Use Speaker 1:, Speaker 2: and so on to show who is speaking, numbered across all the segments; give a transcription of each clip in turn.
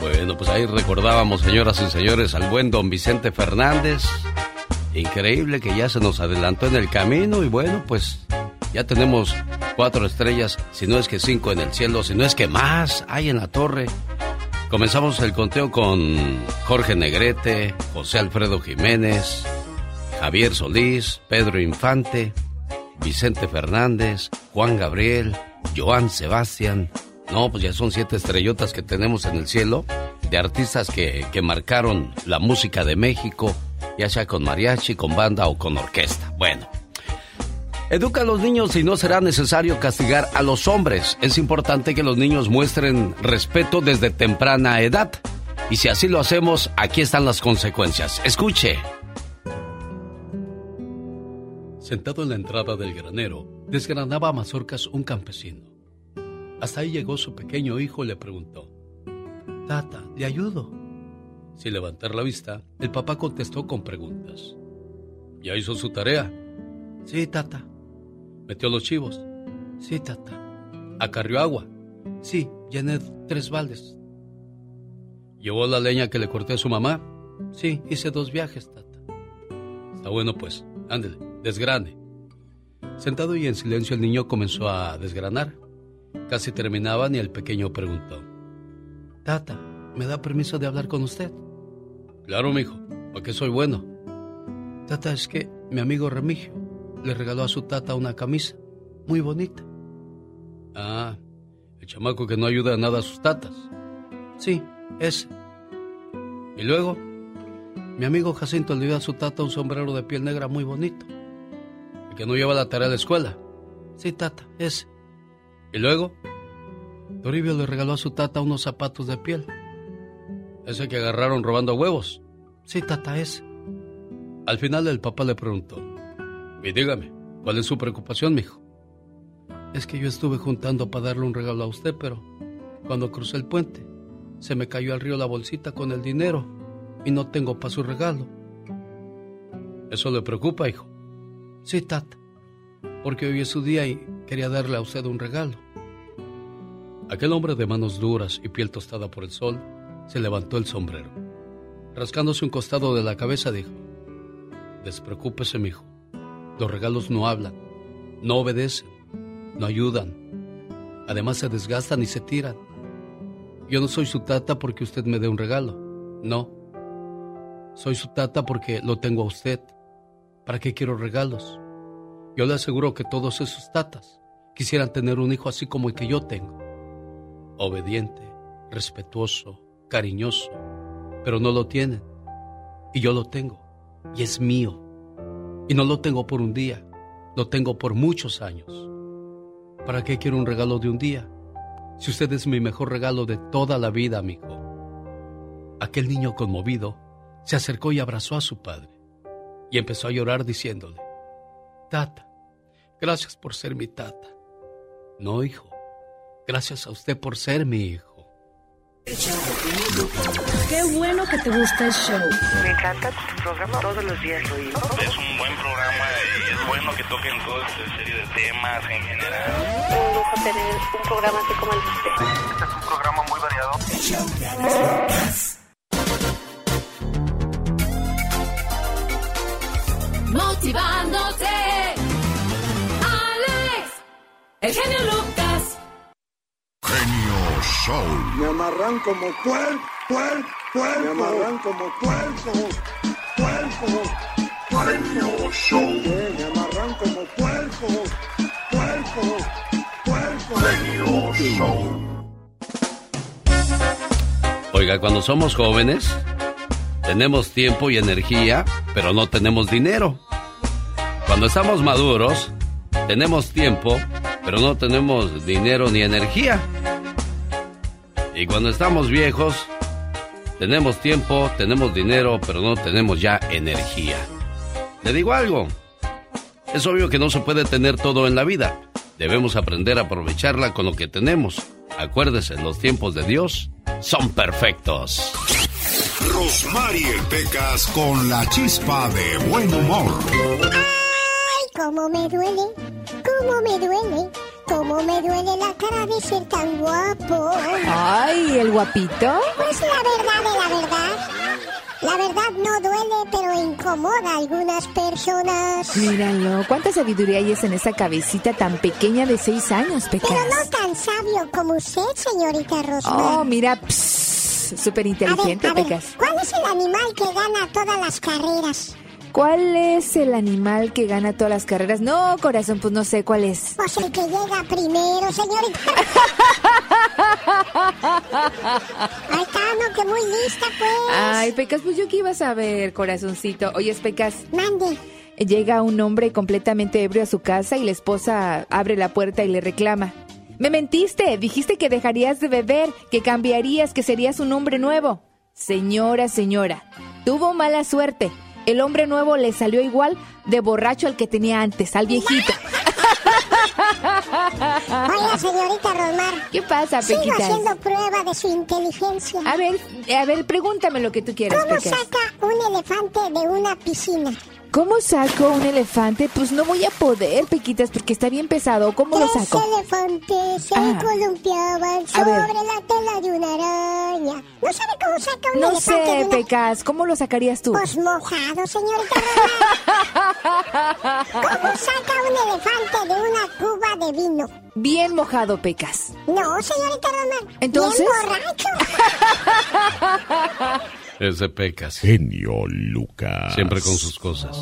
Speaker 1: Bueno, pues ahí recordábamos, señoras y señores, al buen don Vicente Fernández. Increíble que ya se nos adelantó en el camino y bueno, pues ya tenemos cuatro estrellas, si no es que cinco en el cielo, si no es que más hay en la torre. Comenzamos el conteo con Jorge Negrete, José Alfredo Jiménez, Javier Solís, Pedro Infante, Vicente Fernández, Juan Gabriel, Joan Sebastián. No, pues ya son siete estrellotas que tenemos en el cielo de artistas que, que marcaron la música de México, ya sea con mariachi, con banda o con orquesta. Bueno, Educa a los niños y no será necesario castigar a los hombres. Es importante que los niños muestren respeto desde temprana edad. Y si así lo hacemos, aquí están las consecuencias. Escuche. Sentado en la entrada del granero, desgranaba a mazorcas un campesino. Hasta ahí llegó su pequeño hijo y le preguntó, Tata, ¿le ayudo? Sin levantar la vista, el papá contestó con preguntas. ¿Ya hizo su tarea? Sí, tata. ¿Metió los chivos? Sí, tata. ¿Acarrió agua? Sí, llené tres baldes. ¿Llevó la leña que le corté a su mamá? Sí, hice dos viajes, tata. Está bueno, pues. Ándele desgrane. Sentado y en silencio el niño comenzó a desgranar. Casi terminaban y el pequeño preguntó. Tata, ¿me da permiso de hablar con usted? Claro, mijo, porque soy bueno. Tata, es que mi amigo Remigio le regaló a su tata una camisa muy bonita. Ah, el chamaco que no ayuda a nada a sus tatas. Sí, ese. Y luego, mi amigo Jacinto le dio a su tata un sombrero de piel negra muy bonito que no lleva la tarea a la escuela. Sí, tata, ese. ¿Y luego? Toribio le regaló a su tata unos zapatos de piel. Ese que agarraron robando huevos. Sí, tata, ese. Al final el papá le preguntó. Y dígame, ¿cuál es su preocupación, mijo? Es que yo estuve juntando para darle un regalo a usted, pero cuando crucé el puente, se me cayó al río la bolsita con el dinero y no tengo para su regalo. ¿Eso le preocupa, hijo? Sí, Tata, porque hoy es su día y quería darle a usted un regalo. Aquel hombre de manos duras y piel tostada por el sol se levantó el sombrero. Rascándose un costado de la cabeza dijo, Despreocúpese, mijo. Los regalos no hablan, no obedecen, no ayudan. Además se desgastan y se tiran. Yo no soy su tata porque usted me dé un regalo. No. Soy su tata porque lo tengo a usted ¿Para qué quiero regalos? Yo le aseguro que todos esos tatas quisieran tener un hijo así como el que yo tengo. Obediente, respetuoso, cariñoso, pero no lo tienen. Y yo lo tengo. Y es mío. Y no lo tengo por un día, lo tengo por muchos años. ¿Para qué quiero un regalo de un día? Si usted es mi mejor regalo de toda la vida, amigo. Aquel niño conmovido se acercó y abrazó a su padre y empezó a llorar diciéndole, Tata, gracias por ser mi tata. No, hijo, gracias a usted por ser mi hijo.
Speaker 2: Qué bueno que te gusta el show.
Speaker 3: Me encanta tu programa, todos los días lo oigo.
Speaker 4: Es un buen programa y es bueno que toquen toda esta serie de temas en general.
Speaker 3: Un lujo tener un programa así como el de usted.
Speaker 4: Este es un programa muy variado.
Speaker 2: motivándote. El genio Lucas.
Speaker 5: Genio Show.
Speaker 6: Me amarran como puerco, puerco, puerco. Me amarran como puerco, puerco.
Speaker 5: Genio Show.
Speaker 6: Me amarran como puerco, puerco, puerco.
Speaker 5: Genio Show.
Speaker 1: Oiga, cuando somos jóvenes, tenemos tiempo y energía, pero no tenemos dinero. Cuando estamos maduros, tenemos tiempo, pero no tenemos dinero ni energía. Y cuando estamos viejos, tenemos tiempo, tenemos dinero, pero no tenemos ya energía. Le digo algo, es obvio que no se puede tener todo en la vida. Debemos aprender a aprovecharla con lo que tenemos. Acuérdese, los tiempos de Dios son perfectos.
Speaker 5: Rosmarie Pecas con la chispa de buen humor.
Speaker 7: ¡Ay, cómo me duele! ¿Cómo me duele? ¿Cómo me duele la cara de ser tan guapo?
Speaker 2: ¡Ay!
Speaker 8: ¿y el guapito?
Speaker 9: Pues la verdad de la verdad. La verdad no duele, pero incomoda a algunas personas.
Speaker 8: Míralo, cuánta sabiduría hay es en esa cabecita tan pequeña de seis años, Pecas.
Speaker 9: Pero no tan sabio como usted, señorita Rosmar.
Speaker 8: Oh, mira, súper inteligente,
Speaker 9: a ver, a ver,
Speaker 8: Pecas.
Speaker 9: ¿Cuál es el animal que gana todas las carreras?
Speaker 8: ¿Cuál es el animal que gana todas las carreras? No, corazón, pues no sé cuál es.
Speaker 9: Pues el que llega primero, señorita. Ahí está, no, que muy lista, pues.
Speaker 8: Ay, Pecas, pues yo qué iba a saber, corazoncito. Oye, Pecas.
Speaker 9: Mande.
Speaker 8: Llega un hombre completamente ebrio a su casa y la esposa abre la puerta y le reclama. Me mentiste, dijiste que dejarías de beber, que cambiarías, que serías un hombre nuevo. Señora, señora, tuvo mala suerte. El hombre nuevo le salió igual de borracho al que tenía antes, al viejito.
Speaker 9: Oiga, señorita Rosmar.
Speaker 8: ¿Qué pasa,
Speaker 9: Sigo
Speaker 8: Pequitas?
Speaker 9: haciendo prueba de su inteligencia.
Speaker 8: A ver, a ver, pregúntame lo que tú quieras,
Speaker 9: ¿Cómo
Speaker 8: Pecas.
Speaker 9: saca un elefante de una piscina?
Speaker 8: ¿Cómo saco un elefante? Pues no voy a poder, Pequitas, porque está bien pesado. ¿Cómo lo
Speaker 9: Tres
Speaker 8: saco?
Speaker 9: elefantes se
Speaker 8: Ah.
Speaker 9: columpiaban sobre la tela de una araña. ¿No sabe cómo saca un
Speaker 8: No
Speaker 9: elefante de
Speaker 8: sé,
Speaker 9: una...
Speaker 8: Pecas. ¿Cómo lo sacarías tú?
Speaker 9: Pues mojado, señorita. ¿Cómo saca un elefante de una cuba de vino?
Speaker 8: Bien mojado, Pecas.
Speaker 9: No, señorita Rosmar.
Speaker 8: Entonces.
Speaker 9: Bien borracho.
Speaker 10: Ese pecas.
Speaker 11: Genio Lucas.
Speaker 10: Siempre con sus cosas.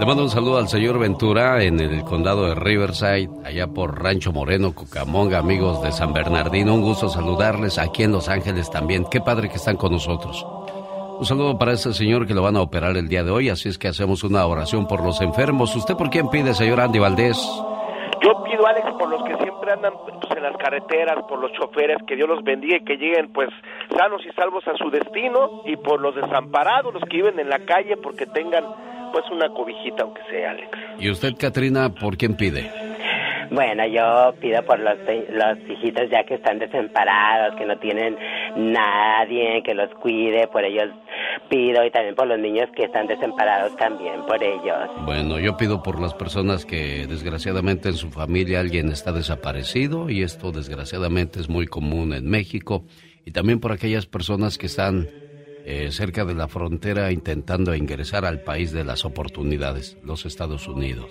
Speaker 10: Le mando un saludo al señor Ventura en el condado de Riverside, allá por Rancho Moreno, Cucamonga, amigos de San Bernardino. Un gusto saludarles aquí en Los Ángeles también. Qué padre que están con nosotros. Un saludo para este señor que lo van a operar el día de hoy, así es que hacemos una oración por los enfermos. ¿Usted por quién pide, señor Andy Valdés?
Speaker 12: Yo pido, Alex, por los que andan pues, en las carreteras, por los choferes, que Dios los bendiga y que lleguen pues sanos y salvos a su destino, y por los desamparados, los que viven en la calle, porque tengan pues una cobijita, aunque sea, Alex.
Speaker 10: ¿Y usted, Katrina, por quién pide?
Speaker 13: Bueno, yo pido por los, los hijitos ya que están desamparados, que no tienen nadie que los cuide, por ellos pido y también por los niños que están desamparados también, por ellos.
Speaker 10: Bueno, yo pido por las personas que desgraciadamente en su familia alguien está desaparecido y esto desgraciadamente es muy común en México y también por aquellas personas que están eh, cerca de la frontera intentando ingresar al país de las oportunidades, los Estados Unidos.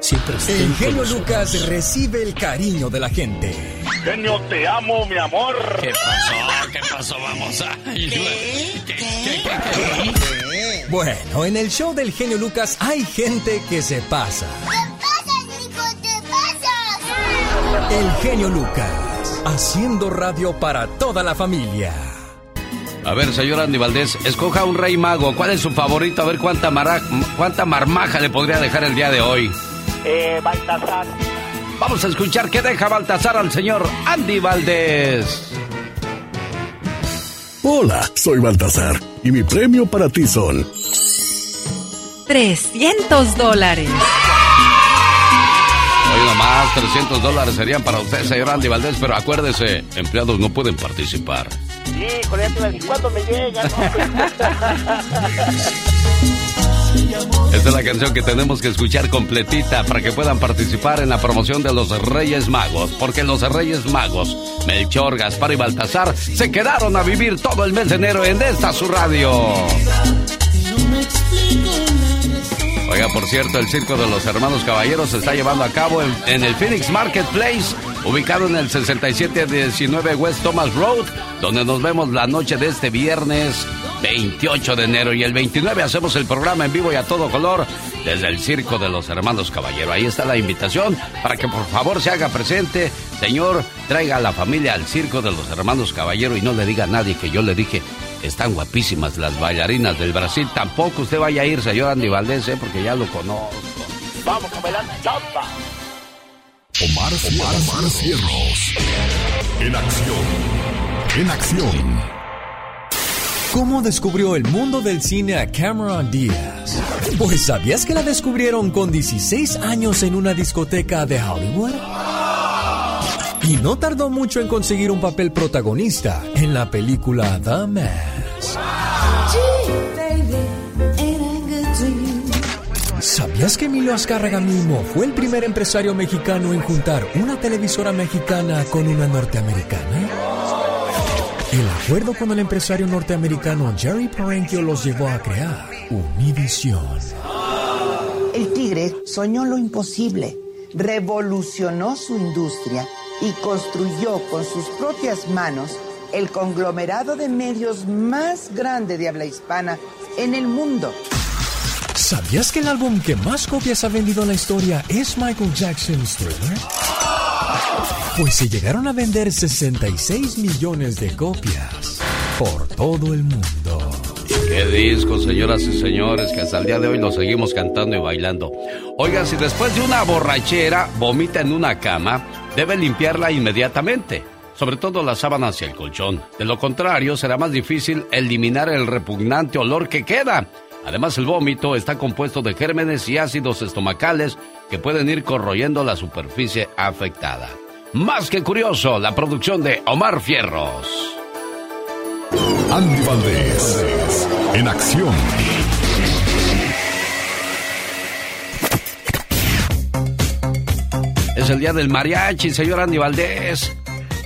Speaker 1: siempre estén
Speaker 14: El genio. Lucas recibe el cariño de la gente.
Speaker 4: Genio, te amo, mi amor.
Speaker 10: ¿Qué pasó? ¿Qué pasó? Vamos a...
Speaker 14: Bueno, en el show del genio Lucas hay gente que se pasa. El genio Lucas, haciendo radio para toda la familia.
Speaker 10: A ver, señor Andy Valdés, escoja un rey mago. ¿Cuál es su favorito? A ver cuánta, mara- cuánta marmaja le podría dejar el día de hoy.
Speaker 12: Eh, Baltasar.
Speaker 10: Vamos a escuchar qué deja Baltasar al señor Andy Valdés.
Speaker 11: Hola, soy Baltasar y mi premio para ti son
Speaker 15: 300 dólares.
Speaker 10: Hoy
Speaker 1: más, 300 dólares serían para usted, señor Andy Valdés, pero acuérdese, empleados no pueden participar.
Speaker 12: Híjole, ya te iba a decir, ¿cuándo me llega?
Speaker 1: Esta es la canción que tenemos que escuchar completita para que puedan participar en la promoción de los Reyes Magos. Porque los Reyes Magos, Melchor, Gaspar y Baltasar, se quedaron a vivir todo el mes de enero en esta su radio. Oiga, por cierto, el Circo de los Hermanos Caballeros se está llevando a cabo en, en el Phoenix Marketplace, ubicado en el 6719 West Thomas Road, donde nos vemos la noche de este viernes 28 de enero y el 29 hacemos el programa en vivo y a todo color desde el Circo de los Hermanos Caballero. Ahí está la invitación para que por favor se haga presente. Señor, traiga a la familia al Circo de los Hermanos Caballero y no le diga a nadie que yo le dije, están guapísimas las bailarinas del Brasil. Tampoco usted vaya a ir, señor Andy Valdés, ¿eh? porque ya lo conozco.
Speaker 12: Vamos a bailar.
Speaker 5: Omar, Omar, Omar Cierros. En acción. En acción.
Speaker 14: ¿Cómo descubrió el mundo del cine a Cameron Díaz? Pues ¿sabías que la descubrieron con 16 años en una discoteca de Hollywood? Y no tardó mucho en conseguir un papel protagonista en la película The Mask. ¿Sabías que Emilio Azcárraga Mimo fue el primer empresario mexicano en juntar una televisora mexicana con una norteamericana? El acuerdo con el empresario norteamericano Jerry Parenchio los llevó a crear Univision.
Speaker 10: El tigre soñó lo imposible, revolucionó su industria y construyó con sus propias manos el conglomerado de medios más grande de habla hispana en el mundo.
Speaker 14: ¿Sabías que el álbum que más copias ha vendido en la historia es Michael Jackson's Thriller? Pues se llegaron a vender 66 millones de copias por todo el mundo.
Speaker 1: Qué disco, señoras y señores, que hasta el día de hoy lo seguimos cantando y bailando. Oiga, si después de una borrachera vomita en una cama, debe limpiarla inmediatamente, sobre todo las sábanas y el colchón. De lo contrario, será más difícil eliminar el repugnante olor que queda. Además, el vómito está compuesto de gérmenes y ácidos estomacales que pueden ir corroyendo la superficie afectada. Más que curioso, la producción de Omar Fierros.
Speaker 5: Andy Valdés, en acción.
Speaker 1: Es el día del mariachi, señor Andy Valdés.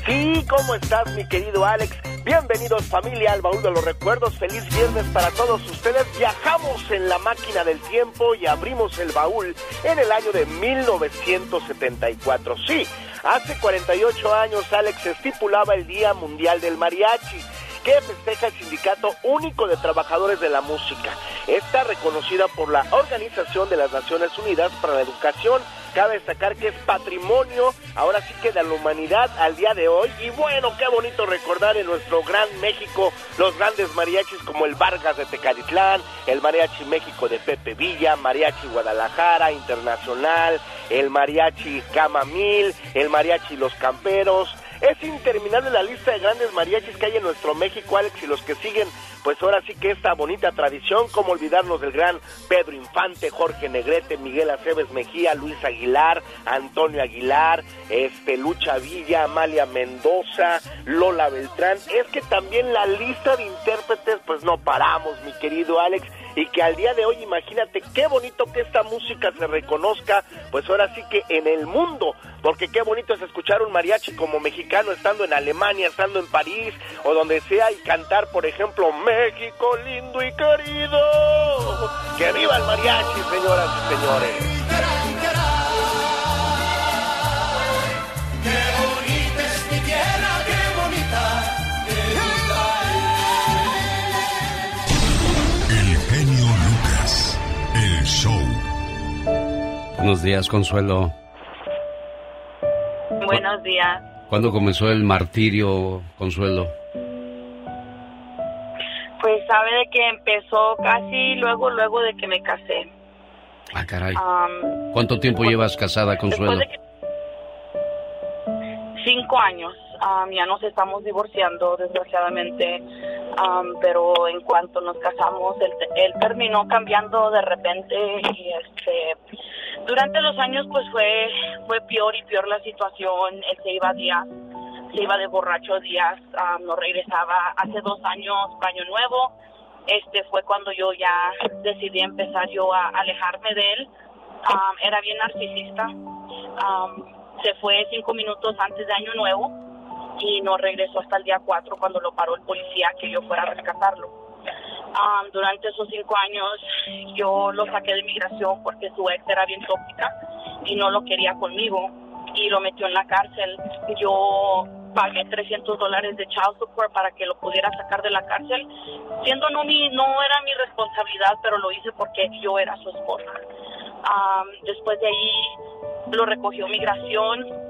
Speaker 12: Sí, ¿cómo estás, mi querido Alex? Bienvenidos familia al baúl de los recuerdos. Feliz viernes para todos ustedes. Viajamos en la máquina del tiempo y abrimos el baúl en el año de 1974. Sí, hace 48 años Alex estipulaba el Día Mundial del Mariachi que festeja el Sindicato Único de Trabajadores de la Música. Está reconocida por la Organización de las Naciones Unidas para la Educación. Cabe destacar que es patrimonio, ahora sí que de la humanidad al día de hoy. Y bueno, qué bonito recordar en nuestro gran México los grandes mariachis como el Vargas de Tecalitlán, el Mariachi México de Pepe Villa, Mariachi Guadalajara Internacional, el Mariachi Camamil, el Mariachi Los Camperos, es interminable la lista de grandes mariachis que hay en nuestro México, Alex, y los que siguen, pues ahora sí que esta bonita tradición, como olvidarnos del gran Pedro Infante, Jorge Negrete, Miguel Aceves Mejía, Luis Aguilar, Antonio Aguilar, este Lucha Villa, Amalia Mendoza, Lola Beltrán. Es que también la lista de intérpretes, pues no paramos, mi querido Alex y que al día de hoy, imagínate qué bonito que esta música se reconozca, pues ahora sí que en el mundo, porque qué bonito es escuchar un mariachi como mexicano estando en Alemania, estando en París o donde sea y cantar, por ejemplo, México lindo y querido. Que viva el mariachi, señoras y señores.
Speaker 5: Show.
Speaker 1: Buenos días, Consuelo.
Speaker 16: Buenos días.
Speaker 1: ¿Cuándo comenzó el martirio, Consuelo?
Speaker 16: Pues sabe de que empezó casi luego, luego de que me casé.
Speaker 1: Ah, caray. ¿Cuánto tiempo llevas casada, Consuelo?
Speaker 16: después de que- Cinco años. Ya nos estamos divorciando, desgraciadamente. Am, pero en cuanto nos casamos, él, él terminó cambiando de repente y este durante los años pues fue fue peor y peor la situación. Él se iba días, se iba de borracho días, ah, no regresaba. Hace dos años, año nuevo, este fue cuando yo ya decidí empezar yo a alejarme de él. Ah, era bien narcisista. Se fue cinco minutos antes de año nuevo y no regresó hasta el día cuatro cuando lo paró el policía que yo fuera a rescatarlo. Um, durante esos cinco años yo lo saqué de migración porque su ex era bien tóxica y no lo quería conmigo y lo metió en la cárcel. Yo pagué 300 dólares de child support para que lo pudiera sacar de la cárcel, siendo no mi, no era mi responsabilidad, pero lo hice porque yo era su esposa. Um, después de ahí lo recogió migración.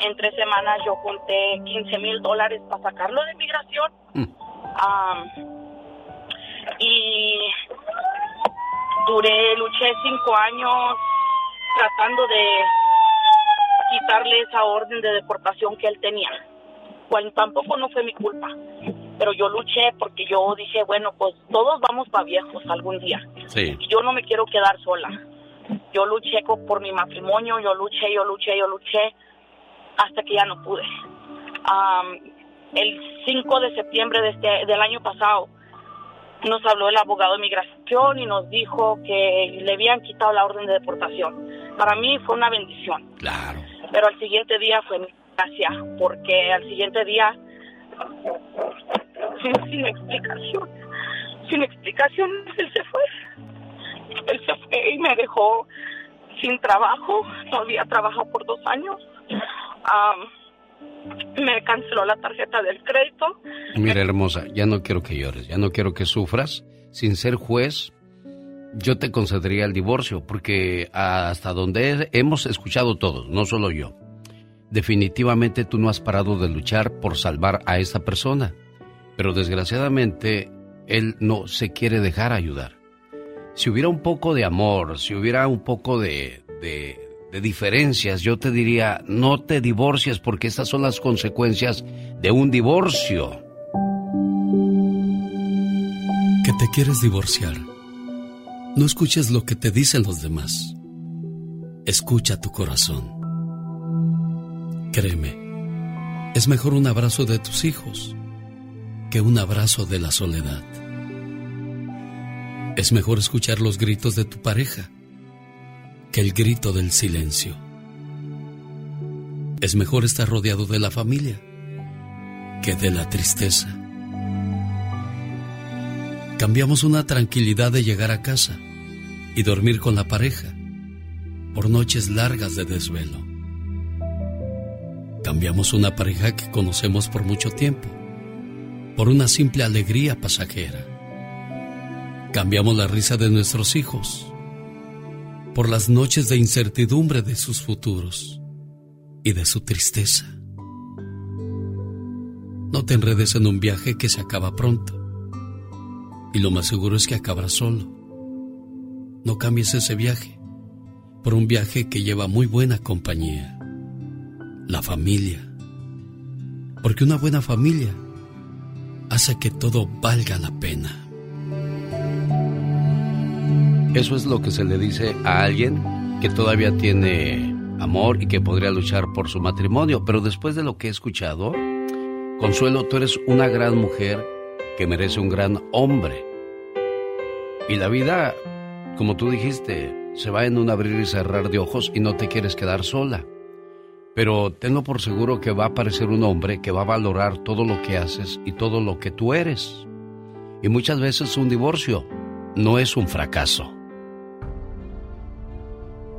Speaker 16: En tres semanas yo junté 15 mil dólares para sacarlo de migración. Mm. Um, y duré, luché cinco años tratando de quitarle esa orden de deportación que él tenía. Cuando tampoco no fue mi culpa, pero yo luché porque yo dije, bueno, pues todos vamos para viejos algún día.
Speaker 1: Sí.
Speaker 16: Yo no me quiero quedar sola. Yo luché por mi matrimonio, yo luché, yo luché, yo luché, hasta que ya no pude. el 5 de septiembre de este, del año pasado, nos habló el abogado de migración y nos dijo que le habían quitado la orden de deportación. Para mí fue una bendición.
Speaker 1: Claro.
Speaker 16: Pero al siguiente día fue mi gracia, porque al siguiente día, sin, explicación, sin explicación, él se fue. Él se fue y me dejó sin trabajo. No había trabajado por dos años me canceló la tarjeta del crédito.
Speaker 1: Mira, hermosa, ya no quiero que llores, ya no quiero que sufras. Sin ser juez, yo te concedería el divorcio, porque hasta donde hemos escuchado todos, no solo yo, definitivamente tú no has parado de luchar por salvar a esta persona, pero desgraciadamente él no se quiere dejar ayudar. Si hubiera un poco de amor, si hubiera un poco de, de de diferencias, yo te diría, no te divorcies porque estas son las consecuencias de un divorcio.
Speaker 17: Que te quieres divorciar. No escuches lo que te dicen los demás. Escucha tu corazón. Créeme, es mejor un abrazo de tus hijos que un abrazo de la soledad. Es mejor escuchar los gritos de tu pareja que el grito del silencio. Es mejor estar rodeado de la familia que de la tristeza. Cambiamos una tranquilidad de llegar a casa y dormir con la pareja por noches largas de desvelo. Cambiamos una pareja que conocemos por mucho tiempo por una simple alegría pasajera. Cambiamos la risa de nuestros hijos por las noches de incertidumbre de sus futuros y de su tristeza. No te enredes en un viaje que se acaba pronto y lo más seguro es que acabarás solo. No cambies ese viaje por un viaje que lleva muy buena compañía, la familia, porque una buena familia hace que todo valga la pena.
Speaker 1: Eso es lo que se le dice a alguien que todavía tiene amor y que podría luchar por su matrimonio. Pero después de lo que he escuchado, Consuelo, tú eres una gran mujer que merece un gran hombre. Y la vida, como tú dijiste, se va en un abrir y cerrar de ojos y no te quieres quedar sola. Pero tenlo por seguro que va a aparecer un hombre que va a valorar todo lo que haces y todo lo que tú eres. Y muchas veces un divorcio no es un fracaso.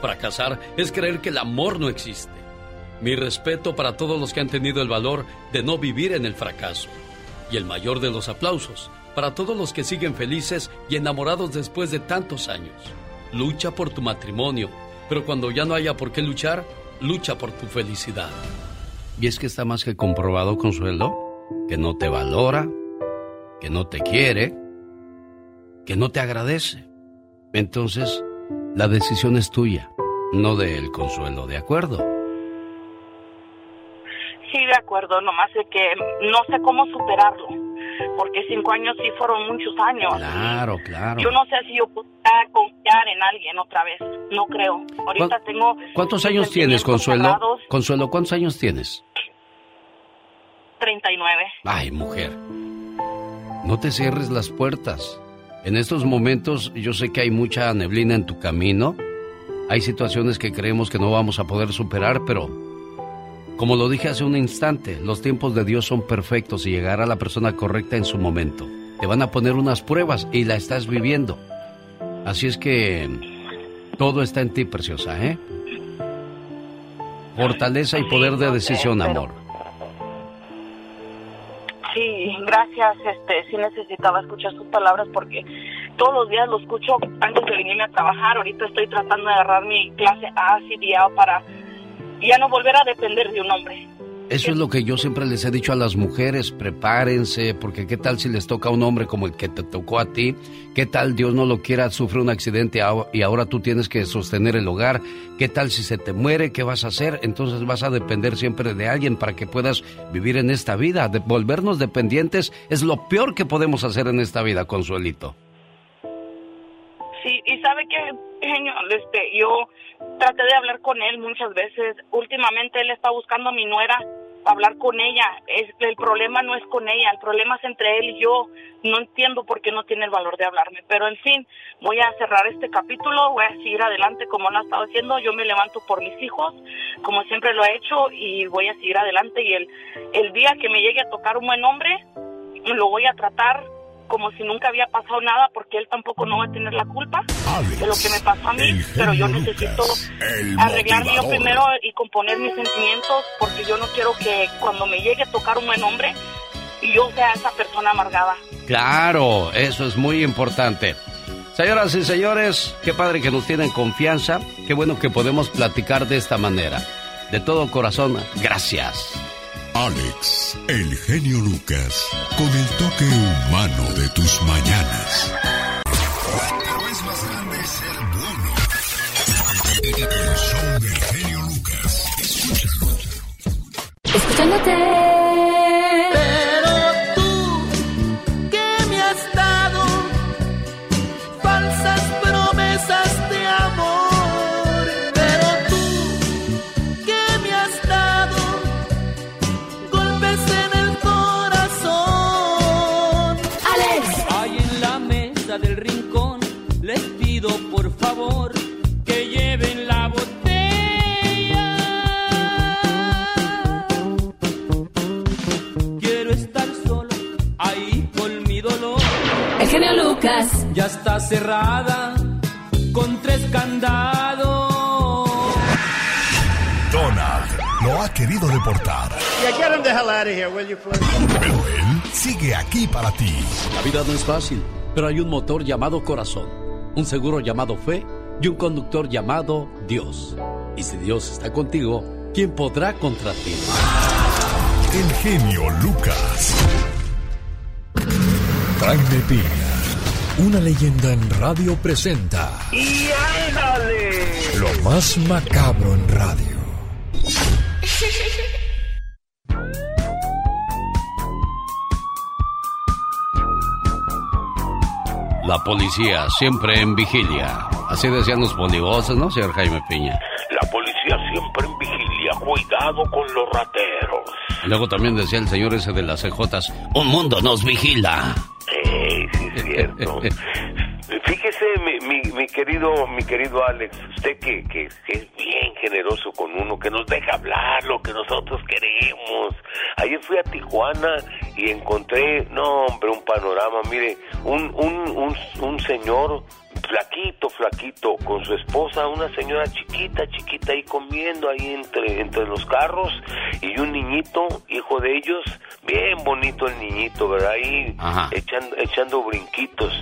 Speaker 1: Fracasar es creer que el amor no existe. Mi respeto para todos los que han tenido el valor de no vivir en el fracaso. Y el mayor de los aplausos para todos los que siguen felices y enamorados después de tantos años. Lucha por tu matrimonio, pero cuando ya no haya por qué luchar, lucha por tu felicidad. Y es que está más que comprobado, Consuelo, que no te valora, que no te quiere, que no te agradece. Entonces, la decisión es tuya, no de él, Consuelo, ¿de acuerdo?
Speaker 16: Sí, de acuerdo, nomás de que no sé cómo superarlo, porque cinco años sí fueron muchos años.
Speaker 1: Claro, claro.
Speaker 16: Yo no sé si yo pueda confiar en alguien otra vez, no creo. Ahorita tengo...
Speaker 1: ¿Cuántos años tienes, Consuelo? Consuelo, ¿cuántos años tienes?
Speaker 16: 39.
Speaker 1: Ay, mujer, no te cierres las puertas. En estos momentos yo sé que hay mucha neblina en tu camino. Hay situaciones que creemos que no vamos a poder superar, pero como lo dije hace un instante, los tiempos de Dios son perfectos y llegará la persona correcta en su momento. Te van a poner unas pruebas y la estás viviendo. Así es que todo está en ti, preciosa, ¿eh? Fortaleza y poder de decisión, amor.
Speaker 16: Gracias. Este, sí necesitaba escuchar sus palabras porque todos los días lo escucho antes de venirme a trabajar. Ahorita estoy tratando de agarrar mi clase A, CDA para ya no volver a depender de un hombre.
Speaker 1: Eso es lo que yo siempre les he dicho a las mujeres, prepárense, porque qué tal si les toca a un hombre como el que te tocó a ti, qué tal Dios no lo quiera, sufre un accidente y ahora tú tienes que sostener el hogar, qué tal si se te muere, qué vas a hacer, entonces vas a depender siempre de alguien para que puedas vivir en esta vida. De volvernos dependientes es lo peor que podemos hacer en esta vida, Consuelito.
Speaker 16: Sí, y sabe que, este, yo traté de hablar con él muchas veces. Últimamente él está buscando a mi nuera para hablar con ella. El problema no es con ella, el problema es entre él y yo. No entiendo por qué no tiene el valor de hablarme. Pero en fin, voy a cerrar este capítulo, voy a seguir adelante como lo ha estado haciendo. Yo me levanto por mis hijos, como siempre lo he hecho, y voy a seguir adelante. Y el, el día que me llegue a tocar un buen hombre, lo voy a tratar como si nunca había pasado nada porque él tampoco no va a tener la culpa de lo que me pasó a mí, pero yo necesito arreglarme yo primero y componer mis sentimientos porque yo no quiero que cuando me llegue a tocar un buen hombre yo sea esa persona amargada.
Speaker 1: Claro, eso es muy importante. Señoras y señores, qué padre que nos tienen confianza, qué bueno que podemos platicar de esta manera. De todo corazón, gracias.
Speaker 5: Alex, el genio Lucas, con el toque humano de tus mañanas. Pero es más grande ser bueno. El show del genio Lucas. Escúchalo.
Speaker 2: Escuchándote. Lucas.
Speaker 18: Ya está cerrada con tres candados.
Speaker 5: Donald lo ha querido deportar,
Speaker 19: Yeah, get him the hell out of here, will you, please?
Speaker 5: pero él sigue aquí para ti.
Speaker 1: La vida no es fácil, pero hay un motor llamado corazón, un seguro llamado fe y un conductor llamado Dios. Y si Dios está contigo, ¿quién podrá contra ti?
Speaker 5: El genio Lucas.
Speaker 14: Jaime Piña, una leyenda en radio presenta
Speaker 2: ¡Y ándale!
Speaker 14: lo más macabro en radio.
Speaker 1: La policía siempre en vigilia. Así decían los polivoces, ¿no, señor Jaime Piña?
Speaker 20: La policía siempre en vigilia, cuidado con los rateros.
Speaker 1: Luego también decía el señor ese de las CJs, un mundo nos vigila.
Speaker 20: Sí, es cierto. Fíjese, mi, mi, mi querido mi querido Alex, usted que, que, que es bien generoso con uno, que nos deja hablar lo que nosotros queremos. Ayer fui a Tijuana y encontré, no hombre, un panorama, mire, un, un, un, un señor flaquito, flaquito, con su esposa, una señora chiquita, chiquita ahí comiendo ahí entre, entre los carros y un niñito, hijo de ellos, bien bonito el niñito, ¿verdad? Ahí echando, echando brinquitos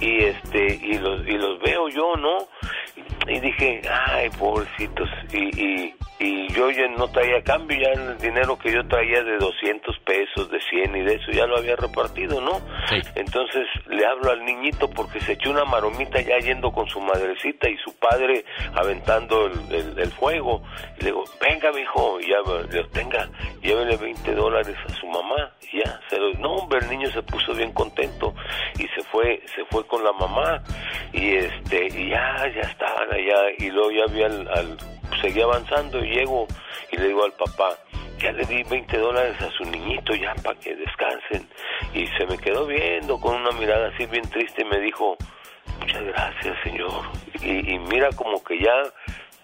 Speaker 20: y este y los y los veo yo, ¿no? Y dije, ay, pobrecitos, y, y, y yo ya no traía cambio, ya el dinero que yo traía de 200 pesos, de 100 y de eso ya lo había repartido, ¿no? Entonces le hablo al niñito porque se echó una maromita ya yendo con su madrecita y su padre aventando el, el, fuego. Y le digo, venga, mijo, y ya, le digo, tenga, llévele 20 dólares a su mamá. Y ya, se lo, no, hombre, el niño se puso bien contento y se fue, se fue con la mamá. Y este, y ya, ya estaban allá. Y luego ya vi al, al seguía avanzando y llego y le digo al papá, ya le di 20 dólares a su niñito ya para que descansen. Y se me quedó viendo con una mirada así bien triste y me dijo, muchas gracias señor. Y, y mira como que ya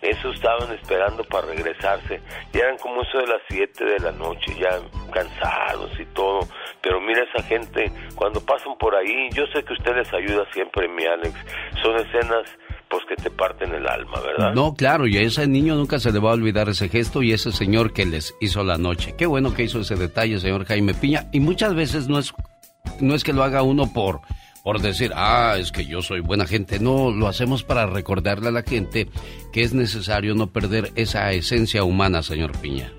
Speaker 20: eso estaban esperando para regresarse. Ya eran como eso de las 7 de la noche, ya cansados y todo. Pero mira esa gente, cuando pasan por ahí, yo sé que usted les ayuda siempre, mi Alex. Son escenas pues que te parten el alma, ¿verdad?
Speaker 1: No, claro, y a ese niño nunca se le va a olvidar ese gesto y ese señor que les hizo la noche. Qué bueno que hizo ese detalle, señor Jaime Piña. Y muchas veces no es, no es que lo haga uno por, por decir, ah, es que yo soy buena gente. No, lo hacemos para recordarle a la gente que es necesario no perder esa esencia humana, señor Piña.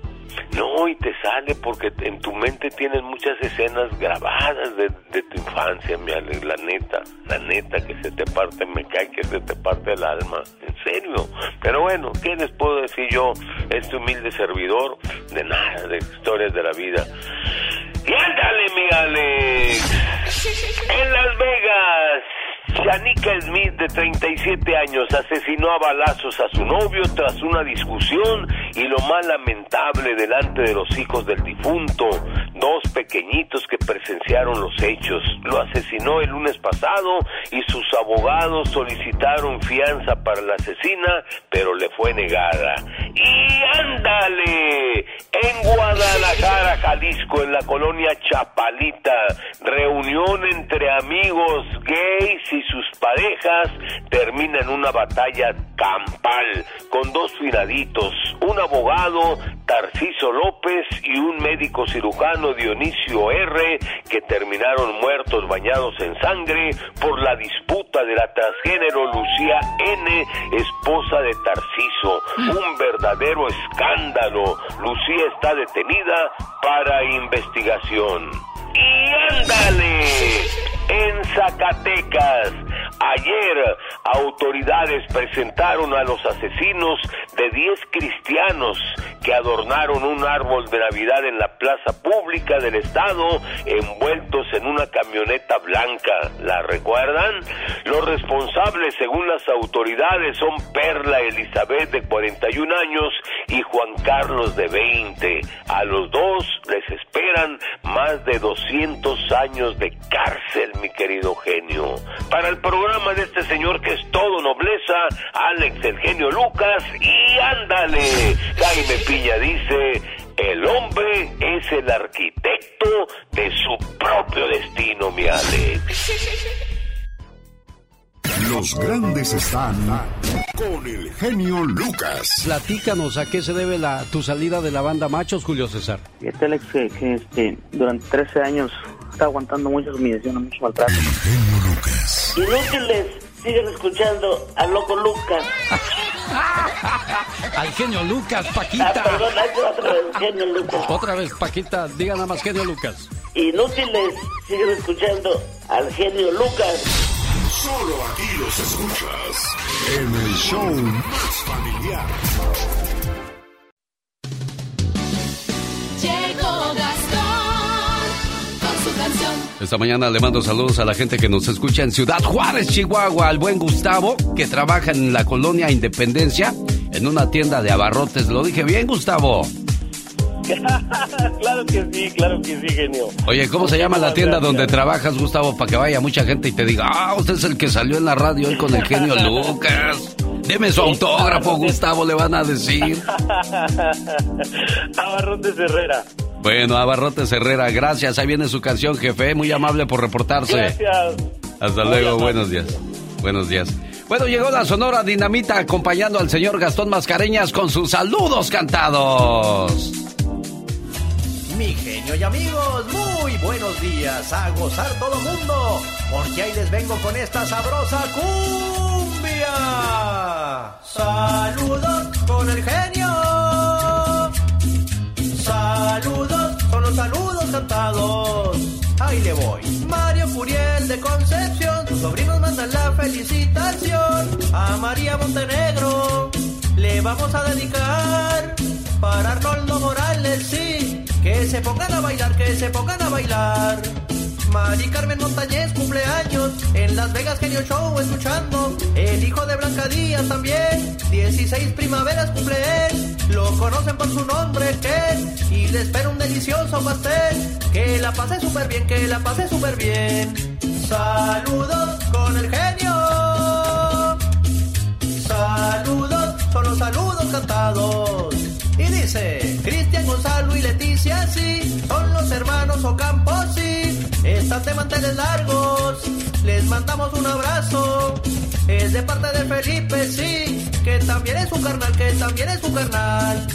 Speaker 20: No, y te sale porque en tu mente tienes muchas escenas grabadas de, tu infancia, mi Ale, la neta, la neta que se te parte, me cae que se te parte el alma, en serio. Pero bueno, ¿qué les puedo decir yo, este humilde servidor? De nada, de historias de la vida. Y ándale, mi Alex, en Las Vegas Shanika Smith, de 37 años, asesinó a balazos a su novio tras una discusión y lo más lamentable delante de los hijos del difunto, dos pequeñitos que presenciaron los hechos. Lo asesinó el lunes pasado y sus abogados solicitaron fianza para la asesina, pero le fue negada. Y ándale, en Guadalajara, Jalisco, en la colonia Chapalita, reunión entre amigos gays y sus parejas termina en una batalla campal con dos finaditos, un abogado, Tarciso López, y un médico cirujano, Dionisio R., que terminaron muertos bañados en sangre por la disputa de la transgénero Lucía N., esposa de Tarciso. Un verdadero escándalo. Lucía está detenida para investigación. Y ándale, en Zacatecas, ayer autoridades presentaron a los asesinos de 10 cristianos que adornaron un árbol de Navidad en la plaza pública del estado envueltos en una camioneta blanca. ¿La recuerdan? Los responsables, según las autoridades, son Perla Elizabeth de 41 años y Juan Carlos de 20. A los dos les esperan más de 200 años de cárcel, mi querido genio. Para el programa de este señor que es todo nobleza, Alex el genio Lucas y ándale. Jaime Piña dice, el hombre es el arquitecto de su propio destino, mi Alex.
Speaker 5: Los grandes están con el genio Lucas.
Speaker 1: Platícanos a qué se debe la, tu salida de la banda Machos, Julio César.
Speaker 21: Fíjate, Alex, que, que este, durante 13 años está aguantando muchas humillaciones, mucho maltrato.
Speaker 5: El genio Lucas.
Speaker 22: Inútiles, siguen escuchando al loco Lucas.
Speaker 1: Al genio Lucas, Paquita.
Speaker 22: Ah, perdón, otra vez, genio Lucas.
Speaker 1: Otra vez, Paquita, diga nada más genio Lucas.
Speaker 22: Inútiles, siguen escuchando al genio Lucas.
Speaker 5: Solo aquí los escuchas en el show más familiar.
Speaker 23: Llegó Gastón.
Speaker 1: Esta mañana le mando saludos a la gente que nos escucha en Ciudad Juárez, Chihuahua, al buen Gustavo, que trabaja en la colonia Independencia, en una tienda de abarrotes. ¿Lo dije bien, Gustavo?
Speaker 24: claro que sí, claro que sí, genio.
Speaker 1: Oye, ¿cómo se llama la tienda donde trabajas, Gustavo, para que vaya mucha gente y te diga, ah, usted es el que salió en la radio hoy con el genio Lucas? Deme su autógrafo, Gustavo, le van a decir.
Speaker 25: Abarrotes Herrera.
Speaker 1: Bueno, Abarrotes Herrera, gracias. Ahí viene su canción, jefe. Muy amable por reportarse.
Speaker 25: Gracias.
Speaker 1: Hasta luego, buenos días. Buenos días. Bueno, llegó la Sonora Dinamita acompañando al señor Gastón Mascareñas con sus saludos cantados.
Speaker 26: Mi genio y amigos, muy buenos días. A gozar todo mundo, porque ahí les vengo con esta sabrosa cumbia. Saludos con el genio. Saludos con los saludos cantados. Ahí le voy. Mario Furiel de Concepción, sus sobrinos mandan la felicitación. A María Montenegro le vamos a dedicar. Para Arnoldo Morales, sí, que se pongan a bailar, que se pongan a bailar. Mari Carmen Montañez cumpleaños en Las Vegas Genio Show escuchando. El hijo de Blanca Díaz también, 16 primaveras cumple él. Lo conocen por su nombre, que y le espera un delicioso pastel. Que la pase súper bien, que la pase súper bien. Saludos con el genio. Saludos, son los saludos cantados. Dice, Cristian Gonzalo y Leticia, sí, son los hermanos Ocampo, sí, están de manteles largos, les mandamos un abrazo, es de parte de Felipe, sí, que también es un carnal, que también es un carnal.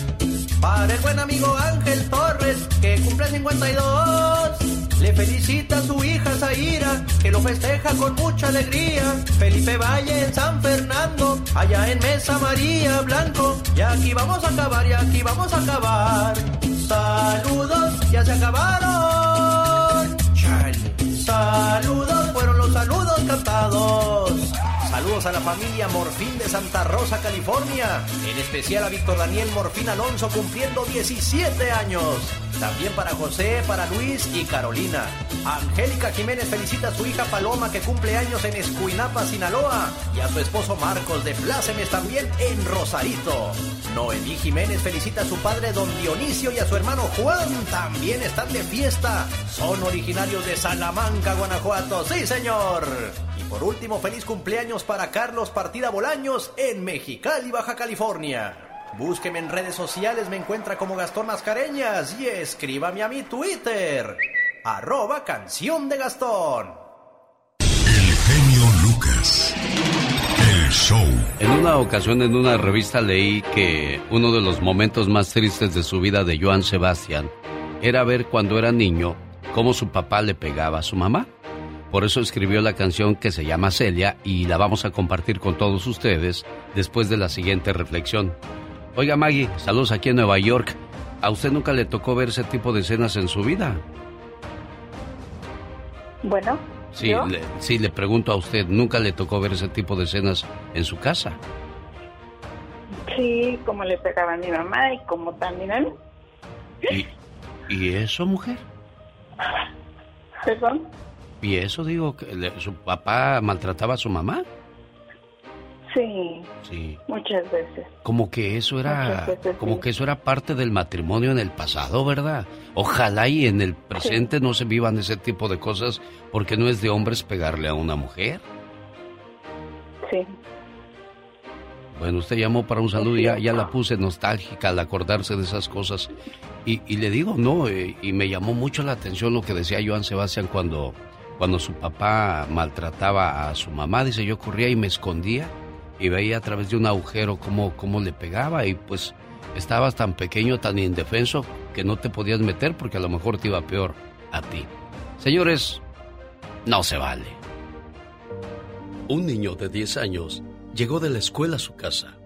Speaker 26: Para el buen amigo Ángel Torres, que cumple 52, le felicita a su hija Zaira, que lo festeja con mucha alegría. Felipe Valle en San Fernando, allá en Mesa María Blanco. Y aquí vamos a acabar, y aquí vamos a acabar. Saludos, ya se acabaron. Saludos, fueron los saludos cantados. Saludos a la familia Morfín de Santa Rosa, California. En especial a Víctor Daniel Morfín Alonso cumpliendo 17 años. También para José, para Luis y Carolina. Angélica Jiménez felicita a su hija Paloma que cumple años en Escuinapa, Sinaloa. Y a su esposo Marcos de Plácemes también en Rosarito. Noemí Jiménez felicita a su padre Don Dionisio y a su hermano Juan. También están de fiesta. Son originarios de Salamanca, Guanajuato. Sí, señor. Y por último, feliz cumpleaños para Carlos Partida Bolaños en Mexicali, Baja California. Búsqueme en redes sociales, me encuentra como Gastón Mascareñas y escríbame a mi Twitter, arroba canción de Gastón.
Speaker 5: El genio Lucas. El show.
Speaker 1: En una ocasión en una revista leí que uno de los momentos más tristes de su vida de Joan Sebastián era ver cuando era niño cómo su papá le pegaba a su mamá. Por eso escribió la canción que se llama Celia y la vamos a compartir con todos ustedes después de la siguiente reflexión. Oiga Maggie, saludos aquí en Nueva York. ¿A usted nunca le tocó ver ese tipo de escenas en su vida?
Speaker 27: Bueno.
Speaker 1: Sí, le, sí, le pregunto a usted, ¿nunca le tocó ver ese tipo de escenas en su casa?
Speaker 27: Sí, como le pegaba a mi mamá y como también a mí.
Speaker 1: ¿Y, y eso, mujer?
Speaker 27: ¿Perdón?
Speaker 1: ¿Y eso digo que le- su papá maltrataba a su mamá?
Speaker 27: Sí,
Speaker 1: Sí.
Speaker 27: muchas veces.
Speaker 1: Como que eso era,
Speaker 27: veces,
Speaker 1: como
Speaker 27: sí.
Speaker 1: que eso era parte del matrimonio en el pasado, ¿verdad? Ojalá y en el presente no se vivan ese tipo de cosas porque no es de hombres pegarle a una mujer.
Speaker 27: Sí.
Speaker 1: Bueno, usted llamó para un saludo y ya, ya la puse nostálgica al acordarse de esas cosas. Y, y le digo, no, eh, y me llamó mucho la atención lo que decía Joan Sebastián cuando, cuando su papá maltrataba a su mamá. Dice, yo corría y me escondía y veía a través de un agujero cómo, cómo le pegaba y pues estabas tan pequeño, tan indefenso que no te podías meter porque a lo mejor te iba peor a ti. Señores, no se vale.
Speaker 17: Un niño de 10 años llegó de la escuela a su casa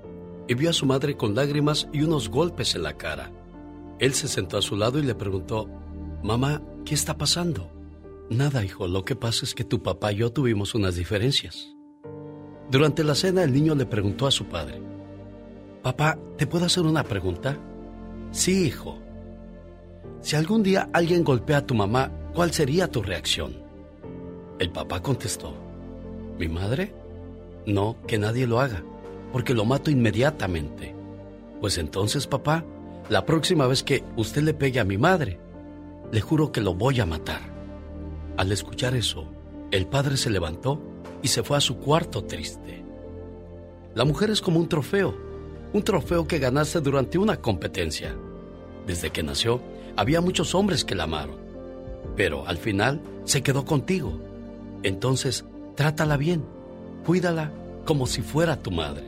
Speaker 17: y vio a su madre con lágrimas y unos golpes en la cara. Él se sentó a su lado y le preguntó, Mamá, ¿qué está pasando? Nada, hijo, lo que pasa es que tu papá y yo tuvimos unas diferencias. Durante la cena el niño le preguntó a su padre, Papá, ¿te puedo hacer una pregunta? Sí, hijo. Si algún día alguien golpea a tu mamá, ¿cuál sería tu reacción? El papá contestó, ¿mi madre? No, que nadie lo haga, porque lo mato inmediatamente. Pues entonces, papá, la próxima vez que usted le pegue a mi madre, le juro que lo voy a matar. Al escuchar eso, el padre se levantó y se fue a su cuarto triste.
Speaker 1: La mujer es como un trofeo, un trofeo que ganaste durante una competencia. Desde que nació, había muchos hombres que la amaron, pero al final se quedó contigo. Entonces, trátala bien, cuídala como si fuera tu madre.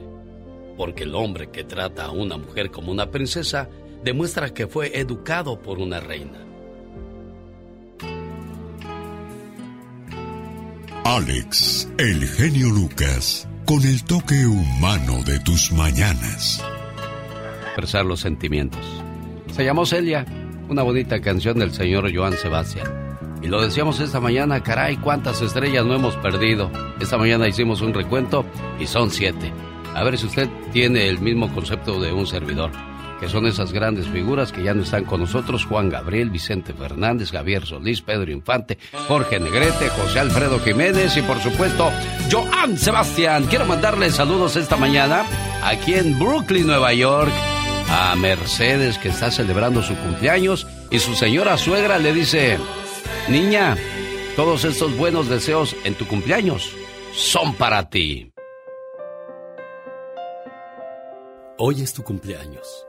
Speaker 1: Porque el hombre que trata a una mujer como una princesa demuestra que fue educado por una reina.
Speaker 5: Alex, el genio Lucas, con el toque humano de tus mañanas.
Speaker 1: Expresar los sentimientos. Se llamó Celia, una bonita canción del señor Joan Sebastián. Y lo decíamos esta mañana, caray, cuántas estrellas no hemos perdido. Esta mañana hicimos un recuento y son siete. A ver si usted tiene el mismo concepto de un servidor que son esas grandes figuras que ya no están con nosotros, Juan Gabriel, Vicente Fernández, Javier Solís, Pedro Infante, Jorge Negrete, José Alfredo Jiménez y por supuesto, Joan Sebastián. Quiero mandarle saludos esta mañana aquí en Brooklyn, Nueva York, a Mercedes que está celebrando su cumpleaños y su señora suegra le dice, niña, todos estos buenos deseos en tu cumpleaños son para ti.
Speaker 17: Hoy es tu cumpleaños.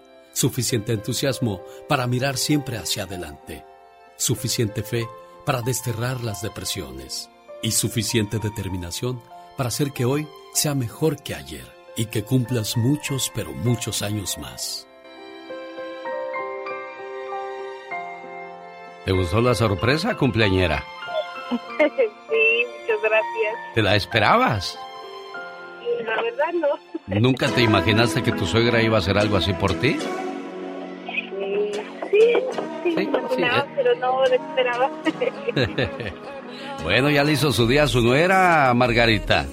Speaker 17: suficiente entusiasmo para mirar siempre hacia adelante, suficiente fe para desterrar las depresiones y suficiente determinación para hacer que hoy sea mejor que ayer y que cumplas muchos, pero muchos años más.
Speaker 1: ¿Te gustó la sorpresa, cumpleañera?
Speaker 27: Sí, muchas gracias.
Speaker 1: ¿Te la esperabas?
Speaker 27: La verdad no.
Speaker 1: ¿Nunca te imaginaste que tu suegra iba a hacer algo así por ti?
Speaker 27: Sí, sí, sí, imaginaba, pero no lo esperaba.
Speaker 1: bueno, ya le hizo su día a su nuera, Margarita.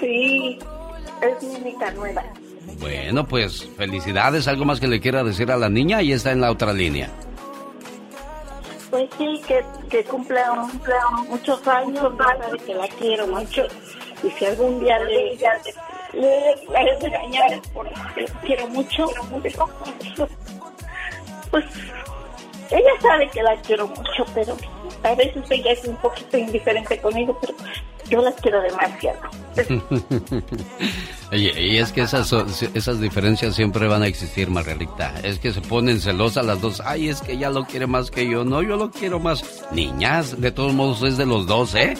Speaker 27: Sí, es mi única nueva.
Speaker 1: Bueno, pues felicidades. ¿Algo más que le quiera decir a la niña? Y está en la otra línea.
Speaker 27: Pues sí, que, que cumpla, cumpla muchos años, que la quiero mucho. Y si algún día le, le, regañar porque quiero mucho, pues ella sabe que la quiero mucho, pero a veces ella es un poquito indiferente conmigo, pero yo la quiero demasiado.
Speaker 1: Y es que esas, esas diferencias siempre van a existir, Margarita. Es que se ponen celosas las dos. Ay, es que ella lo quiere más que yo. No, yo lo quiero más. Niñas, de todos modos es de los dos, ¿eh?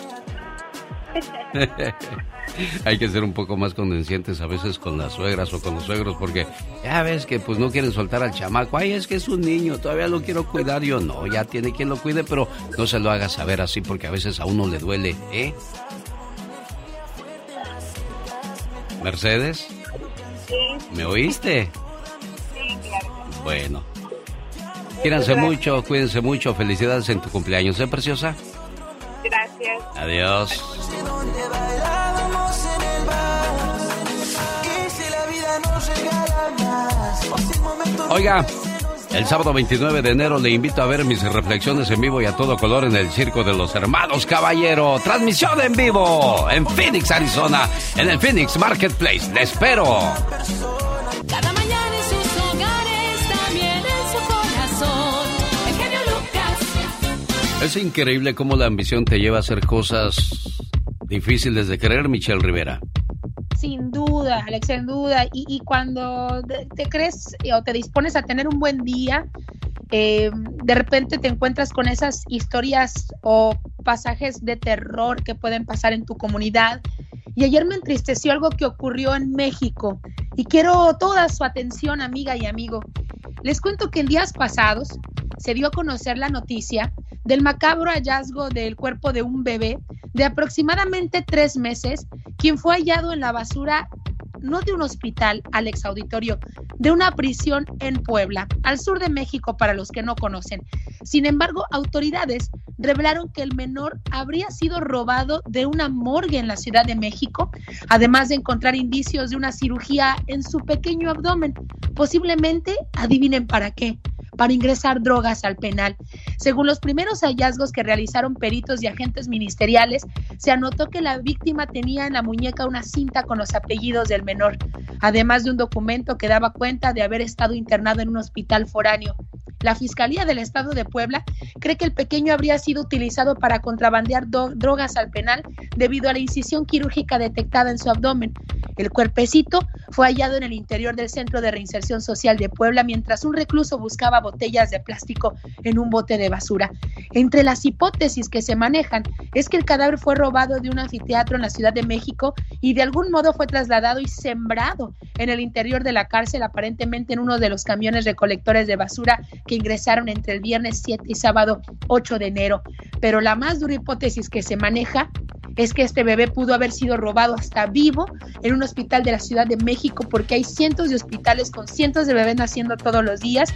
Speaker 1: Hay que ser un poco más condescientes a veces con las suegras o con los suegros porque ya ves que pues no quieren soltar al chamaco. Ay, es que es un niño, todavía lo quiero cuidar. Yo no, ya tiene quien lo cuide, pero no se lo haga saber así porque a veces a uno le duele, ¿eh? Mercedes, ¿me oíste?
Speaker 27: Sí, claro.
Speaker 1: Bueno. Quírense mucho, cuídense mucho. Felicidades en tu cumpleaños, ¿eh, preciosa?
Speaker 27: Gracias.
Speaker 1: Adiós. Oiga, el sábado 29 de enero le invito a ver mis reflexiones en vivo y a todo color en el Circo de los Hermanos Caballero. Transmisión en vivo en Phoenix, Arizona, en el Phoenix Marketplace. Le espero. Es increíble cómo la ambición te lleva a hacer cosas difíciles de creer, Michelle Rivera.
Speaker 25: Sin duda, Alex, sin duda. Y, cuando te, crees o te dispones a tener un buen día, eh, de repente te encuentras con esas historias o pasajes de terror que pueden pasar en tu comunidad. Y ayer me entristeció algo que ocurrió en México y quiero toda su atención, amiga y amigo. Les cuento que en días pasados se dio a conocer la noticia del macabro hallazgo del cuerpo de un bebé de aproximadamente tres meses, quien fue hallado en la basura no de un hospital, Alex Auditorio, de una prisión en Puebla, al sur de México, para los que no conocen. Sin embargo, autoridades revelaron que el menor habría sido robado de una morgue en la Ciudad de México, además de encontrar indicios de una cirugía en su pequeño abdomen. Posiblemente, adivinen para qué, para ingresar drogas al penal. Según los primeros hallazgos que realizaron peritos y agentes ministeriales, se anotó que la víctima tenía en la muñeca una cinta con los apellidos del menor, además de un documento que daba cuenta de haber estado internado en un hospital foráneo. La Fiscalía del Estado de Puebla cree que el pequeño habría sido utilizado para contrabandear drogas al penal debido a la incisión quirúrgica detectada en su abdomen. El cuerpecito fue hallado en el interior del Centro de Reinserción Social de Puebla mientras un recluso buscaba botellas de plástico en un bote de basura. Entre las hipótesis que se manejan es que el cadáver fue robado de un anfiteatro en la Ciudad de México y de algún modo fue trasladado y sembrado en el interior de la cárcel, aparentemente en uno de los camiones recolectores de basura que ingresaron entre el viernes 7 y sábado 8 de enero. Pero la más dura hipótesis que se maneja es que este bebé pudo haber sido robado hasta vivo en un hospital de la Ciudad de México porque hay cientos de hospitales con cientos de bebés naciendo todos los días,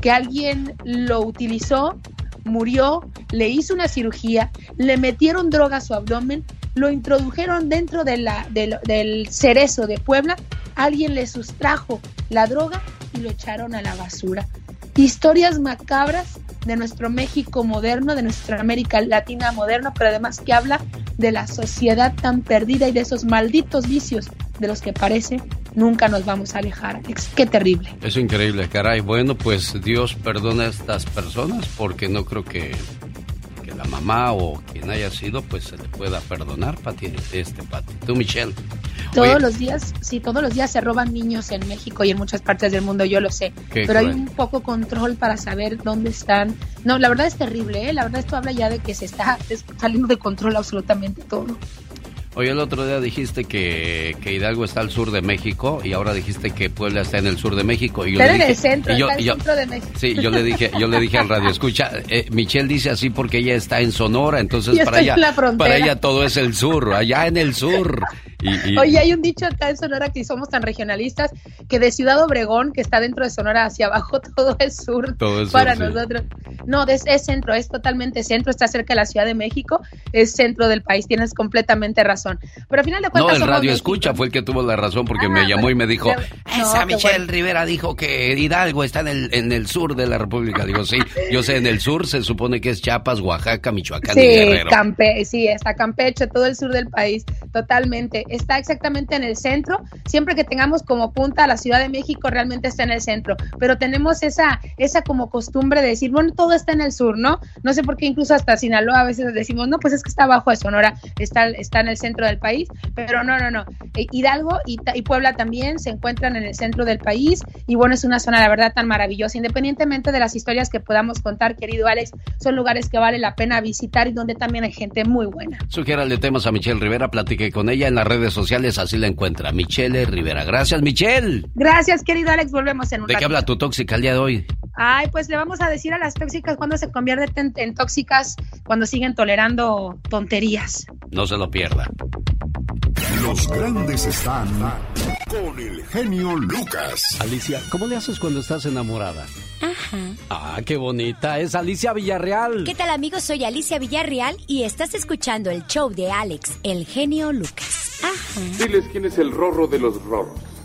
Speaker 25: que alguien lo utilizó, murió, le hizo una cirugía, le metieron droga a su abdomen, lo introdujeron dentro del cerezo de Puebla, alguien le sustrajo la droga y lo echaron a la basura. Historias macabras de nuestro México moderno, de nuestra América Latina moderna, pero además que habla de la sociedad tan perdida y de esos malditos vicios de los que parece nunca nos vamos a alejar. Qué terrible.
Speaker 1: Es increíble, caray. Bueno, pues Dios perdona a estas personas porque no creo que la mamá o quien haya sido, pues se le pueda perdonar, Pati, este Pati. Tú, Michelle.
Speaker 25: Todos los días, sí, todos los días se roban niños en México y en muchas partes del mundo, yo lo sé. pero hay un poco control para saber dónde están. No, la verdad es terrible, ¿eh? La verdad esto habla ya de que se está saliendo de control absolutamente todo.
Speaker 1: Oye, el otro día dijiste que, que, Hidalgo está al sur de México y ahora dijiste que Puebla está en el sur de México. Y yo
Speaker 25: está
Speaker 1: en
Speaker 25: el centro, está en el centro de México.
Speaker 1: Sí, yo le dije, yo le dije al radio, escucha, eh, Michelle dice así porque ella está en Sonora, entonces para ella, para ella todo es el sur, allá en el sur.
Speaker 25: Oye, hay un dicho acá en Sonora que somos tan regionalistas que de Ciudad Obregón, que está dentro de Sonora hacia abajo, todo es sur para nosotros. No, es, centro, es totalmente centro, está cerca de la Ciudad de México, es centro del país, tienes completamente razón. Pero al final de cuentas.
Speaker 1: No, el radio escucha fue el que tuvo la razón porque me ah, llamó y me dijo: Esa Michelle Rivera dijo que Hidalgo está en el, en el sur de la República. Digo, sí, yo sé, en el sur se supone que es Chiapas, Oaxaca, Michoacán
Speaker 25: y
Speaker 1: Guerrero.
Speaker 25: Campe sí, está Campeche, todo el sur del país, totalmente está exactamente en el centro. Siempre que tengamos como punta la Ciudad de México, realmente está en el centro. Pero tenemos esa, esa como costumbre de decir, bueno, todo está en el sur, ¿no? No sé por qué incluso hasta Sinaloa a veces decimos, no, pues es que está abajo de Sonora, está, está en el centro del país. Pero no, no, no. Eh, Hidalgo y, y Puebla también se encuentran en el centro del país. Y bueno, es una zona, la verdad, tan maravillosa. Independientemente de las historias que podamos contar, querido Alex, son lugares que vale la pena visitar y donde también hay gente muy buena.
Speaker 1: Sugiérale temas a Michelle Rivera, platiqué con ella en las redes sociales, así la encuentra. Michelle Rivera. Gracias, Michelle.
Speaker 25: Gracias, querido Alex. Volvemos en un
Speaker 1: ¿De qué habla tu tóxica el día de hoy?
Speaker 25: Ay, pues le vamos a decir a las tóxicas cuando se convierten en, tóxicas, cuando siguen tolerando tonterías.
Speaker 1: No se lo pierda.
Speaker 5: Los grandes están con el genio Lucas.
Speaker 1: Alicia, ¿cómo le haces cuando estás enamorada?
Speaker 28: Ajá.
Speaker 1: Ah, qué bonita. Es Alicia Villarreal.
Speaker 28: ¿Qué tal amigos? Soy Alicia Villarreal y estás escuchando el show de Alex, el genio Lucas. Ajá.
Speaker 29: Diles quién es el rorro de los rorros.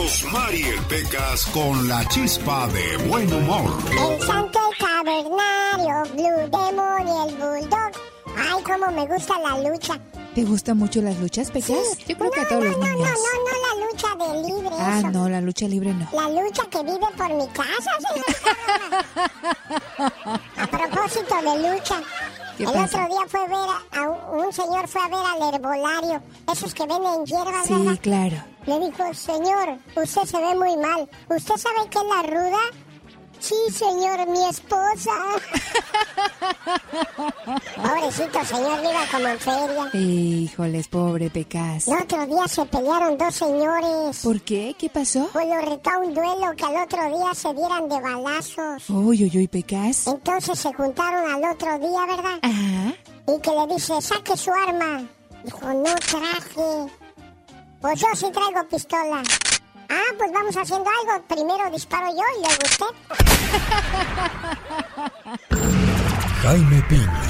Speaker 5: Rosmarie Pecas con la chispa de buen humor.
Speaker 9: El santo, el cavernario, Blue Demon y el Bulldog. Ay, cómo me gusta la lucha.
Speaker 30: ¿Te gustan mucho las luchas, Pecas? Yo creo que a todos
Speaker 9: no,
Speaker 30: los
Speaker 9: no,
Speaker 30: niños.
Speaker 9: No, no, no, la lucha de libre.
Speaker 30: Ah, no, la lucha libre no.
Speaker 9: La lucha que vive por mi casa, A propósito de lucha. El otro día fue a ver a, un, señor fue a ver al herbolario, esos que venden hierbas,
Speaker 30: sí,
Speaker 9: ¿verdad?
Speaker 30: claro.
Speaker 9: Le dijo, señor, usted se ve muy mal. ¿Usted sabe qué es la ruda? Sí, señor, mi esposa. Pobrecito señor, viva como en feria.
Speaker 30: Híjoles, pobre Pecas.
Speaker 9: El otro día se pelearon dos señores.
Speaker 30: ¿Por qué? ¿Qué pasó?
Speaker 9: Pues lo retó un duelo que al otro día se dieran de balazos.
Speaker 30: Uy, uy, uy, Pecas.
Speaker 9: Entonces se juntaron al otro día, ¿verdad?
Speaker 30: Ajá.
Speaker 9: Y que le dice, saque su arma. Dijo, no traje. Pues yo sí traigo pistola. Ah, pues vamos haciendo algo. Primero disparo yo y luego usted.
Speaker 14: Jaime Piña,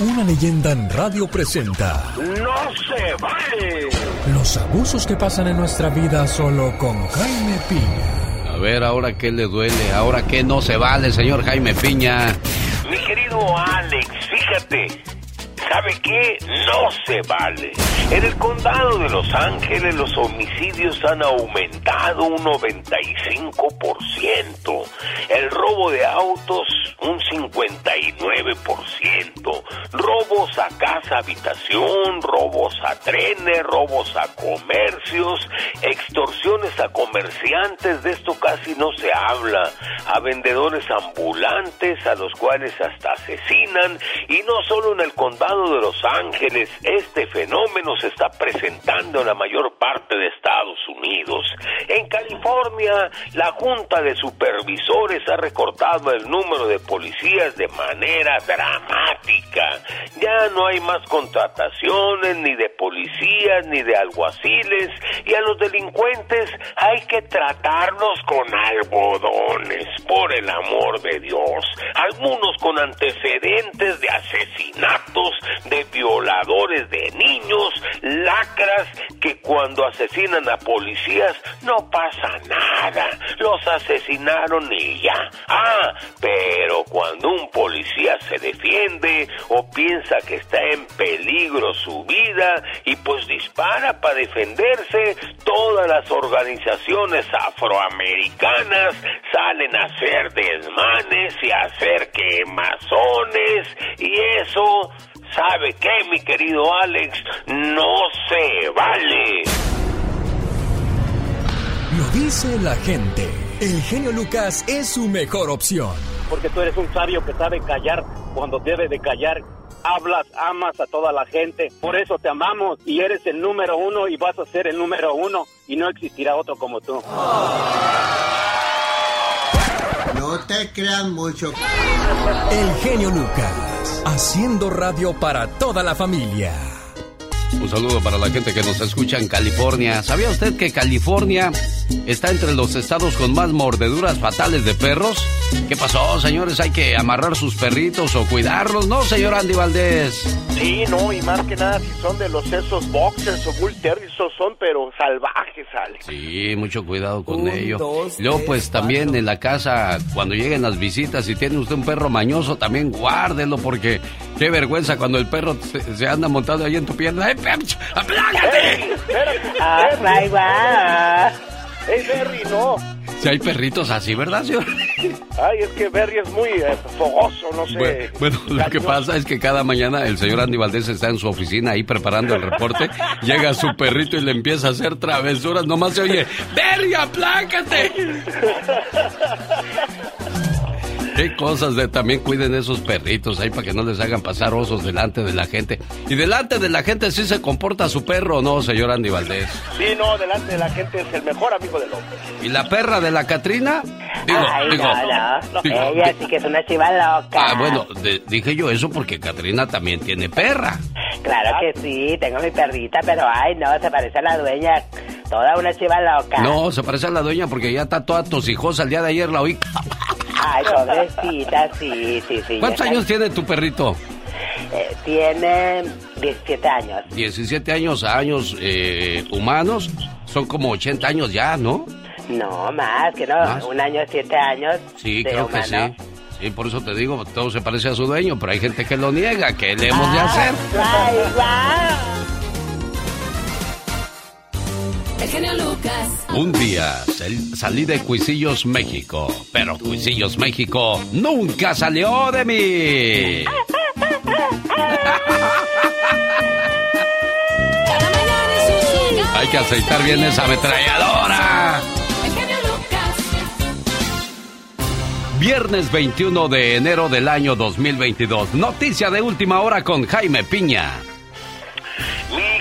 Speaker 14: una leyenda en radio presenta
Speaker 20: ¡No se vale!
Speaker 14: los abusos que pasan en nuestra vida solo con Jaime Piña.
Speaker 1: A ver, ahora qué le duele, ahora qué no se vale, señor Jaime Piña.
Speaker 20: Mi querido Alex, fíjate. ¿Sabe qué? No se vale. En el condado de Los Ángeles los homicidios han aumentado un 95%. El robo de autos un 59%. Robos a casa habitación, robos a trenes, robos a comercios, extorsiones a comerciantes, de esto casi no se habla. A vendedores ambulantes a los cuales hasta asesinan y no solo en el condado de Los Ángeles, este fenómeno se está presentando en la mayor parte de Estados Unidos. En California, la Junta de Supervisores ha recortado el número de policías de manera dramática. Ya no hay más contrataciones ni de policías ni de alguaciles y a los delincuentes hay que tratarlos con algodones, por el amor de Dios. Algunos con antecedentes de asesinatos, de violadores de niños, lacras que cuando asesinan a policías no pasa nada. Los asesinaron y ya. Ah, pero cuando un policía se defiende o piensa que está en peligro su vida y pues dispara para defenderse, todas las organizaciones afroamericanas salen a hacer desmanes y a hacer quemazones y eso ¿Sabe qué, mi querido Alex? No se vale.
Speaker 14: Lo dice la gente. El genio Lucas es su mejor opción.
Speaker 31: Porque tú eres un sabio que sabe callar cuando debe de callar. Hablas, amas a toda la gente. Por eso te amamos y eres el número uno y vas a ser el número uno y no existirá otro como tú.
Speaker 32: No te creas mucho.
Speaker 14: El genio Lucas, haciendo radio para toda la familia.
Speaker 1: Un saludo para la gente que nos escucha en California. ¿Sabía usted que California está entre los estados con más mordeduras fatales de perros? ¿Qué pasó, señores? ¿Hay que amarrar sus perritos o cuidarlos? ¿No, señor Andy Valdés?
Speaker 24: Sí, no, y más que nada si son de los esos boxers o bull terriers, esos son pero salvajes, Alex.
Speaker 1: Sí, mucho cuidado con ello. Luego, pues también en la casa, cuando lleguen las visitas, si tiene usted un perro mañoso, también guárdelo porque qué vergüenza cuando el perro se, se anda montando ahí en tu pierna. ¡Eh! ¡Aplácate!
Speaker 24: Ahí va. ¡Ey, Berry, no!
Speaker 1: Si hay perritos así, ¿verdad, señor?
Speaker 24: Ay, es que Berry es muy eh, fogoso, no sé.
Speaker 1: Bueno, bueno, lo que pasa es que cada mañana el señor Andy Valdés está en su oficina ahí preparando el reporte. Llega su perrito y le empieza a hacer travesuras. Nomás se oye, ¡Berry, aplácate! Qué cosas de también cuiden esos perritos ahí para que no les hagan pasar osos delante de la gente. Y delante de la gente sí se comporta su perro, ¿no, señor Andy Valdés?
Speaker 24: Sí, no, delante de la gente es el mejor amigo del hombre.
Speaker 1: ¿Y la perra de la Catrina? Digo,
Speaker 13: Ay,
Speaker 1: digo,
Speaker 13: no, no.
Speaker 1: digo,
Speaker 13: Ella sí que es una chiva loca.
Speaker 1: Ah, bueno, de- dije yo eso porque Catrina también tiene perra.
Speaker 13: Claro que sí, tengo mi perrita, pero ay, no, se parece a la dueña. Toda una chiva loca.
Speaker 1: No, se parece a la dueña porque ya está toda tosijosa. El día de ayer la oí.
Speaker 13: Ay, pobrecita, sí, sí, sí.
Speaker 1: ¿Cuántos años tiene tu perrito?
Speaker 13: está- eh, tiene 17 años.
Speaker 1: 17 años años eh, humanos. Son como 80 años ya, ¿no?
Speaker 13: No, más, que no.
Speaker 1: ¿Más?
Speaker 13: Un año, siete años.
Speaker 1: Sí, creo que
Speaker 13: humano.
Speaker 1: sí. Sí, por eso te digo, todo se parece a su dueño, pero hay gente que lo niega. ¿Qué le hemos de hacer?
Speaker 13: Ay, guau.
Speaker 23: El genio Lucas.
Speaker 1: Un día sal- salí de Cuisillos, México, pero Cuisillos, México nunca salió de mí. Hay que aceitar bien esa ametralladora. Viernes 21 de enero del año 2022. Noticia de última hora con Jaime Piña.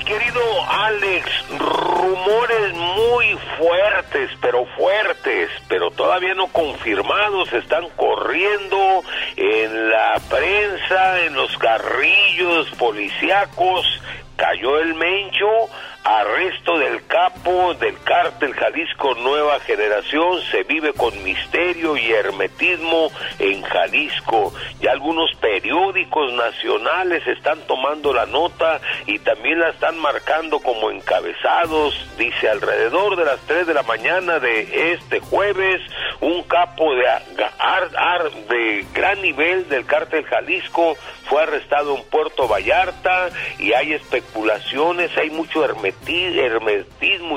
Speaker 20: Querido Alex, rumores muy fuertes, pero fuertes, pero todavía no confirmados, están corriendo en la prensa, en los carrillos policíacos. Cayó el Mencho, arresto del capo del cártel Jalisco Nueva Generación, se vive con misterio y hermetismo en Jalisco. Ya algunos periódicos nacionales están tomando la nota y también la están marcando como encabezados. Dice alrededor de las 3 de la mañana de este jueves, un capo de, de gran nivel del cártel Jalisco fue arrestado en Puerto Vallarta y hay especulaciones, hay mucho hermetismo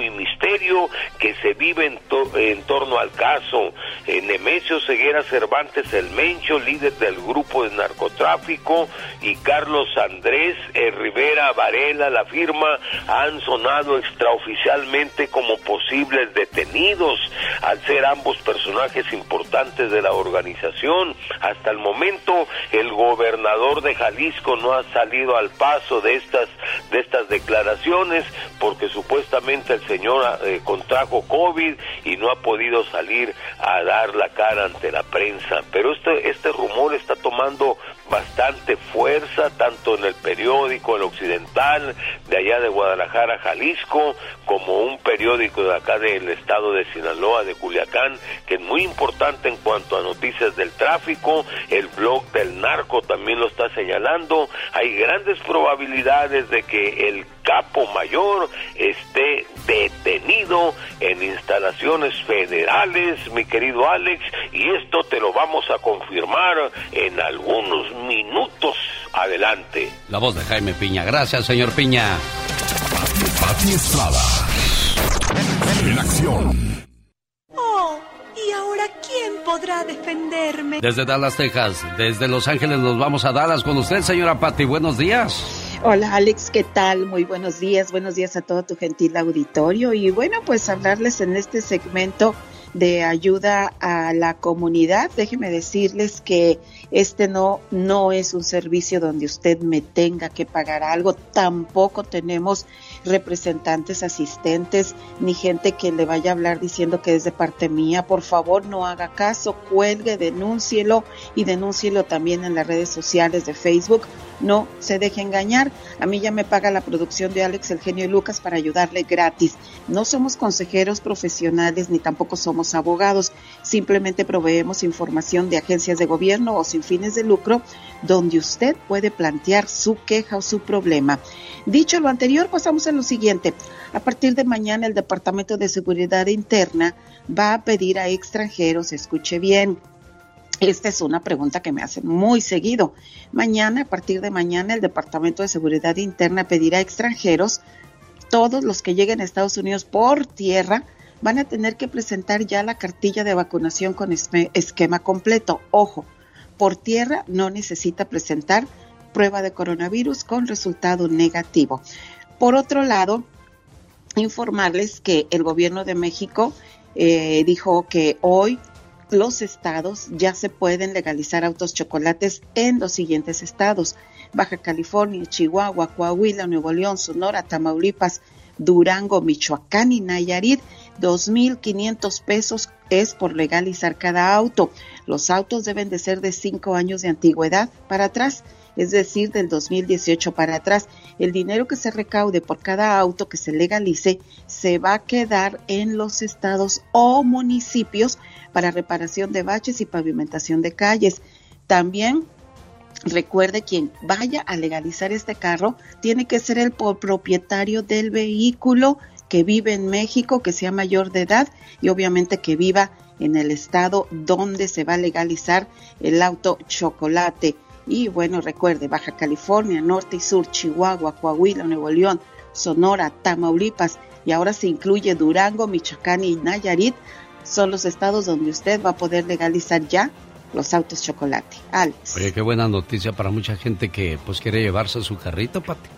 Speaker 20: y misterio que se vive en, en torno al caso. Eh, Nemesio Ceguera Cervantes El Mencho, líder del grupo de narcotráfico, y Carlos Andrés eh, Rivera Varela, la firma, han sonado extraoficialmente como posibles detenidos, al ser ambos personajes importantes de la organización. Hasta el momento, el gobernador de Jalisco no ha salido al paso de estas, de estas declaraciones porque supuestamente el señor eh, contrajo COVID y no ha podido salir a dar la cara ante la prensa. Pero este, este rumor está tomando bastante fuerza, tanto en el periódico El Occidental, de allá de Guadalajara, Jalisco, como un periódico de acá del estado de Sinaloa, de Culiacán, que es muy importante en cuanto a noticias del tráfico, el blog del narco también lo está señalando, hay grandes probabilidades de que el capo mayor esté detenido en instalaciones federales, mi querido Alex, y esto te lo vamos a confirmar en algunos minutos adelante.
Speaker 1: La voz de Jaime Piña. Gracias, señor Piña.
Speaker 5: Pati Estrada. En acción.
Speaker 33: Oh, ¿y ahora quién podrá defenderme?
Speaker 1: Desde Dallas, Texas. Desde Los Ángeles nos vamos a Dallas con usted, señora Patti. Buenos días.
Speaker 34: Hola Alex, ¿qué tal? Muy buenos días, buenos días a todo tu gentil auditorio y bueno, pues hablarles en este segmento de ayuda a la comunidad. Déjenme decirles que este no, no es un servicio donde usted me tenga que pagar algo. Tampoco tenemos representantes, asistentes, ni gente que le vaya a hablar diciendo que es de parte mía. Por favor, no haga caso, cuelgue, denúncielo y denúncielo también en las redes sociales de Facebook. No se deje engañar. A mí ya me paga la producción de Alex, el genio y Lucas para ayudarle gratis. No somos consejeros profesionales ni tampoco somos abogados. Simplemente proveemos información de agencias de gobierno o sin fines de lucro donde usted puede plantear su queja o su problema. Dicho lo anterior, pasamos a lo siguiente. A partir de mañana el Departamento de Seguridad Interna va a pedir a extranjeros, escuche bien, esta es una pregunta que me hacen muy seguido. Mañana, a partir de mañana, el Departamento de Seguridad Interna pedirá a extranjeros, todos los que lleguen a Estados Unidos por tierra, van a tener que presentar ya la cartilla de vacunación con esquema completo. Ojo, por tierra no necesita presentar prueba de coronavirus con resultado negativo. Por otro lado, informarles que el gobierno de México eh, dijo que hoy los estados ya se pueden legalizar autos chocolates en los siguientes estados. Baja California, Chihuahua, Coahuila, Nuevo León, Sonora, Tamaulipas, Durango, Michoacán y Nayarit. 2.500 pesos es por legalizar cada auto. Los autos deben de ser de 5 años de antigüedad para atrás, es decir, del 2018 para atrás. El dinero que se recaude por cada auto que se legalice se va a quedar en los estados o municipios para reparación de baches y pavimentación de calles. También Recuerde, quien vaya a legalizar este carro tiene que ser el propietario del vehículo que vive en México, que sea mayor de edad y obviamente que viva en el estado donde se va a legalizar el auto chocolate. Y bueno, recuerde, Baja California, Norte y Sur, Chihuahua, Coahuila, Nuevo León, Sonora, Tamaulipas y ahora se incluye Durango, Michoacán y Nayarit, son los estados donde usted va a poder legalizar ya los autos chocolate. Alex.
Speaker 1: Oye, qué buena noticia para mucha gente que pues quiere llevarse su carrito, Pati.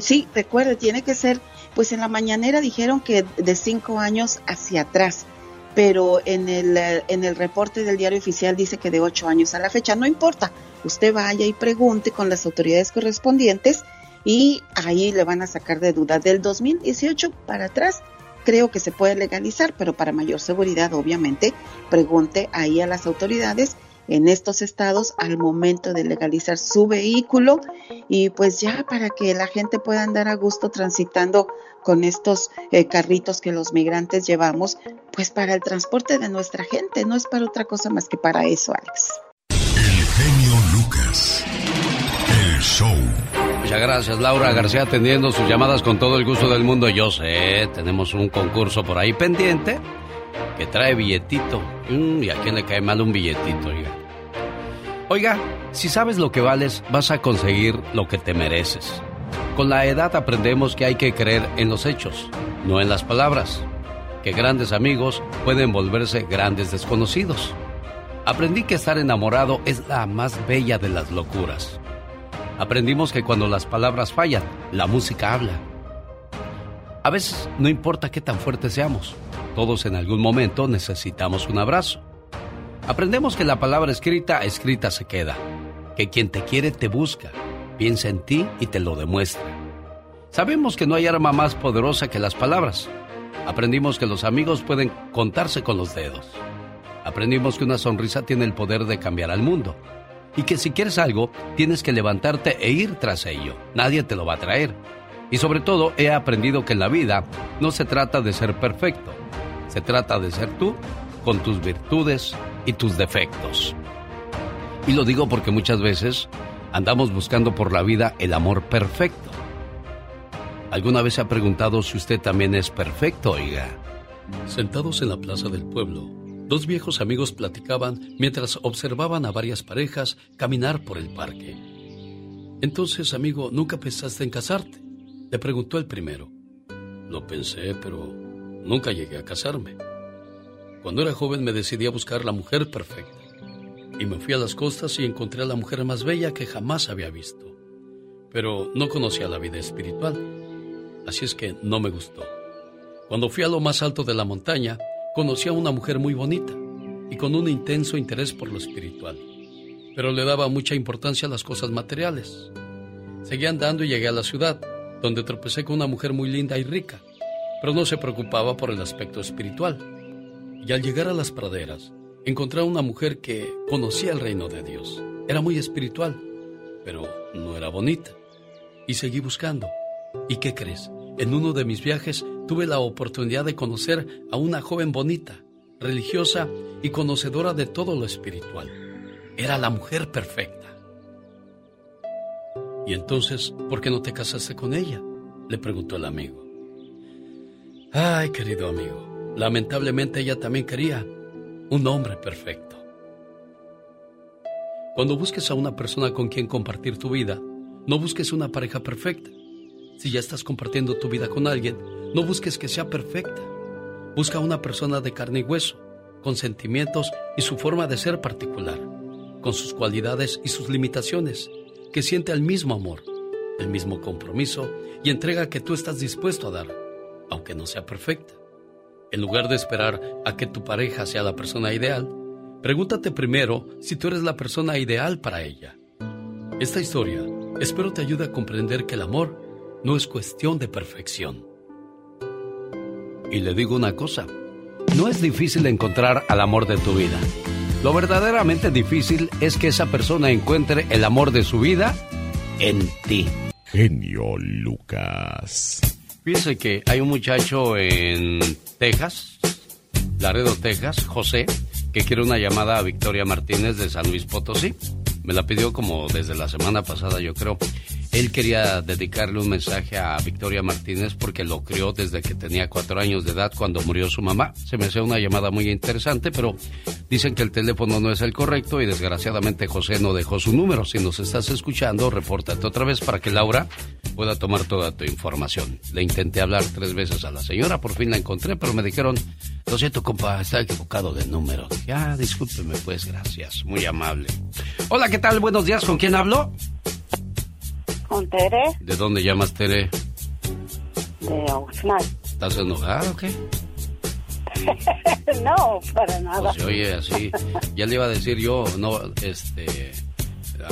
Speaker 34: Sí, recuerde, tiene que ser, pues en la mañanera dijeron que de cinco años hacia atrás. pero en el, en el reporte del diario oficial dice que de ocho años a la fecha. No importa, usted vaya y pregunte con las autoridades correspondientes y ahí le van a sacar de duda. Del 2018 para atrás creo que se puede legalizar, pero para mayor seguridad, obviamente, pregunte ahí a las autoridades en estos estados al momento de legalizar su vehículo y pues ya para que la gente pueda andar a gusto transitando con estos eh, carritos que los migrantes llevamos, pues para el transporte de nuestra gente, no es para otra cosa más que para eso, Alex.
Speaker 5: El genio El show.
Speaker 1: Muchas gracias, Laura García, atendiendo sus llamadas con todo el gusto del mundo. Yo sé, tenemos un concurso por ahí pendiente que trae billetito. Mm, ¿Y a quién le cae mal un billetito? Oiga, si sabes lo que vales, vas a conseguir lo que te mereces. Con la edad aprendemos que hay que creer en los hechos, no en las palabras. Que grandes amigos pueden volverse grandes desconocidos. Aprendí que estar enamorado es la más bella de las locuras. Aprendimos que cuando las palabras fallan, la música habla. A veces no importa qué tan fuertes seamos, todos en algún momento necesitamos un abrazo. Aprendemos que la palabra escrita, escrita se queda, que quien te quiere te busca, piensa en ti y te lo demuestra. Sabemos que no hay arma más poderosa que las palabras. Aprendimos que los amigos pueden contarse con los dedos. Aprendimos que una sonrisa tiene el poder de cambiar al mundo. Y que si quieres algo, tienes que levantarte e ir tras ello. Nadie te lo va a traer. Y sobre todo he aprendido que en la vida no se trata de ser perfecto, se trata de ser tú con tus virtudes y tus defectos. Y lo digo porque muchas veces andamos buscando por la vida el amor perfecto. ¿Alguna vez se ha preguntado si usted también es perfecto, oiga? Sentados en la plaza del pueblo, dos viejos amigos platicaban mientras observaban a varias parejas caminar por el parque. Entonces, amigo, ¿nunca pensaste en casarte? Le preguntó el primero. Lo pensé, pero nunca llegué a casarme. Cuando era joven me decidí a buscar la mujer perfecta. Y me fui a las costas y encontré a la mujer más bella que jamás había visto. Pero no conocía la vida espiritual. Así es que no me gustó. Cuando fui a lo más alto de la montaña, conocí a una mujer muy bonita y con un intenso interés por lo espiritual. Pero le daba mucha importancia a las cosas materiales. Seguí andando y llegué a la ciudad, donde tropecé con una mujer muy linda y rica, pero no se preocupaba por el aspecto espiritual. Y al llegar a las praderas, encontré a una mujer que conocía el reino de Dios. Era muy espiritual, pero no era bonita. Y seguí buscando. ¿Y qué crees? En uno de mis viajes tuve la oportunidad de conocer a una joven bonita, religiosa y conocedora de todo lo espiritual. Era la mujer perfecta. ¿Y entonces por qué no te casaste con ella? Le preguntó el amigo. Ay, querido amigo, lamentablemente ella también quería un hombre perfecto. Cuando busques a una persona con quien compartir tu vida, no busques una pareja perfecta. Si ya estás compartiendo tu vida con alguien, no busques que sea perfecta. Busca una persona de carne y hueso, con sentimientos y su forma de ser particular, con sus cualidades y sus limitaciones, que siente el mismo amor, el mismo compromiso y entrega que tú estás dispuesto a dar, aunque no sea perfecta. En lugar de esperar a que tu pareja sea la persona ideal, pregúntate primero si tú eres la persona ideal para ella. Esta historia espero te ayude a comprender que el amor no es cuestión de perfección. Y le digo una cosa, no es difícil encontrar al amor de tu vida. Lo verdaderamente difícil es que esa persona encuentre el amor de su vida en ti.
Speaker 5: Genio Lucas.
Speaker 1: Fíjese que hay un muchacho en Texas, Laredo, Texas, José, que quiere una llamada a Victoria Martínez de San Luis Potosí. Me la pidió como desde la semana pasada, yo creo. Él quería dedicarle un mensaje a Victoria Martínez porque lo crió desde que tenía cuatro años de edad cuando murió su mamá. Se me hace una llamada muy interesante, pero dicen que el teléfono no es el correcto y desgraciadamente José no dejó su número. Si nos estás escuchando, repórtate otra vez para que Laura pueda tomar toda tu información. Le intenté hablar tres veces a la señora, por fin la encontré, pero me dijeron, lo siento, compa, está equivocado de número. Ya, ah, discúlpeme, pues, gracias, muy amable. Hola, ¿qué tal? Buenos días, ¿con quién hablo?
Speaker 27: ¿Con Tere?
Speaker 1: ¿De dónde llamas, Tere?
Speaker 27: De Oxnard.
Speaker 1: ¿Estás enojada o qué?
Speaker 27: no, para nada.
Speaker 1: Pues oye así. Ya le iba a decir yo, no, este.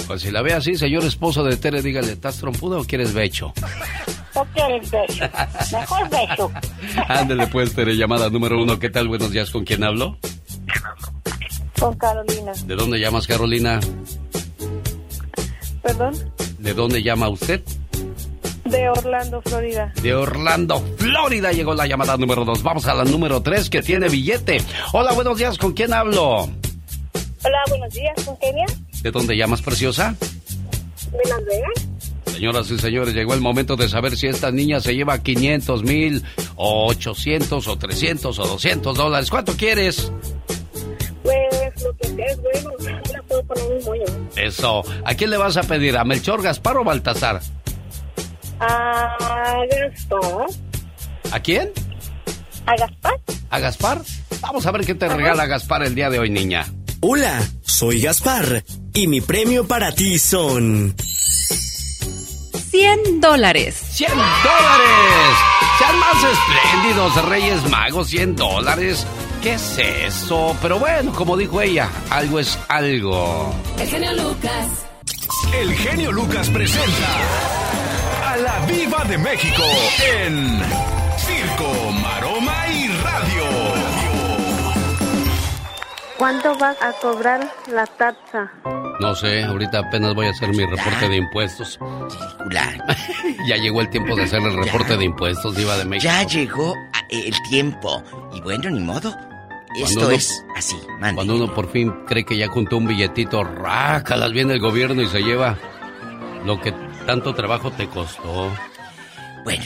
Speaker 1: Pues si la ve así, señor esposo de Tere, dígale, ¿estás trompudo o quieres becho?
Speaker 27: ¿O quieres beso? Mejor beso.
Speaker 1: Ándele pues, Tere, llamada número uno. ¿Qué tal? Buenos días, ¿con quién hablo?
Speaker 27: Con Carolina.
Speaker 1: ¿De dónde llamas, Carolina?
Speaker 27: ¿Perdón?
Speaker 1: ¿De dónde llama usted?
Speaker 27: De Orlando, Florida.
Speaker 1: De Orlando, Florida llegó la llamada número dos. Vamos a la número tres que tiene billete. Hola, buenos días, ¿con quién hablo?
Speaker 27: Hola, buenos días, ¿con Kenia?
Speaker 1: ¿De dónde llamas, preciosa?
Speaker 27: De Las Vegas.
Speaker 1: Señoras y señores, llegó el momento de saber si esta niña se lleva 500 mil, o 800, o 300, o 200 dólares. ¿Cuánto quieres? Eso. ¿A quién le vas a pedir? ¿A Melchor, Gaspar o Baltasar?
Speaker 27: A Gaspar.
Speaker 1: ¿A quién?
Speaker 27: ¿A Gaspar?
Speaker 1: ¿A Gaspar? Vamos a ver qué te regala Gaspar el día de hoy, niña.
Speaker 35: Hola, soy Gaspar y mi premio para ti son
Speaker 36: 100 dólares.
Speaker 1: 100 dólares. Sean más espléndidos, Reyes Magos, 100 dólares. ¿Qué es eso? Pero bueno, como dijo ella, algo es algo.
Speaker 23: El genio Lucas.
Speaker 5: El genio Lucas presenta a la Viva de México en Circo, Maroma y Radio.
Speaker 27: ¿Cuánto va a cobrar la taxa?
Speaker 1: No sé, ahorita apenas voy a hacer mi reporte de impuestos. ya llegó el tiempo de hacer el reporte de impuestos, Diva de México.
Speaker 37: Ya llegó el tiempo. Y bueno, ni modo. Esto
Speaker 1: uno-
Speaker 37: es así, mande.
Speaker 1: Cuando uno por fin cree que ya juntó un billetito, rácalas viene el gobierno y se lleva lo que tanto trabajo te costó.
Speaker 37: Bueno,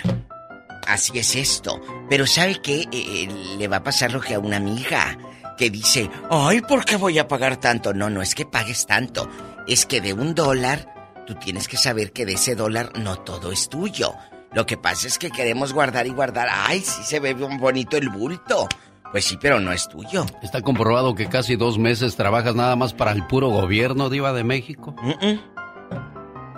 Speaker 37: así es esto. Pero ¿sabe qué? Eh, eh, le va a pasar lo que a una amiga que dice, ay, ¿por qué voy a pagar tanto? No, no es que pagues tanto. Es que de un dólar, tú tienes que saber que de ese dólar no todo es tuyo. Lo que pasa es que queremos guardar y guardar. Ay, sí se ve bonito el bulto. Pues sí, pero no es tuyo.
Speaker 1: Está comprobado que casi dos meses trabajas nada más para el puro gobierno, Diva de México.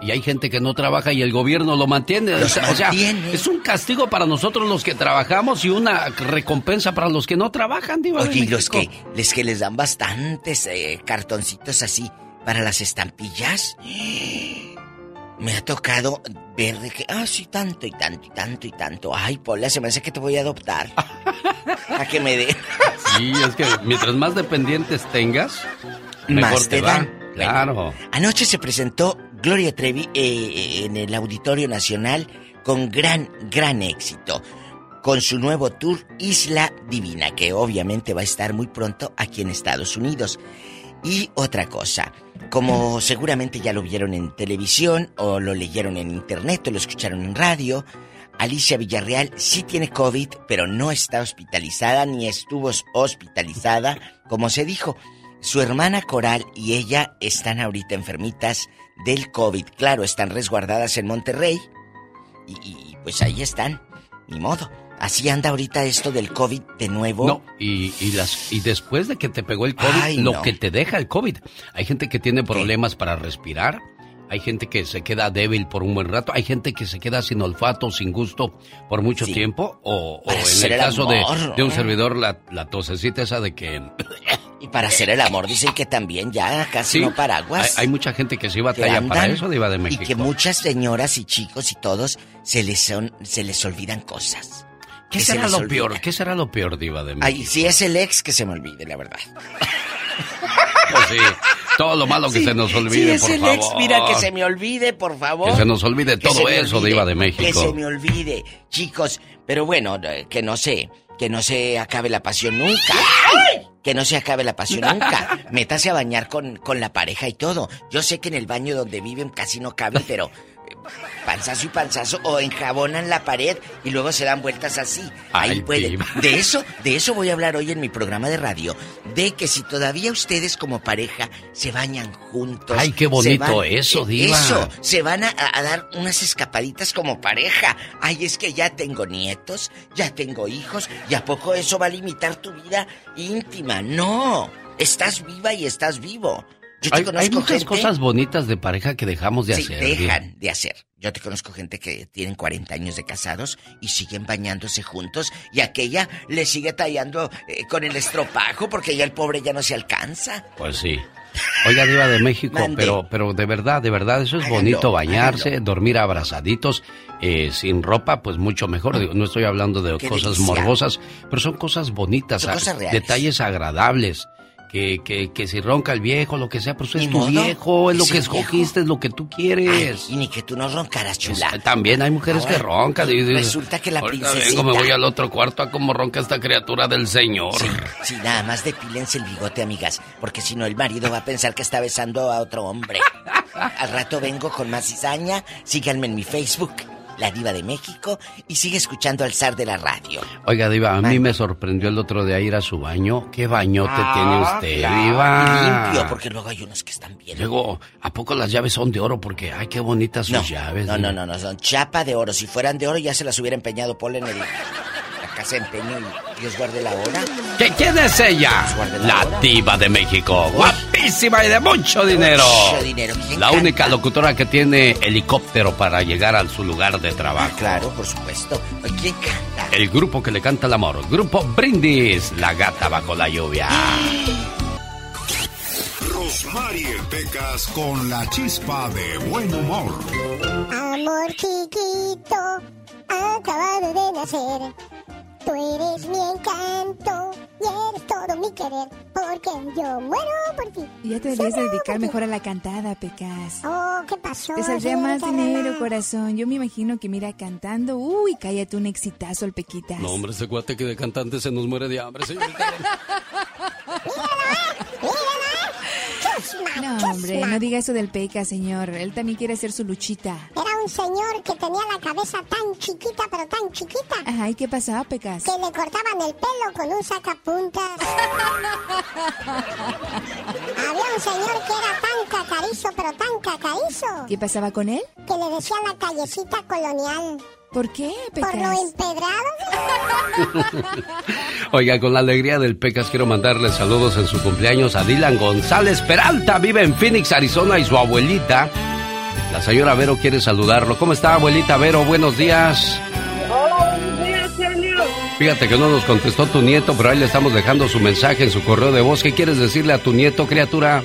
Speaker 1: Y hay gente que no trabaja y el gobierno lo mantiene.
Speaker 37: Los
Speaker 1: o sea,
Speaker 37: mantiene.
Speaker 1: es un castigo para nosotros los que trabajamos y una recompensa para los que no trabajan, Diva de
Speaker 37: Oye, y los
Speaker 1: México.
Speaker 37: que, les que les dan bastantes eh, cartoncitos así para las estampillas. Me ha tocado ver de que, ah, sí, tanto y tanto y tanto y tanto. Ay, Pola, se me hace que te voy a adoptar. a que me dé.
Speaker 1: Sí, es que mientras más dependientes tengas, mejor
Speaker 37: Más
Speaker 1: te,
Speaker 37: te
Speaker 1: va.
Speaker 37: dan.
Speaker 1: Claro.
Speaker 37: Anoche se presentó Gloria Trevi eh, en el Auditorio Nacional con gran, gran éxito. Con su nuevo tour Isla Divina, que obviamente va a estar muy pronto aquí en Estados Unidos. Y otra cosa, como seguramente ya lo vieron en televisión o lo leyeron en internet o lo escucharon en radio, Alicia Villarreal sí tiene COVID, pero no está hospitalizada ni estuvo hospitalizada, como se dijo. Su hermana Coral y ella están ahorita enfermitas del COVID. Claro, están resguardadas en Monterrey. Y, pues ahí están. Ni modo. Así anda ahorita esto del COVID de nuevo.
Speaker 1: No, y, y las, y después de que te pegó el COVID,
Speaker 37: Ay,
Speaker 1: lo
Speaker 37: no.
Speaker 1: que te deja el COVID. Hay gente que tiene problemas para respirar, hay gente que se queda débil por un buen rato, hay gente que se queda sin olfato, sin gusto por mucho tiempo, o, o
Speaker 37: Para
Speaker 1: en el caso de,
Speaker 37: amor,
Speaker 1: de un
Speaker 37: ¿no?
Speaker 1: servidor, la, la tosecita esa de que...
Speaker 37: Y para hacer el amor dicen que también ya casi
Speaker 1: Sí,
Speaker 37: no paraguas.
Speaker 1: Hay, hay mucha gente que sí
Speaker 37: que
Speaker 1: batalla para
Speaker 37: andan
Speaker 1: eso, de
Speaker 37: Y
Speaker 1: México.
Speaker 37: que muchas señoras y chicos y todos se les son, se les olvidan cosas.
Speaker 1: ¿Qué
Speaker 37: Que se
Speaker 1: será lo
Speaker 37: olvida.
Speaker 1: peor? ¿Qué será lo peor, Diva de México?
Speaker 37: Ay, si es el ex que se me olvide, la verdad.
Speaker 1: Pues sí, todo lo malo que
Speaker 37: Sí,
Speaker 1: se nos
Speaker 37: si
Speaker 1: olvide,
Speaker 37: es
Speaker 1: por
Speaker 37: el
Speaker 1: favor.
Speaker 37: ex, mira, que se me olvide, por favor.
Speaker 1: Que se nos olvide
Speaker 37: Que
Speaker 1: todo eso,
Speaker 37: olvide,
Speaker 1: Diva de
Speaker 37: Que
Speaker 1: México.
Speaker 37: se me olvide, chicos. Pero bueno, eh, que no se, que no se acabe la pasión nunca. Que no se acabe la pasión nunca. Métase a bañar con, con la pareja y todo. Yo sé que en el baño donde viven casi no cabe, pero panzazo y panzazo o enjabonan la pared y luego se dan vueltas así. Ahí
Speaker 1: Ay,
Speaker 37: puede.
Speaker 1: Diva.
Speaker 37: De eso, de eso voy a hablar hoy en mi programa de radio. De que si todavía ustedes como pareja se bañan juntos.
Speaker 1: Ay, qué bonito eso,
Speaker 37: eh,
Speaker 1: Diva.
Speaker 37: Eso, se van a, a dar unas escapaditas como pareja. Ay, es que ya tengo nietos, ya tengo hijos, ¿y a poco eso va a limitar tu vida íntima? No, estás viva y estás vivo. Yo te
Speaker 1: hay,
Speaker 37: conozco
Speaker 1: hay muchas
Speaker 37: gente-
Speaker 1: cosas bonitas de pareja que dejamos de
Speaker 37: Sí,
Speaker 1: hacer.
Speaker 37: dejan de hacer. Yo te conozco gente que tienen 40 años de casados y siguen bañándose juntos y aquella le sigue tallando eh, con el estropajo porque ya el pobre ya no se alcanza.
Speaker 1: Pues sí. Oiga, Diva de México,
Speaker 37: Mande.
Speaker 1: pero, pero de verdad, de verdad, eso es bonito, bañarse, dormir abrazaditos, eh, sin ropa, pues mucho mejor. Digo, no estoy hablando de
Speaker 37: Qué
Speaker 1: cosas
Speaker 37: delicia.
Speaker 1: morbosas, pero son cosas bonitas,
Speaker 37: Son cosas reales.
Speaker 1: detalles agradables. Que, que, que si ronca el viejo, lo que sea, pues es
Speaker 37: Ni
Speaker 1: tu
Speaker 37: modo,
Speaker 1: viejo, es lo
Speaker 37: es
Speaker 1: que
Speaker 37: viejo.
Speaker 1: escogiste, es lo que tú quieres.
Speaker 37: y ni que tú no roncaras, chula.
Speaker 1: Pues, también hay mujeres que
Speaker 37: Ahora,
Speaker 1: roncan. y
Speaker 37: resulta que la
Speaker 1: "Ahorita
Speaker 37: princesita-
Speaker 1: vengo, me voy al otro cuarto a cómo ronca esta criatura del Señor.
Speaker 37: Sí, nada más depílense el bigote, amigas, porque si no el marido va a pensar que está besando a otro hombre. Al rato vengo con más cizaña, síganme en mi Facebook, La Diva de México, y sigue escuchando al zar de la radio.
Speaker 1: Oiga, Diva, a mí me sorprendió el otro día ir a su baño. ¿Qué bañote
Speaker 37: Ah,
Speaker 1: tiene usted,
Speaker 37: claro,
Speaker 1: Diva?
Speaker 37: Limpio, porque luego hay unos que están bien.
Speaker 1: Luego, ¿a poco las llaves son de oro? Porque, ay, qué bonitas sus
Speaker 37: No,
Speaker 1: llaves.
Speaker 37: no,
Speaker 1: Diva.
Speaker 37: no, no, no, son chapa de oro. Si fueran de oro ya se las hubiera empeñado Paul en el, la casa de empeño y Dios guarde la hora.
Speaker 1: ¿Qué- ¿Quién es ella? La diva de México. Guapísima y de mucho dinero.
Speaker 37: Mucho dinero. ¿Quién
Speaker 1: La
Speaker 37: canta?
Speaker 1: única locutora que tiene helicóptero para llegar a su lugar de trabajo.
Speaker 37: Claro, por supuesto. ¿Quién canta?
Speaker 1: El grupo que le canta el amor. Grupo Brindis. La gata bajo la lluvia.
Speaker 5: Rosmarie Pecas con la chispa de buen humor.
Speaker 9: Amor chiquito, acabado de nacer. Tú eres mi encanto y eres todo mi querer. Porque yo muero por ti.
Speaker 30: Ya te debes dedicar mejor a la cantada, Pecas.
Speaker 9: Oh, ¿qué pasó?
Speaker 30: Te saldría más dinero, corazón. Yo me imagino que mira cantando. Uy, cállate un exitazo el Pequitas.
Speaker 1: No, hombre, ese guate que de cantante se nos muere de hambre, señorita.
Speaker 30: No, hombre, no diga eso del Peca, señor. Él también quiere hacer su luchita.
Speaker 9: Era un señor que tenía la cabeza tan chiquita, pero tan chiquita,
Speaker 30: Ajá, ¿y qué pasaba, Pecas?
Speaker 9: que le cortaban el pelo con un sacapuntas. Había un señor que era tan cacarizo, pero tan cacarizo,
Speaker 30: ¿Qué pasaba con él?
Speaker 9: que le decían la callecita colonial.
Speaker 30: ¿Por qué,
Speaker 9: Por lo empedrado.
Speaker 1: Oiga, con la alegría del Pecas quiero mandarle saludos en su cumpleaños a Dylan González Peralta. Vive en Phoenix, Arizona y su abuelita. La señora Vero quiere saludarlo. ¿Cómo está, abuelita Vero? Buenos días.
Speaker 27: Hola, buenos días, genio.
Speaker 1: Fíjate que no nos contestó tu nieto, pero ahí le estamos dejando su mensaje en su correo de voz. ¿Qué quieres decirle a tu nieto, criatura?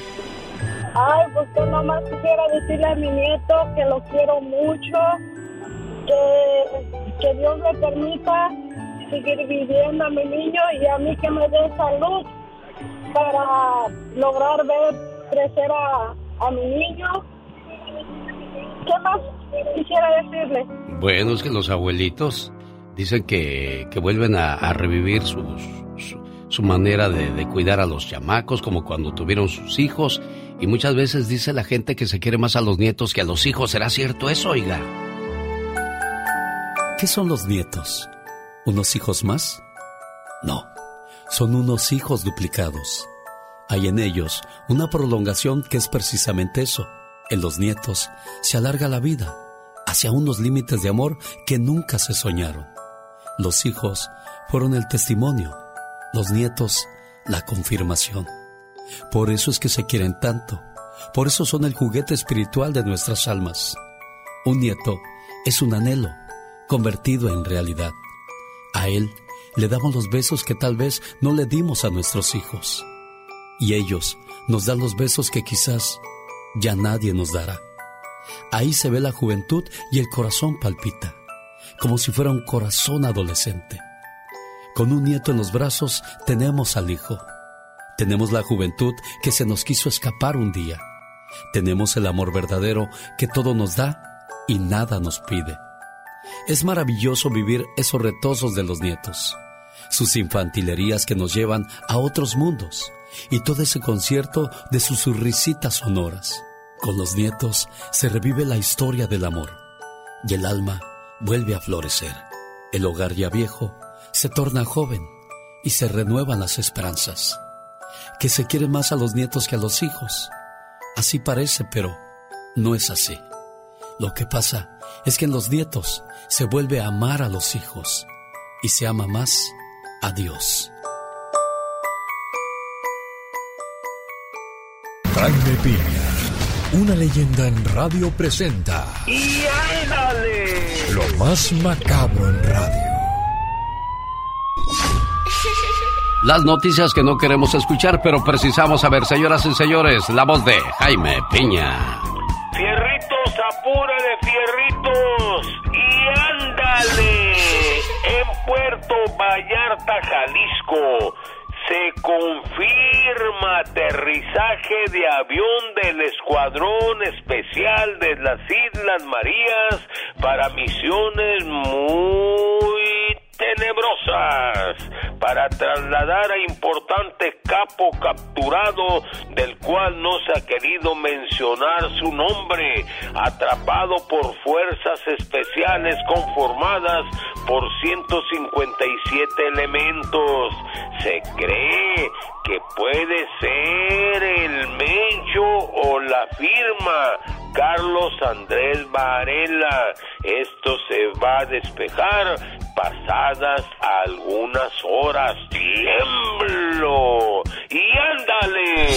Speaker 27: Ay, pues yo nomás quisiera decirle a mi nieto que lo quiero mucho, que, que Dios le permita seguir viviendo a mi niño y a mí que me dé salud para lograr ver crecer a, a mi niño. ¿Qué más quisiera decirle?
Speaker 1: Bueno, es que los abuelitos dicen que, que vuelven a, revivir sus- su, su manera de, de cuidar a los chamacos, como cuando tuvieron sus hijos. Y muchas veces dice la gente que se quiere más a los nietos que a los hijos. ¿Será cierto eso, oiga?
Speaker 38: ¿Qué son los nietos? ¿Unos hijos más? No, son unos hijos duplicados. Hay en ellos una prolongación que es precisamente eso. En los nietos se alarga la vida hacia unos límites de amor que nunca se soñaron. Los hijos fueron el testimonio, los nietos la confirmación. Por eso es que se quieren tanto, por eso son el juguete espiritual de nuestras almas. Un nieto es un anhelo convertido en realidad. A él le damos los besos que tal vez no le dimos a nuestros hijos. Y ellos nos dan los besos que quizás ya nadie nos dará. Ahí se ve la juventud y el corazón palpita, como si fuera un corazón adolescente. Con un nieto en los brazos tenemos al hijo. Tenemos la juventud que se nos quiso escapar un día. Tenemos el amor verdadero que todo nos da y nada nos pide. Es maravilloso vivir esos retosos de los nietos, sus infantilerías que nos llevan a otros mundos y todo ese concierto de sus risitas sonoras. Con los nietos se revive la historia del amor y el alma vuelve a florecer. El hogar ya viejo se torna joven y se renuevan las esperanzas. Que se quiere más a los nietos que a los hijos. Así parece, pero no es así. Lo que pasa es que en los nietos se vuelve a amar a los hijos y se ama más a Dios.
Speaker 14: Jaime Piña, una leyenda en radio presenta.
Speaker 24: ¡Y ándale!
Speaker 14: Lo más macabro en radio.
Speaker 1: Las noticias que no queremos escuchar, pero precisamos saber, señoras y señores, la voz de Jaime Piña.
Speaker 20: Vallarta, Jalisco, se confirma aterrizaje de avión del Escuadrón Especial de las Islas Marías para misiones muy tenebrosas para trasladar a importante capo capturado del cual no se ha querido mencionar su nombre, atrapado por fuerzas especiales conformadas por 157 elementos. Se cree que puede ser el Mencho o la firma Carlos Andrés Varela. Esto se va a despejar pasadas algunas horas. ¡Tiemblo! ¡Y ándale!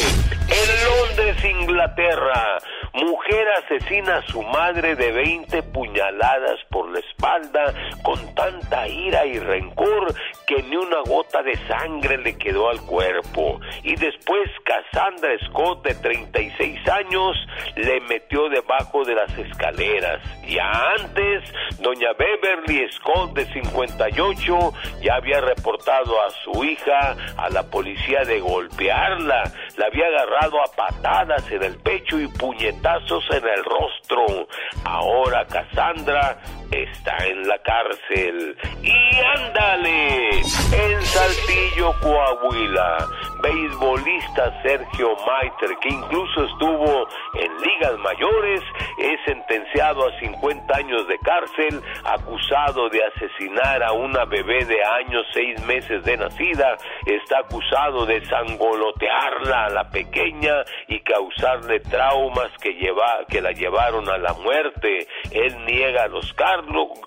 Speaker 20: En Londres, Inglaterra, mujer asesina a su madre de 20 puñaladas por la espalda con tanta ira y rencor que ni una gota de sangre le quedó al cuerpo. Y después Cassandra Scott, de 36 años, le metió debajo de las escaleras. Ya antes, doña Beverly Scott, de 58, ya había reportado a su hija a la policía de golpearla. La había agarrado a patadas en el pecho y puñetazos en el rostro. Ahora Cassandra está en la cárcel. Y ándale, en Saltillo, Coahuila, beisbolista Sergio Maiter, que incluso estuvo en ligas mayores, es sentenciado a 50 años de cárcel, acusado de asesinar a una bebé de años seis meses de nacida, está acusado de sangolotearla la pequeña y causarle traumas que, lleva, que la llevaron a la muerte. Él niega los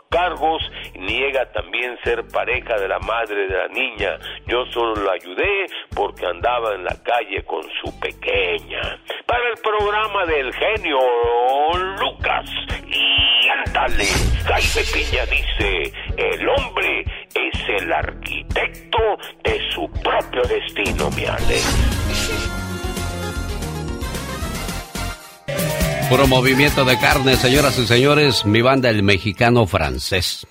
Speaker 20: cargos, niega también ser pareja de la madre de la niña. Yo solo la ayudé porque andaba en la calle con su pequeña. Para el programa del genio Lucas, y ándale, Jaime Piña dice, el hombre es el arquitecto de su propio destino, mi Alex.
Speaker 1: Puro movimiento de carne, señoras y señores, mi banda el mexicano francés.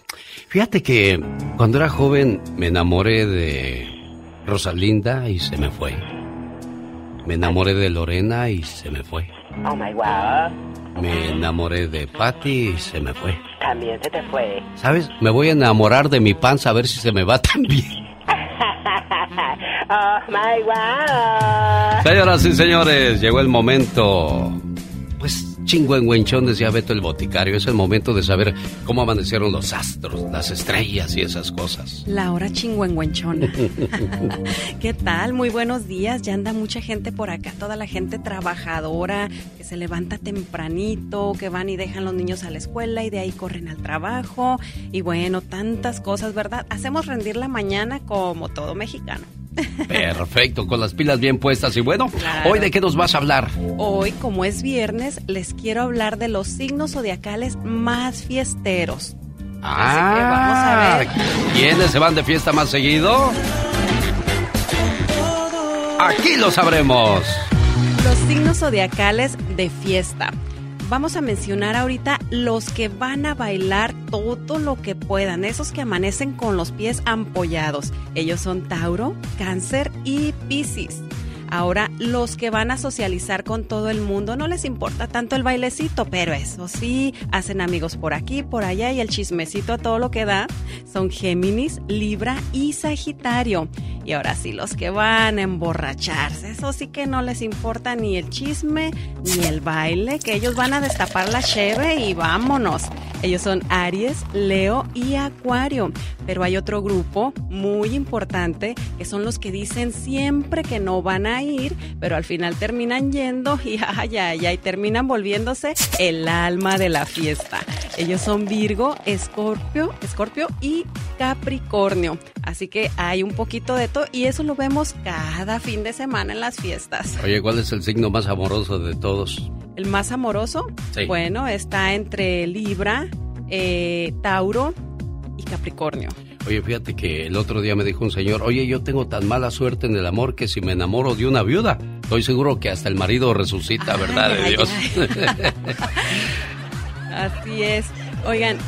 Speaker 1: Fíjate que cuando era joven me enamoré de Rosalinda y se me fue. Me enamoré de Lorena y se me fue.
Speaker 13: Oh my God.
Speaker 1: Me enamoré de Patty y se me fue.
Speaker 13: También se te fue.
Speaker 1: ¿Sabes? Me voy a enamorar de mi panza a ver si se me va también.
Speaker 13: oh my God.
Speaker 1: Señoras y señores, llegó el momento. Chingüengüenchón, decía Beto el Boticario. Es el momento de saber cómo amanecieron los astros, las estrellas y esas cosas.
Speaker 15: La hora chingüengüenchona. ¿Qué tal? Muy buenos días. Ya anda mucha gente por acá, toda la gente trabajadora que se levanta tempranito, que van y dejan los niños a la escuela y de ahí corren al trabajo. Y bueno, tantas cosas, ¿verdad? Hacemos rendir la mañana como todo mexicano.
Speaker 1: Perfecto, con las pilas bien puestas. Y bueno, ¿hoy de qué nos vas a hablar?
Speaker 15: Hoy, como es viernes, les quiero hablar de los signos zodiacales más fiesteros.
Speaker 1: Ah, vamos a ver. ¿Quiénes se van de fiesta más seguido? Aquí lo sabremos.
Speaker 15: Los signos zodiacales de fiesta vamos a mencionar ahorita los que van a bailar todo lo que puedan, esos que amanecen con los pies ampollados. Ellos son Tauro, Cáncer y Piscis. Ahora, los que van a socializar con todo el mundo no les importa tanto el bailecito, pero eso sí, hacen amigos por aquí, por allá y el chismecito a todo lo que da son Géminis, Libra y Sagitario. Y ahora sí, los que van a emborracharse, eso sí que no les importa ni el chisme ni el baile, que ellos van a destapar la cheve y vámonos. Ellos son Aries, Leo y Acuario. Pero hay otro grupo muy importante que son los que dicen siempre que no van a ir, pero al final terminan yendo y ay, ay, ay, terminan volviéndose el alma de la fiesta. Ellos son Virgo, Escorpio, Escorpio y Capricornio. Así que hay un poquito de todo y eso lo vemos cada fin de semana en las fiestas.
Speaker 1: Oye, ¿cuál es el signo más amoroso de todos?
Speaker 15: El más amoroso,
Speaker 1: Sí.
Speaker 15: bueno, está entre Libra, eh, Tauro y Capricornio.
Speaker 1: Oye, fíjate que el otro día me dijo un señor, oye, yo tengo tan mala suerte en el amor que si me enamoro de una viuda, estoy seguro que hasta el marido resucita, ¿verdad de
Speaker 15: ay,
Speaker 1: Dios?
Speaker 15: Así es. Oigan,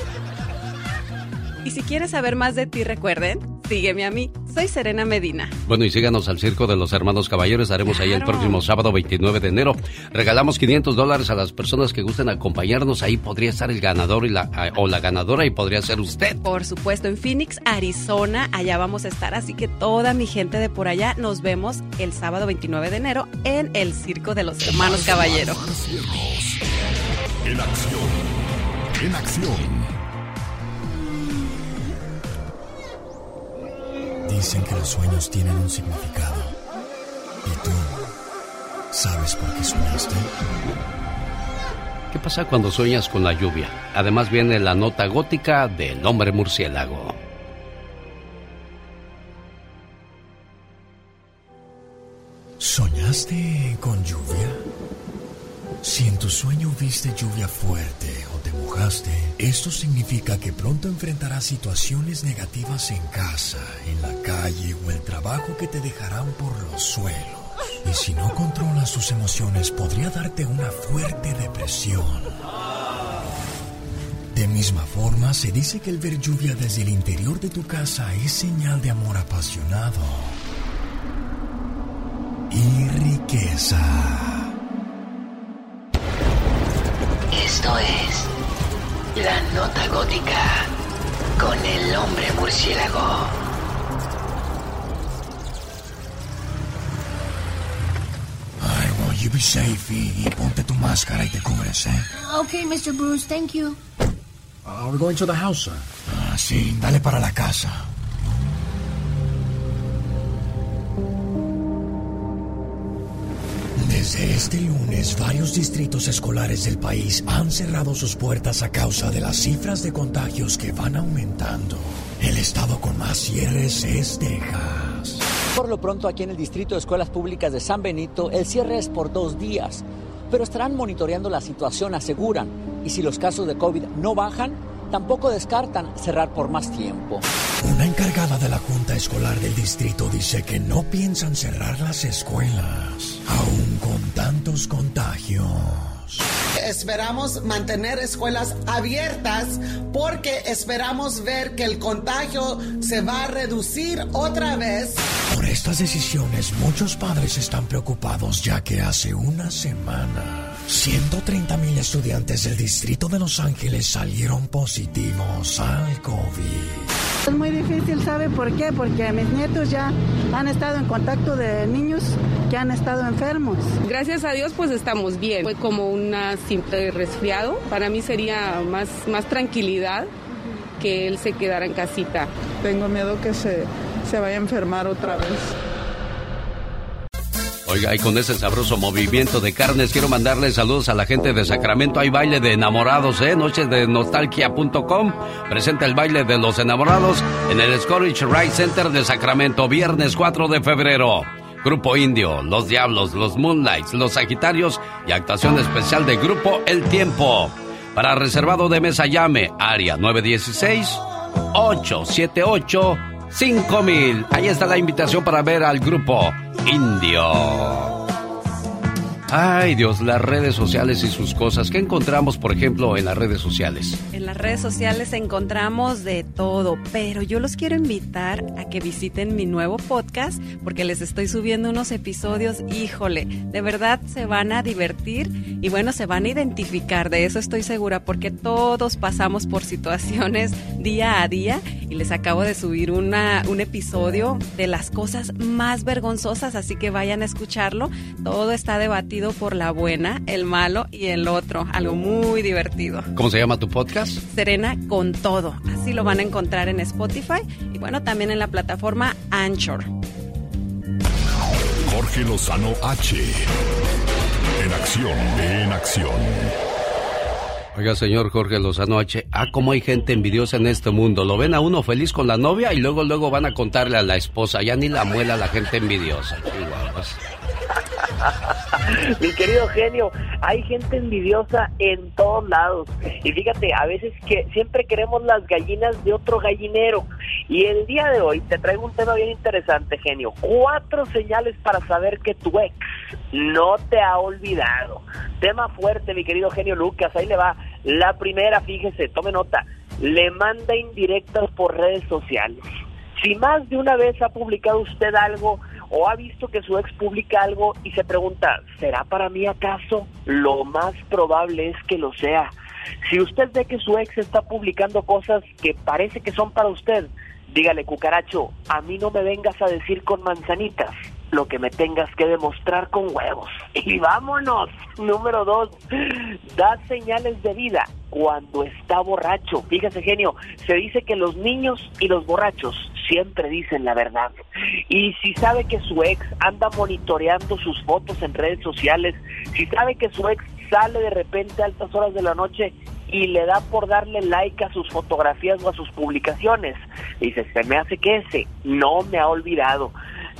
Speaker 15: y si quieres saber más de ti, recuerden, sígueme a mí. Soy Serena Medina.
Speaker 1: bueno, y síganos al Circo de los Hermanos Caballeros, estaremos ahí el
Speaker 15: Claro.
Speaker 1: próximo sábado 29 de enero. Regalamos 500 dólares a las personas que gusten acompañarnos, ahí podría estar el ganador y la, o la ganadora y podría ser usted.
Speaker 15: Por supuesto, en Phoenix, Arizona, allá vamos a estar, así que toda mi gente de por allá nos vemos el sábado 29 de enero en el Circo de los Hermanos Caballero.
Speaker 5: En acción. En acción.
Speaker 14: Dicen que los sueños tienen un significado. ¿Y tú sabes por qué soñaste?
Speaker 1: ¿Qué pasa cuando sueñas con la lluvia? Además viene la nota gótica del hombre murciélago.
Speaker 14: ¿Soñaste con lluvia? Si en tu sueño viste lluvia fuerte esto significa que pronto enfrentarás situaciones negativas en casa, en la calle o el trabajo que te dejarán por los suelos. Y si no controlas tus emociones, podría darte una fuerte depresión. De misma forma, se dice que el ver lluvia desde el interior de tu casa es señal de amor apasionado y riqueza.
Speaker 39: Esto es La Nota Gótica con el hombre murciélago.
Speaker 14: Ay, well, you be safe y, y ponte tu máscara y te cubres, ¿eh?
Speaker 36: Okay, Mr. Bruce, thank you.
Speaker 14: Uh, we're going to the house, sir. Ah, sí, dale para la casa. Desde este lunes, varios distritos escolares del país han cerrado sus puertas a causa de las cifras de contagios que van aumentando. El estado con más cierres es Texas.
Speaker 40: Por lo pronto, aquí en el Distrito de Escuelas Públicas de San Benito, el cierre es por dos días. Pero estarán monitoreando la situación, aseguran. Y si los casos de COVID no bajan, tampoco descartan cerrar por más tiempo.
Speaker 14: Una encargada de la Junta Escolar del distrito dice que no piensan cerrar las escuelas, aún con tantos contagios.
Speaker 41: Esperamos mantener escuelas abiertas porque esperamos ver que el contagio se va a reducir otra vez.
Speaker 14: Por estas decisiones, muchos padres están preocupados ya que hace una semana 130 mil estudiantes del distrito de Los Ángeles salieron positivos al COVID.
Speaker 42: Es muy difícil, ¿sabe por qué? Porque mis nietos ya han estado en contacto de niños que han estado enfermos.
Speaker 43: Gracias a Dios pues estamos bien. Fue como una simple resfriado. Para mí sería más, más tranquilidad que él se quedara en casita.
Speaker 42: Tengo miedo que se, se vaya a enfermar otra vez.
Speaker 1: Oiga, y con ese sabroso movimiento de carnes, quiero mandarle saludos a la gente de Sacramento. Hay baile de enamorados, ¿eh? Noches de nostalgia.com. Presenta el baile de los enamorados en el Scorich Ride Center de Sacramento, viernes 4 de febrero. Grupo Indio, Los Diablos, Los Moonlights, Los Sagitarios y actuación especial de Grupo El Tiempo. Para reservado de mesa llame, área 916-878-5000. Ahí está la invitación para ver al grupo Indio. Ay Dios, las redes sociales y sus cosas. ¿Qué encontramos, por ejemplo, en las redes sociales?
Speaker 15: En las redes sociales encontramos de todo, pero yo los quiero invitar a que visiten mi nuevo podcast porque les estoy subiendo unos episodios, híjole, de verdad se van a divertir y bueno, se van a identificar, de eso estoy segura, porque todos pasamos por situaciones día a día y les acabo de subir una, un episodio de las cosas más vergonzosas, así que vayan a escucharlo, todo está debatido por la buena, el malo y el otro. Algo muy divertido.
Speaker 1: ¿Cómo se llama tu podcast?
Speaker 15: Serena con todo. Así lo van a encontrar en Spotify y bueno, también en la plataforma Anchor.
Speaker 5: Jorge Lozano H. En acción, en acción.
Speaker 1: Oiga, señor Jorge Lozano H. Ah, cómo hay gente envidiosa en este mundo. Lo ven a uno feliz con la novia y luego, luego van a contarle a la esposa. Ya ni la muela la gente envidiosa. Chihuahuas.
Speaker 44: Mi querido genio, hay gente envidiosa en todos lados. Y fíjate, a veces que siempre queremos las gallinas de otro gallinero. Y el día de hoy te traigo un tema bien interesante, genio. Cuatro señales para saber que tu ex no te ha olvidado. Tema fuerte, mi querido genio Lucas. Ahí le va. La primera, fíjese, tome nota. Le manda indirectas por redes sociales. Si más de una vez ha publicado usted algo o ha visto que su ex publica algo y se pregunta, ¿será para mí acaso? Lo más probable es que lo sea. Si usted ve que su ex está publicando cosas que parece que son para usted, dígale, cucaracho, a mí no me vengas a decir con manzanitas lo que me tengas que demostrar con huevos. Y vámonos. Número dos, da señales de vida cuando está borracho. Fíjese, genio, se dice que los niños y los borrachos siempre dicen la verdad. Y si sabe que su ex anda monitoreando sus fotos en redes sociales, si sabe que su ex sale de repente a altas horas de la noche y le da por darle like a sus fotografías o a sus publicaciones, dice, se me hace que ese no me ha olvidado.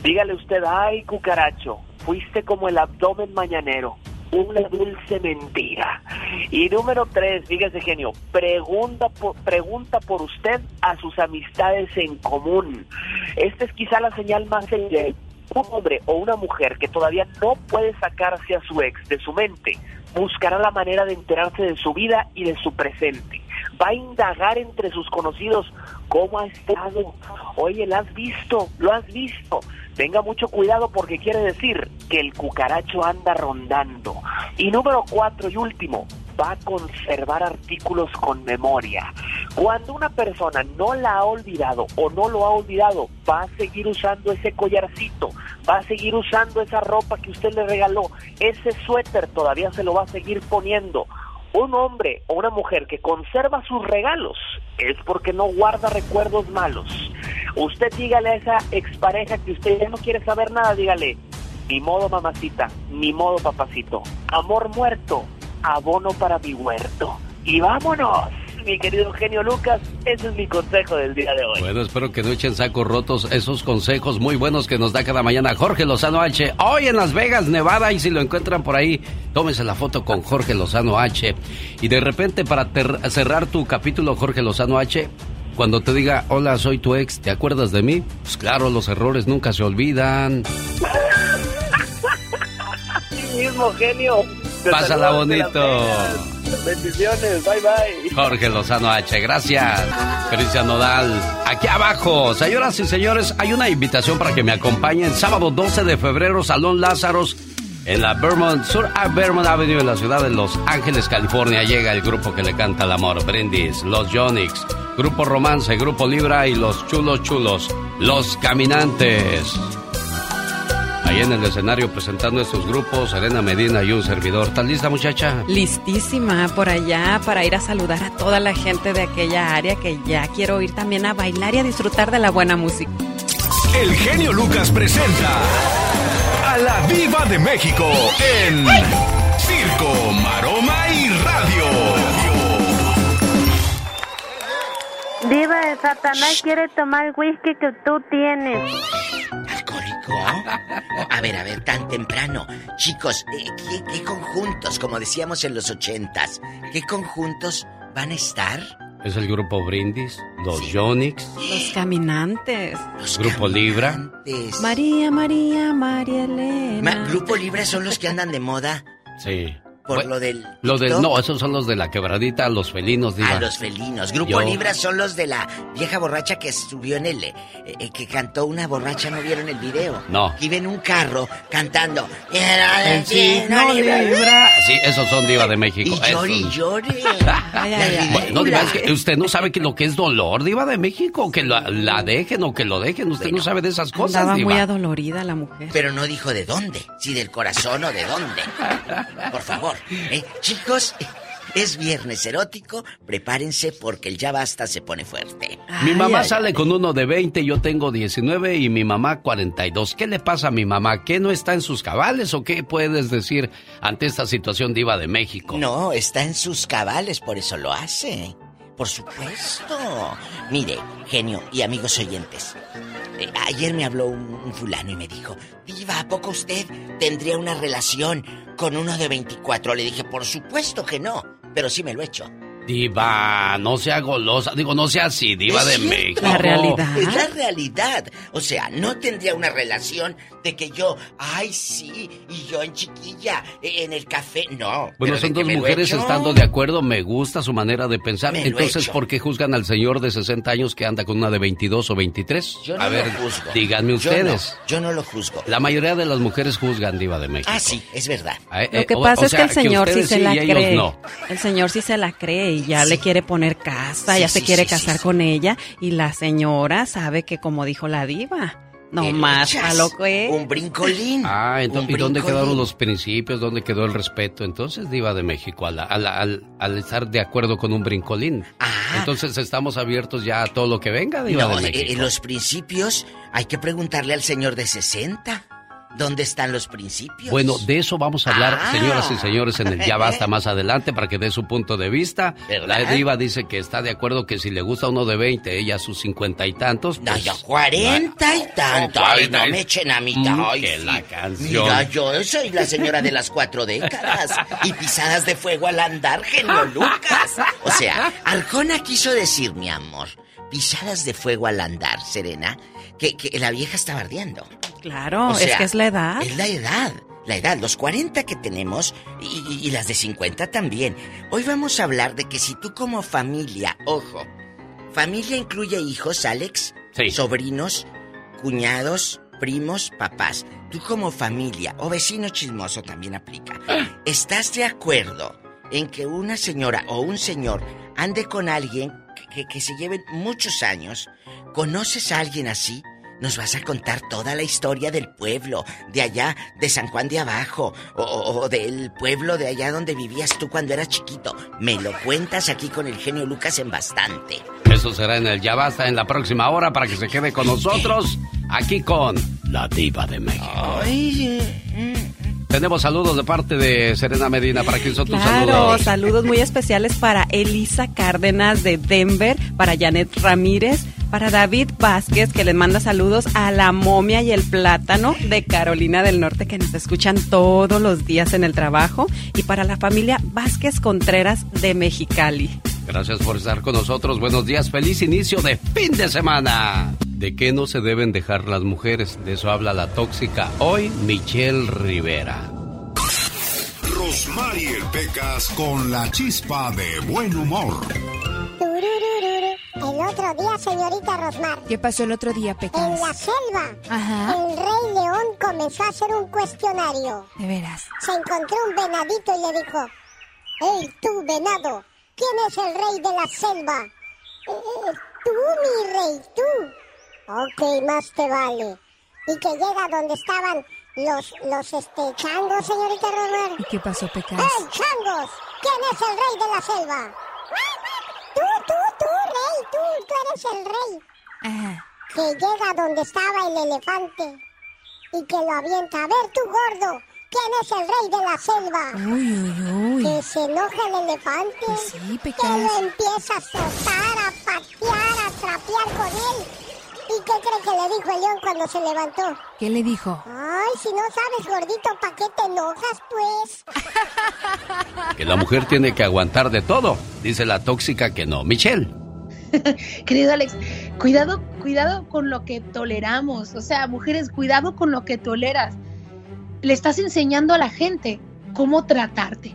Speaker 44: Dígale usted, ay cucaracho, fuiste como el abdomen mañanero, una dulce mentira. Y número tres, fíjese genio, pregunta por, pregunta por usted a sus amistades en común. Esta es quizá la señal más evidente. Un hombre o una mujer que todavía no puede sacarse a su ex de su mente, buscará la manera de enterarse de su vida y de su presente. Va a indagar entre sus conocidos cómo ha estado. Oye, ¿lo has visto? ¿Lo has visto? Tenga mucho cuidado porque quiere decir que el cucaracho anda rondando. Y número cuatro y último, va a conservar artículos con memoria. Cuando una persona no la ha olvidado o no lo ha olvidado, va a seguir usando ese collarcito, va a seguir usando esa ropa que usted le regaló, ese suéter todavía se lo va a seguir poniendo. Un hombre o una mujer que conserva sus regalos es porque no guarda recuerdos malos. Usted dígale a esa expareja que usted ya no quiere saber nada, dígale, ni modo mamacita, ni modo papacito, amor muerto, abono para mi huerto. Y vámonos, mi querido genio Lucas, ese es mi consejo del día de hoy.
Speaker 1: Bueno, espero que no echen sacos rotos esos consejos muy buenos que nos da cada mañana Jorge Lozano H. Hoy en Las Vegas, Nevada, y si lo encuentran por ahí, tómense la foto con Jorge Lozano H. Y de repente, para cerrar tu capítulo, Jorge Lozano H, cuando te diga, hola, soy tu ex, ¿te acuerdas de mí? Pues claro, los errores nunca se olvidan.
Speaker 44: Sí mismo, genio. Te
Speaker 1: Pásala bonito.
Speaker 44: Bendiciones, bye bye.
Speaker 1: Jorge Lozano H, gracias. Cristian Nodal, aquí abajo. Señoras y señores, hay una invitación para que me acompañen sábado 12 de febrero, Salón Lázaros, en la Vermont, Sur a Vermont Avenue, en la ciudad de Los Ángeles, California. Llega el grupo que le canta el amor, Brindis, Los Yonix, Grupo Romance, Grupo Libra y Los Chulos Chulos, Los Caminantes. Ahí en el escenario presentando estos grupos, Elena Medina y un servidor. ¿Estás lista, muchacha?
Speaker 15: Listísima por allá para ir a saludar a toda la gente de aquella área que ya quiero ir también a bailar y a disfrutar de la buena música.
Speaker 5: El genio Lucas presenta a la Viva de México en Circo, Maroma y Radio.
Speaker 45: Diva de Satanás quiere tomar el whisky que tú tienes.
Speaker 37: A ver, a ver, tan temprano. Chicos, eh, ¿qué, qué conjuntos, como decíamos en los ochentas, qué conjuntos van a estar?
Speaker 1: Es el grupo Brindis, Los Yonix,
Speaker 15: Los caminantes.
Speaker 1: Grupo Libra.
Speaker 15: María, María, María Elena.
Speaker 37: Ma- Grupo Libre son los que andan de moda.
Speaker 1: Sí.
Speaker 37: Por lo del.
Speaker 1: Lo del,
Speaker 37: TikTok.
Speaker 1: no, esos son los de la quebradita, los felinos, diva.
Speaker 37: Ah, los felinos. Grupo
Speaker 1: Yo-
Speaker 37: Libra son los de la vieja borracha que subió en el. eh, eh, que cantó una borracha, ¿no vieron el video?
Speaker 1: No.
Speaker 37: Que iba en un carro cantando. "Era
Speaker 1: El
Speaker 37: Libra".
Speaker 1: Libra. Sí, esos son diva de México.
Speaker 37: Y llore, y llore.
Speaker 1: No, diva, es que usted no sabe que lo que es dolor, diva de México, que la, la dejen o que lo dejen. Usted no sabe de esas cosas, diva.
Speaker 15: muy adolorida la mujer.
Speaker 37: Pero no dijo de dónde, si del corazón o de dónde. Por favor, ¿eh? chicos, es viernes erótico, prepárense porque el ya basta se pone fuerte.
Speaker 1: Mi mamá sale con uno de 20, yo tengo 19 y mi mamá 42. ¿Qué le pasa a mi mamá? ¿Qué no está en sus cabales o qué puedes decir ante esta situación diva de México?
Speaker 37: No, está en sus cabales, por eso lo hace. Por supuesto. Mire, genio y amigos oyentes. Ayer me habló un, un fulano y me dijo, Diva, ¿a poco usted tendría una relación con uno de 24? Le dije, por supuesto que no, pero sí me lo he hecho.
Speaker 1: Diva, no sea golosa. Digo, no sea así, diva
Speaker 37: Es
Speaker 1: de. México.
Speaker 37: Es la realidad. O sea, no tendría una relación de que yo, ay, sí, y yo en chiquilla, eh, en el café. No.
Speaker 1: Bueno, son dos mujeres estando de acuerdo, me gusta su manera de pensar.
Speaker 37: Me lo he
Speaker 1: Entonces. ¿por qué juzgan al señor de 60 años que anda con una de 22 o 23?
Speaker 37: Yo no
Speaker 1: A ver,
Speaker 37: lo juzgo.
Speaker 1: díganme
Speaker 37: Yo
Speaker 1: ustedes.
Speaker 37: no, yo no lo juzgo.
Speaker 1: La mayoría de las mujeres juzgan diva de México.
Speaker 37: Ah, sí, es verdad.
Speaker 1: Eh,
Speaker 15: Lo que pasa
Speaker 1: o
Speaker 15: es
Speaker 1: sea,
Speaker 15: que el señor sí se la cree.
Speaker 1: no.
Speaker 15: El señor sí se la cree y ya le quiere poner casa,
Speaker 37: Sí,
Speaker 15: ya se quiere
Speaker 37: sí, sí,
Speaker 15: casar con ella y la señora sabe que como dijo la diva, no más a lo que
Speaker 37: Un brincolín.
Speaker 1: Ah, entonces, ¿y dónde quedaron los principios? ¿Dónde quedó el respeto? Entonces, Diva de México, a la- a la- al, al estar de acuerdo con un brincolín. Entonces, estamos abiertos ya a todo lo que venga, Diva
Speaker 37: Ah. No,
Speaker 1: de
Speaker 37: eh,
Speaker 1: México.
Speaker 37: eh, los principios hay que preguntarle al señor de 60. ¿Dónde están los principios?
Speaker 1: Bueno, de eso vamos a hablar,
Speaker 37: Ah.
Speaker 1: señoras y señores, en el Ya Basta más adelante para que dé su punto de vista.
Speaker 37: ¿Verdad?
Speaker 1: La diva dice que está de acuerdo que si le gusta uno de 20, ella sus cincuenta y tantos.
Speaker 37: No,
Speaker 1: pues,
Speaker 37: yo 40 y tanto. Ay, no me echen a mitad.
Speaker 1: Mm,
Speaker 37: Ay,
Speaker 1: que
Speaker 37: sí.
Speaker 1: la canción.
Speaker 37: Mira, yo soy la señora de las cuatro décadas. Y pisadas de fuego al andar, genio Lucas. O sea, Arjona quiso decir, mi amor, pisadas de fuego al andar, Serena, que, que la vieja estaba ardiendo.
Speaker 15: Claro,
Speaker 37: O sea,
Speaker 15: es que es la edad.
Speaker 37: Es la edad. La edad, los 40 que tenemos y, y- y las de 50 también. Hoy vamos a hablar de que si tú como familia, ojo, familia incluye hijos, Alex, sobrinos, cuñados, primos, papás. Tú como familia o vecino chismoso también aplica. ¿Estás de acuerdo en que una señora o un señor ande con alguien que, que- que se lleven muchos años? ¿Conoces a alguien así? Nos vas a contar toda la historia del pueblo, de allá, de San Juan de Abajo, o, del pueblo de allá donde vivías tú cuando eras chiquito. Me lo cuentas aquí con el genio Lucas en bastante.
Speaker 1: Eso será en el Ya Basta en la próxima hora para que se quede con nosotros aquí con la diva de México. Tenemos saludos de parte de Serena Medina. ¿Para quién son tus
Speaker 15: Claro,
Speaker 1: saludos?
Speaker 15: saludos muy especiales para Elisa Cárdenas de Denver, para Janet Ramírez, para David Vázquez, que les manda saludos a la momia y el plátano de Carolina del Norte, que nos escuchan todos los días en el trabajo, y para la familia Vázquez Contreras de Mexicali.
Speaker 1: Gracias por estar con nosotros. Buenos días. Feliz inicio de fin de semana. ¿De qué no se deben dejar las mujeres? De eso habla la tóxica hoy, Michelle Rivera.
Speaker 5: Rosmarie Pecas con la chispa de buen humor.
Speaker 9: El otro día, señorita Rosmar,
Speaker 30: ¿Qué pasó el otro día,
Speaker 9: en
Speaker 30: Pecas?
Speaker 9: la selva,
Speaker 30: Ajá.
Speaker 9: el rey león comenzó a hacer un cuestionario.
Speaker 30: De veras.
Speaker 9: Se encontró un venadito y le dijo, ¡Ey, tú, venado! ¿Quién es el rey de la selva? "Eh, eh, tú, mi rey, tú. Ok, más te vale. Y que llega donde estaban los, los, este, changos, señorita Rosmar.
Speaker 30: ¿Y qué pasó, Pecas?
Speaker 9: ¡Ey, changos! ¿Quién es el rey de la selva? Tú, tú, tú, rey, tú, tú eres el rey.
Speaker 30: Ajá.
Speaker 9: Que llega donde estaba el elefante y que lo avienta. A ver, tú, gordo, ¿quién es el rey de la selva?
Speaker 30: Uy, uy, uy.
Speaker 9: Que se enoja el elefante.
Speaker 30: Pues sí,
Speaker 9: que lo empieza a azotar, a patear, a trapear con él. ¿Y qué cree que le dijo el león cuando se levantó?
Speaker 30: ¿Qué le dijo?
Speaker 9: Ay, si no sabes, gordito, ¿para qué te enojas, pues?
Speaker 1: Que la mujer tiene que aguantar de todo. Dice la tóxica que no. Michelle.
Speaker 46: Querido Alex, cuidado, cuidado con lo que toleramos. O sea, mujeres, cuidado con lo que toleras. Le estás enseñando a la gente cómo tratarte.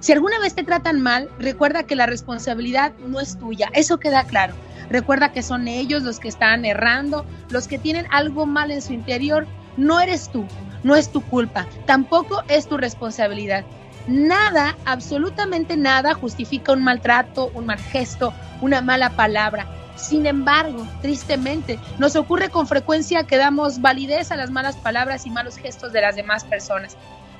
Speaker 25: Si alguna vez te tratan mal, recuerda que la responsabilidad no es tuya, eso queda claro. Recuerda que son ellos los que están errando, los que tienen algo mal en su interior. No eres tú, no es tu culpa, tampoco es tu responsabilidad. Nada, absolutamente nada justifica un maltrato, un mal gesto, una mala palabra. Sin embargo, tristemente, nos ocurre con frecuencia que damos validez a las malas palabras y malos gestos de las demás personas.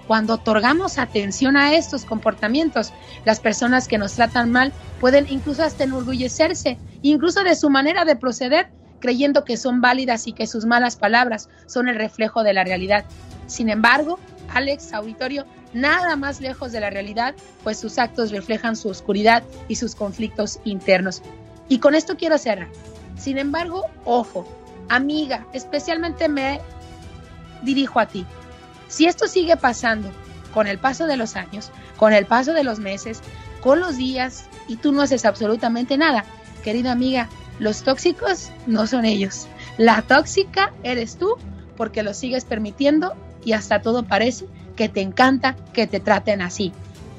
Speaker 25: Cuando otorgamos atención a estos comportamientos, las personas que nos tratan mal pueden incluso hasta enorgullecerse, incluso de su manera de proceder, creyendo que son válidas y que sus malas palabras son el reflejo de la realidad. Sin embargo, Alex Auditorio, nada más lejos de la realidad, pues sus actos reflejan su oscuridad y sus conflictos internos. Y con esto quiero cerrar. Sin embargo, ojo, amiga, especialmente me dirijo a ti. Si esto sigue pasando con el paso de los años, con el paso de los meses, con los días, y tú no haces absolutamente nada, querida amiga, los tóxicos no son ellos. La tóxica eres tú porque lo sigues permitiendo y hasta todo parece que te encanta que te traten así.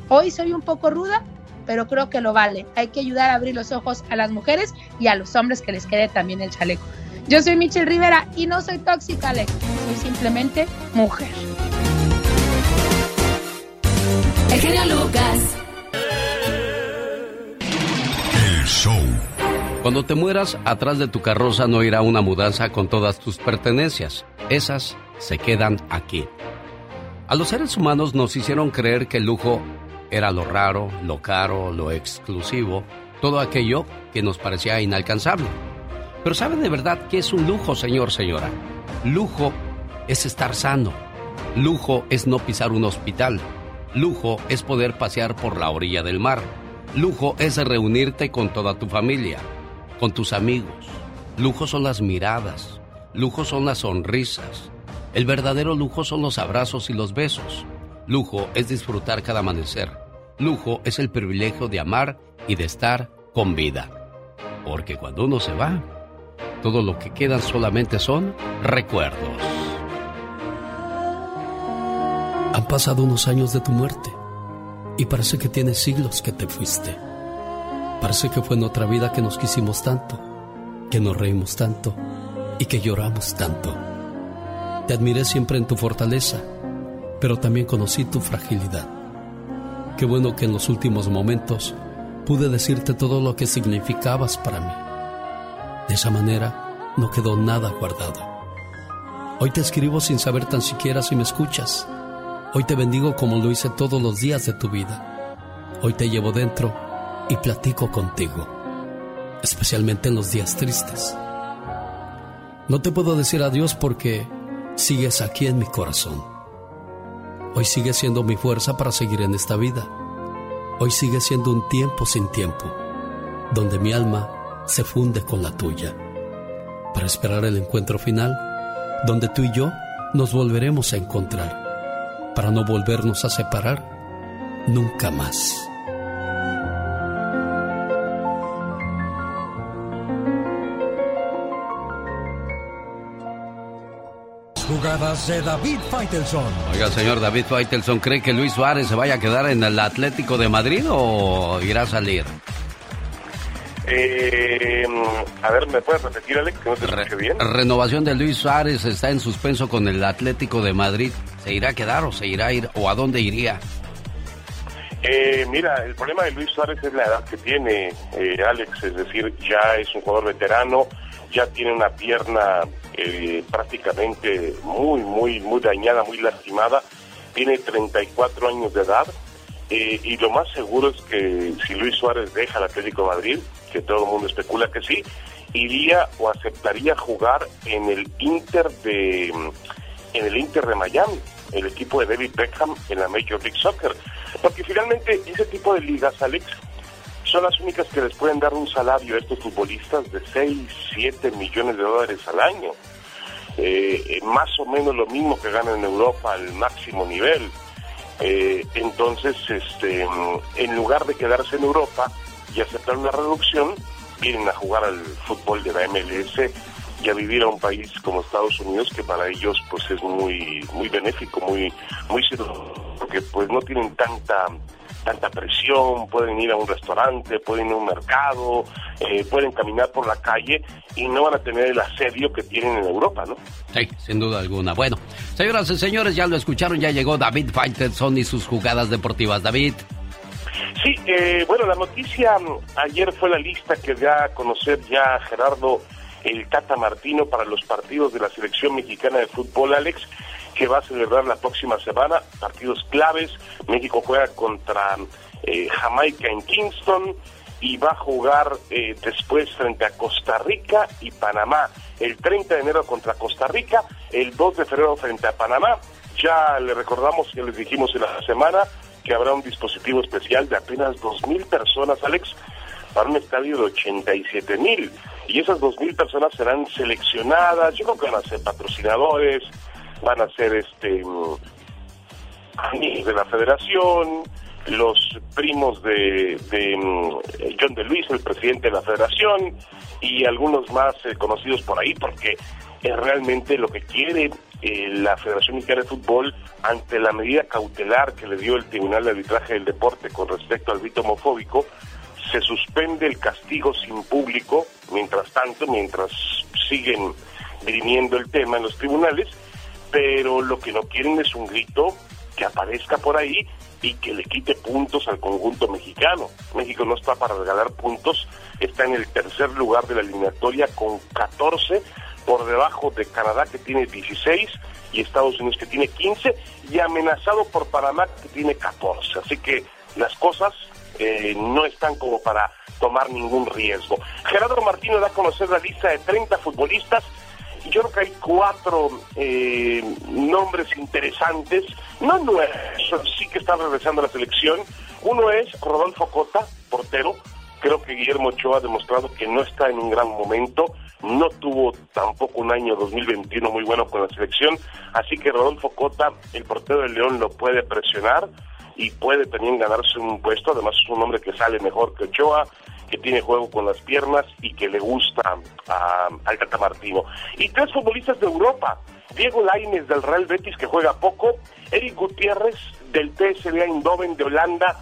Speaker 25: Hoy soy un poco ruda, pero creo que lo vale. Hay que ayudar a abrir los ojos a las mujeres y a los hombres que les quede también el chaleco. Yo soy Michelle Rivera y no soy tóxica, Alex. Soy simplemente mujer.
Speaker 23: El genio Lucas. El show.
Speaker 1: Cuando te mueras, atrás de tu carroza no irá una mudanza con todas tus pertenencias. Esas se quedan aquí. A los seres humanos nos hicieron creer que el lujo era lo raro, lo caro, lo exclusivo, todo aquello que nos parecía inalcanzable. Pero ¿saben de verdad qué es un lujo, señor, señora? Lujo es estar sano. Lujo es no pisar un hospital. Lujo es poder pasear por la orilla del mar. Lujo es reunirte con toda tu familia, con tus amigos. Lujo son las miradas. Lujo son las sonrisas. El verdadero lujo son los abrazos y los besos. Lujo es disfrutar cada amanecer. Lujo es el privilegio de amar y de estar con vida. Porque cuando uno se va, todo lo que quedan solamente son recuerdos. Han pasado unos años de tu muerte y parece que tienes siglos que te fuiste. Parece que fue en otra vida que nos quisimos tanto, que nos reímos tanto y que lloramos tanto. Te admiré siempre en tu fortaleza, pero también conocí tu fragilidad. Qué bueno que en los últimos momentos pude decirte todo lo que significabas para mí. De esa manera no quedó nada guardado. Hoy te escribo sin saber tan siquiera si me escuchas. Hoy te bendigo como lo hice todos los días de tu vida. Hoy te llevo dentro y platico contigo, especialmente en los días tristes. No te puedo decir adiós porque sigues aquí en mi corazón. Hoy sigue siendo mi fuerza para seguir en esta vida. Hoy sigue siendo un tiempo sin tiempo, donde mi alma se funde con la tuya, para esperar el encuentro final, donde tú y yo nos volveremos a encontrar para no volvernos a separar nunca más.
Speaker 14: Jugadas de David Faitelson.
Speaker 1: Oiga, señor David Faitelson, ¿cree que Luis Suárez se vaya a quedar en el Atlético de Madrid o irá a salir?
Speaker 24: Eh, a ver, ¿me puedes repetir, Alex? Que no te escuché bien.
Speaker 1: Renovación de Luis Suárez está en suspenso con el Atlético de Madrid. ¿Se irá a quedar o se irá a ir o a dónde iría?
Speaker 24: Eh, mira, el problema de Luis Suárez es la edad que tiene, eh, Alex, es decir, ya es un jugador veterano, ya tiene una pierna eh, prácticamente muy, muy, muy dañada, muy lastimada, tiene 34 años de edad, eh, y lo más seguro es que si Luis Suárez deja el Atlético Madrid, que todo el mundo especula que sí, iría o aceptaría jugar en el Inter de en el Inter de Miami, el equipo de David Beckham en la Major League Soccer, porque finalmente ese tipo de ligas, Alex, son las únicas que les pueden dar un salario a estos futbolistas de 6, 7 millones de dólares al año. Eh, eh, más o menos lo mismo que ganan en Europa al máximo nivel. Eh, entonces, este, en lugar de quedarse en Europa y aceptar una reducción, vienen a jugar al fútbol de la MLS y a vivir a un país como Estados Unidos que para ellos pues es muy muy benéfico, muy muy porque pues no tienen tanta tanta presión, pueden ir a un restaurante, pueden ir a un mercado, eh, pueden caminar por la calle y no van a tener el asedio que tienen en Europa, ¿no?
Speaker 1: Sí, sin duda alguna. Bueno, señoras y señores, ya lo escucharon, ya llegó David Faitelson y sus jugadas deportivas. David.
Speaker 24: Sí, eh, bueno, la noticia mm, ayer fue la lista que da a conocer ya Gerardo el Tata Martino para los partidos de la selección mexicana de fútbol, Alex, que va a celebrar la próxima semana, partidos claves. México juega contra eh, Jamaica en Kingston y va a jugar eh, después frente a Costa Rica y Panamá. El 30 de enero contra Costa Rica, el 2 de febrero frente a Panamá. Ya le recordamos que les dijimos en la semana que habrá un dispositivo especial de apenas 2.000 personas, Alex, para un estadio de 87 mil. Y esas 2.000 personas serán seleccionadas, yo creo que van a ser patrocinadores, van a ser este amigos de la federación, los primos de, mm, John de Luis, el presidente de la federación, y algunos más eh, conocidos por ahí, porque es realmente lo que quiere eh, la Federación Mexicana de Fútbol ante la medida cautelar que le dio el Tribunal de Arbitraje del Deporte con respecto al grito homofóbico, se suspende el castigo sin público, mientras tanto, mientras siguen dirimiendo el tema en los tribunales, pero lo que no quieren es un grito que aparezca por ahí y que le quite puntos al conjunto mexicano. México no está para regalar puntos, está en el tercer lugar de la eliminatoria con 14, por debajo de Canadá que tiene 16 y Estados Unidos que tiene 15 y amenazado por Panamá que tiene 14. Así que las cosas eh, no están como para tomar ningún riesgo. Gerardo Martínez da a conocer la lista de 30 futbolistas yo creo que hay cuatro eh, nombres interesantes, no nueve, sí que están regresando a la selección. Uno es Rodolfo Cota, portero. Creo que Guillermo Ochoa ha demostrado que no está en un gran momento, no tuvo tampoco un año 2021 muy bueno con la selección, así que Rodolfo Cota, el portero del León, lo puede presionar y puede también ganarse un puesto, además es un hombre que sale mejor que Ochoa, que tiene juego con las piernas y que le gusta al Tata Martino. Y tres futbolistas de Europa, Diego Lainez del Real Betis que juega poco, Eric Gutiérrez del PSV Eindhoven de Holanda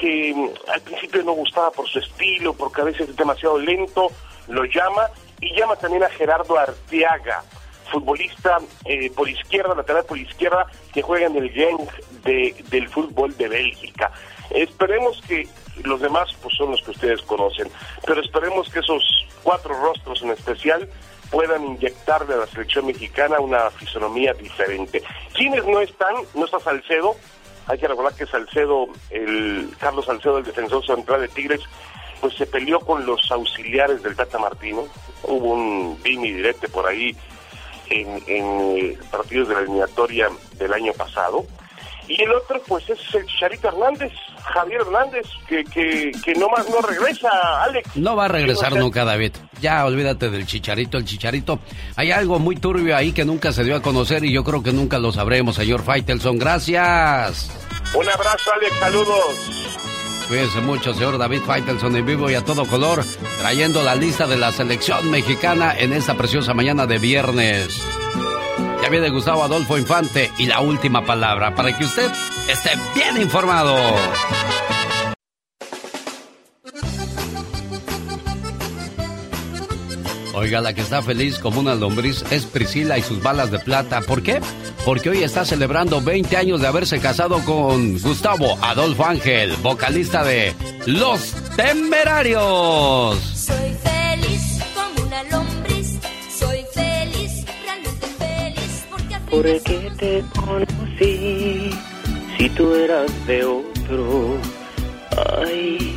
Speaker 24: que mm, al principio no gustaba por su estilo, porque a veces es demasiado lento, lo llama y llama también a Gerardo Arteaga, futbolista eh, por izquierda, lateral por izquierda, que juega en el Genk de, del fútbol de Bélgica. Esperemos que los demás pues son los que ustedes conocen, pero esperemos que esos cuatro rostros en especial puedan inyectarle a la selección mexicana una fisonomía diferente. ¿Quiénes no están? No está Salcedo, hay que recordar que Salcedo, el Carlos Salcedo, el defensor central de Tigres, pues se peleó con los auxiliares del Tata Martino, hubo un bimi directo por ahí en, en partidos de la eliminatoria del año pasado, y el otro, pues, es el Chicharito Hernández, Javier Hernández, que, que, que no más no regresa, Alex.
Speaker 1: No va a regresar nunca, David. Ya olvídate del Chicharito, el Chicharito. Hay algo muy turbio ahí que nunca se dio a conocer y yo creo que nunca lo sabremos, señor Faitelson. Gracias.
Speaker 24: Un abrazo, Alex, saludos.
Speaker 1: Cuídense mucho, señor David Faitelson en vivo y a todo color, trayendo la lista de la selección mexicana en esta preciosa mañana de viernes. Ya viene Gustavo Adolfo Infante y la última palabra para que usted esté bien informado. Oiga, la que está feliz como una lombriz es Priscila y sus balas de plata. ¿Por qué? Porque hoy está celebrando 20 años de haberse casado con Gustavo Adolfo Ángel, vocalista de Los Temerarios.
Speaker 44: ¿Por qué te conocí si tú eras de otro? Ay,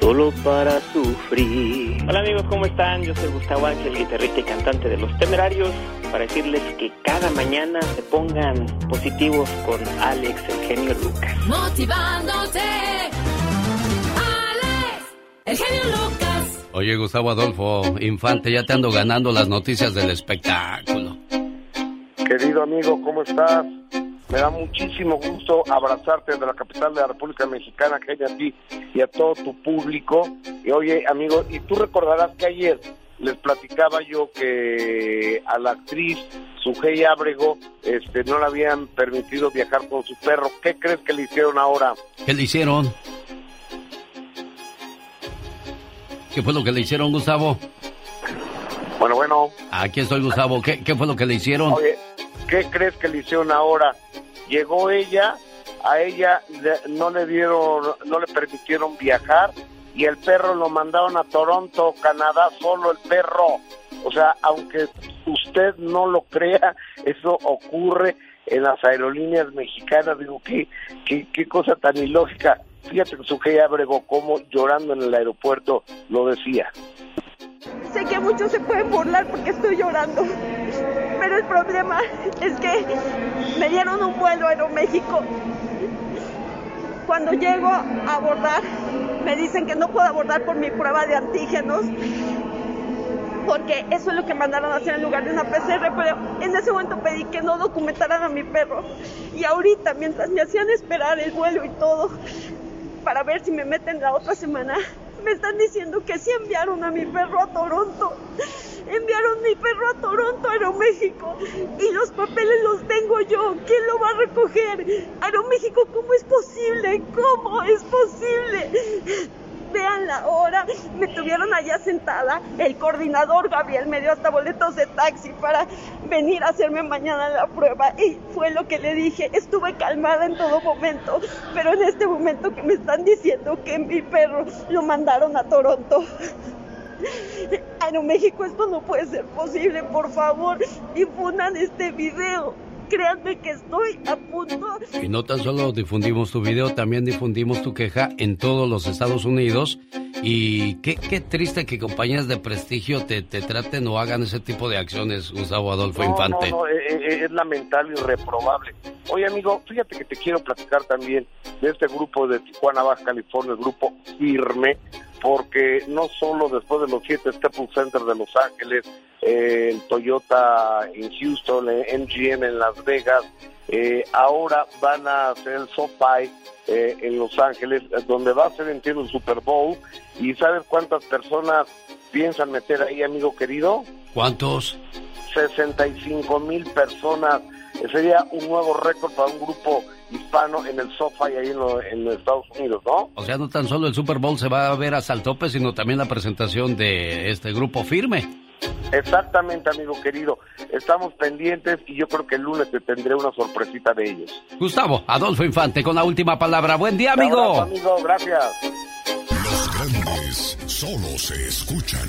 Speaker 44: solo para sufrir.
Speaker 47: Hola amigos, ¿cómo están? Yo soy Gustavo Ángel, guitarrista y cantante de Los Temerarios, para decirles que cada mañana se pongan positivos con Alex, el genio Lucas.
Speaker 48: motivándote. Alex, el genio Lucas.
Speaker 1: Oye, Gustavo Adolfo Infante, ya te ando ganando las noticias del espectáculo.
Speaker 12: Querido amigo, ¿cómo estás? Me da muchísimo gusto abrazarte desde la capital de la República Mexicana, Kenia, a ti y a todo tu público. Y oye, amigo, y tú recordarás que ayer les platicaba yo que a la actriz Sujei Ábrego este, no le habían permitido viajar con su perro. ¿Qué crees que le hicieron ahora?
Speaker 1: ¿Qué le hicieron? ¿Qué fue lo que le hicieron, Gustavo?
Speaker 12: Bueno, bueno.
Speaker 1: Aquí estoy, Gustavo. ¿Qué, qué fue lo que le hicieron?
Speaker 12: Oye ¿qué crees que le hicieron ahora? Llegó ella, a ella no le dieron, no le permitieron viajar y el perro lo mandaron a Toronto, Canadá, solo el perro. O sea, aunque usted no lo crea, eso ocurre en las aerolíneas mexicanas. Digo, qué, qué, qué cosa tan ilógica. Fíjate que su hija bregó como llorando en el aeropuerto lo decía.
Speaker 49: Sé que muchos se pueden burlar porque estoy llorando, pero el problema es que me dieron un vuelo a Aeroméxico. Cuando llego a abordar, me dicen que no puedo abordar por mi prueba de antígenos, porque eso es lo que mandaron a hacer en lugar de una PCR, pero en ese momento pedí que no documentaran a mi perro. Y ahorita, mientras me hacían esperar el vuelo y todo, para ver si me meten la otra semana, me están diciendo que sí enviaron a mi perro a Toronto. Enviaron mi perro a Toronto, Aeroméxico. Y los papeles los tengo yo. ¿Quién lo va a recoger? Aeroméxico, ¿cómo es posible? ¿Cómo es posible? Vean la hora. Me tuvieron allá sentada. El coordinador Gabriel me dio hasta boletos de taxi para venir a hacerme mañana la prueba. Y fue lo que le dije. Estuve calmada en todo momento. Pero en este momento que me están diciendo que mi perro lo mandaron a Toronto. Aeroméxico, esto no puede ser posible. Por favor, difundan este video. Créanme que estoy a punto.
Speaker 1: Y no tan solo difundimos tu video, también difundimos tu queja en todos los Estados Unidos. Y qué, qué triste que compañías de prestigio te, te traten o hagan ese tipo de acciones, Gustavo Adolfo
Speaker 12: No,
Speaker 1: Infante.
Speaker 12: No, no, eh, eh, es lamentable y reprobable. Oye, amigo, fíjate que te quiero platicar también de este grupo de Tijuana, Baja California, el grupo Firme, porque no solo después de los siete Staples Center de Los Ángeles, eh, el Toyota en Houston, el MGM en Las Vegas, eh, ahora van a hacer el SoFi eh, en Los Ángeles, eh, donde va a ser, entiendo, el Super Bowl. ¿Y sabes cuántas personas piensan meter ahí, amigo querido?
Speaker 1: ¿Cuántos?
Speaker 12: 65 mil personas. Eh, Sería un nuevo récord para un grupo hispano en el SoFi ahí en, lo- en Estados Unidos, ¿no?
Speaker 1: O sea, no tan solo el Super Bowl se va a ver hasta el tope, sino también la presentación de este grupo firme.
Speaker 12: Exactamente, amigo querido. Estamos pendientes y yo creo que el lunes te tendré una sorpresita de ellos.
Speaker 1: Gustavo Adolfo Infante con la última palabra. Buen día, amigo.
Speaker 12: abrazo, amigo, gracias.
Speaker 5: Los grandes solo se escuchan.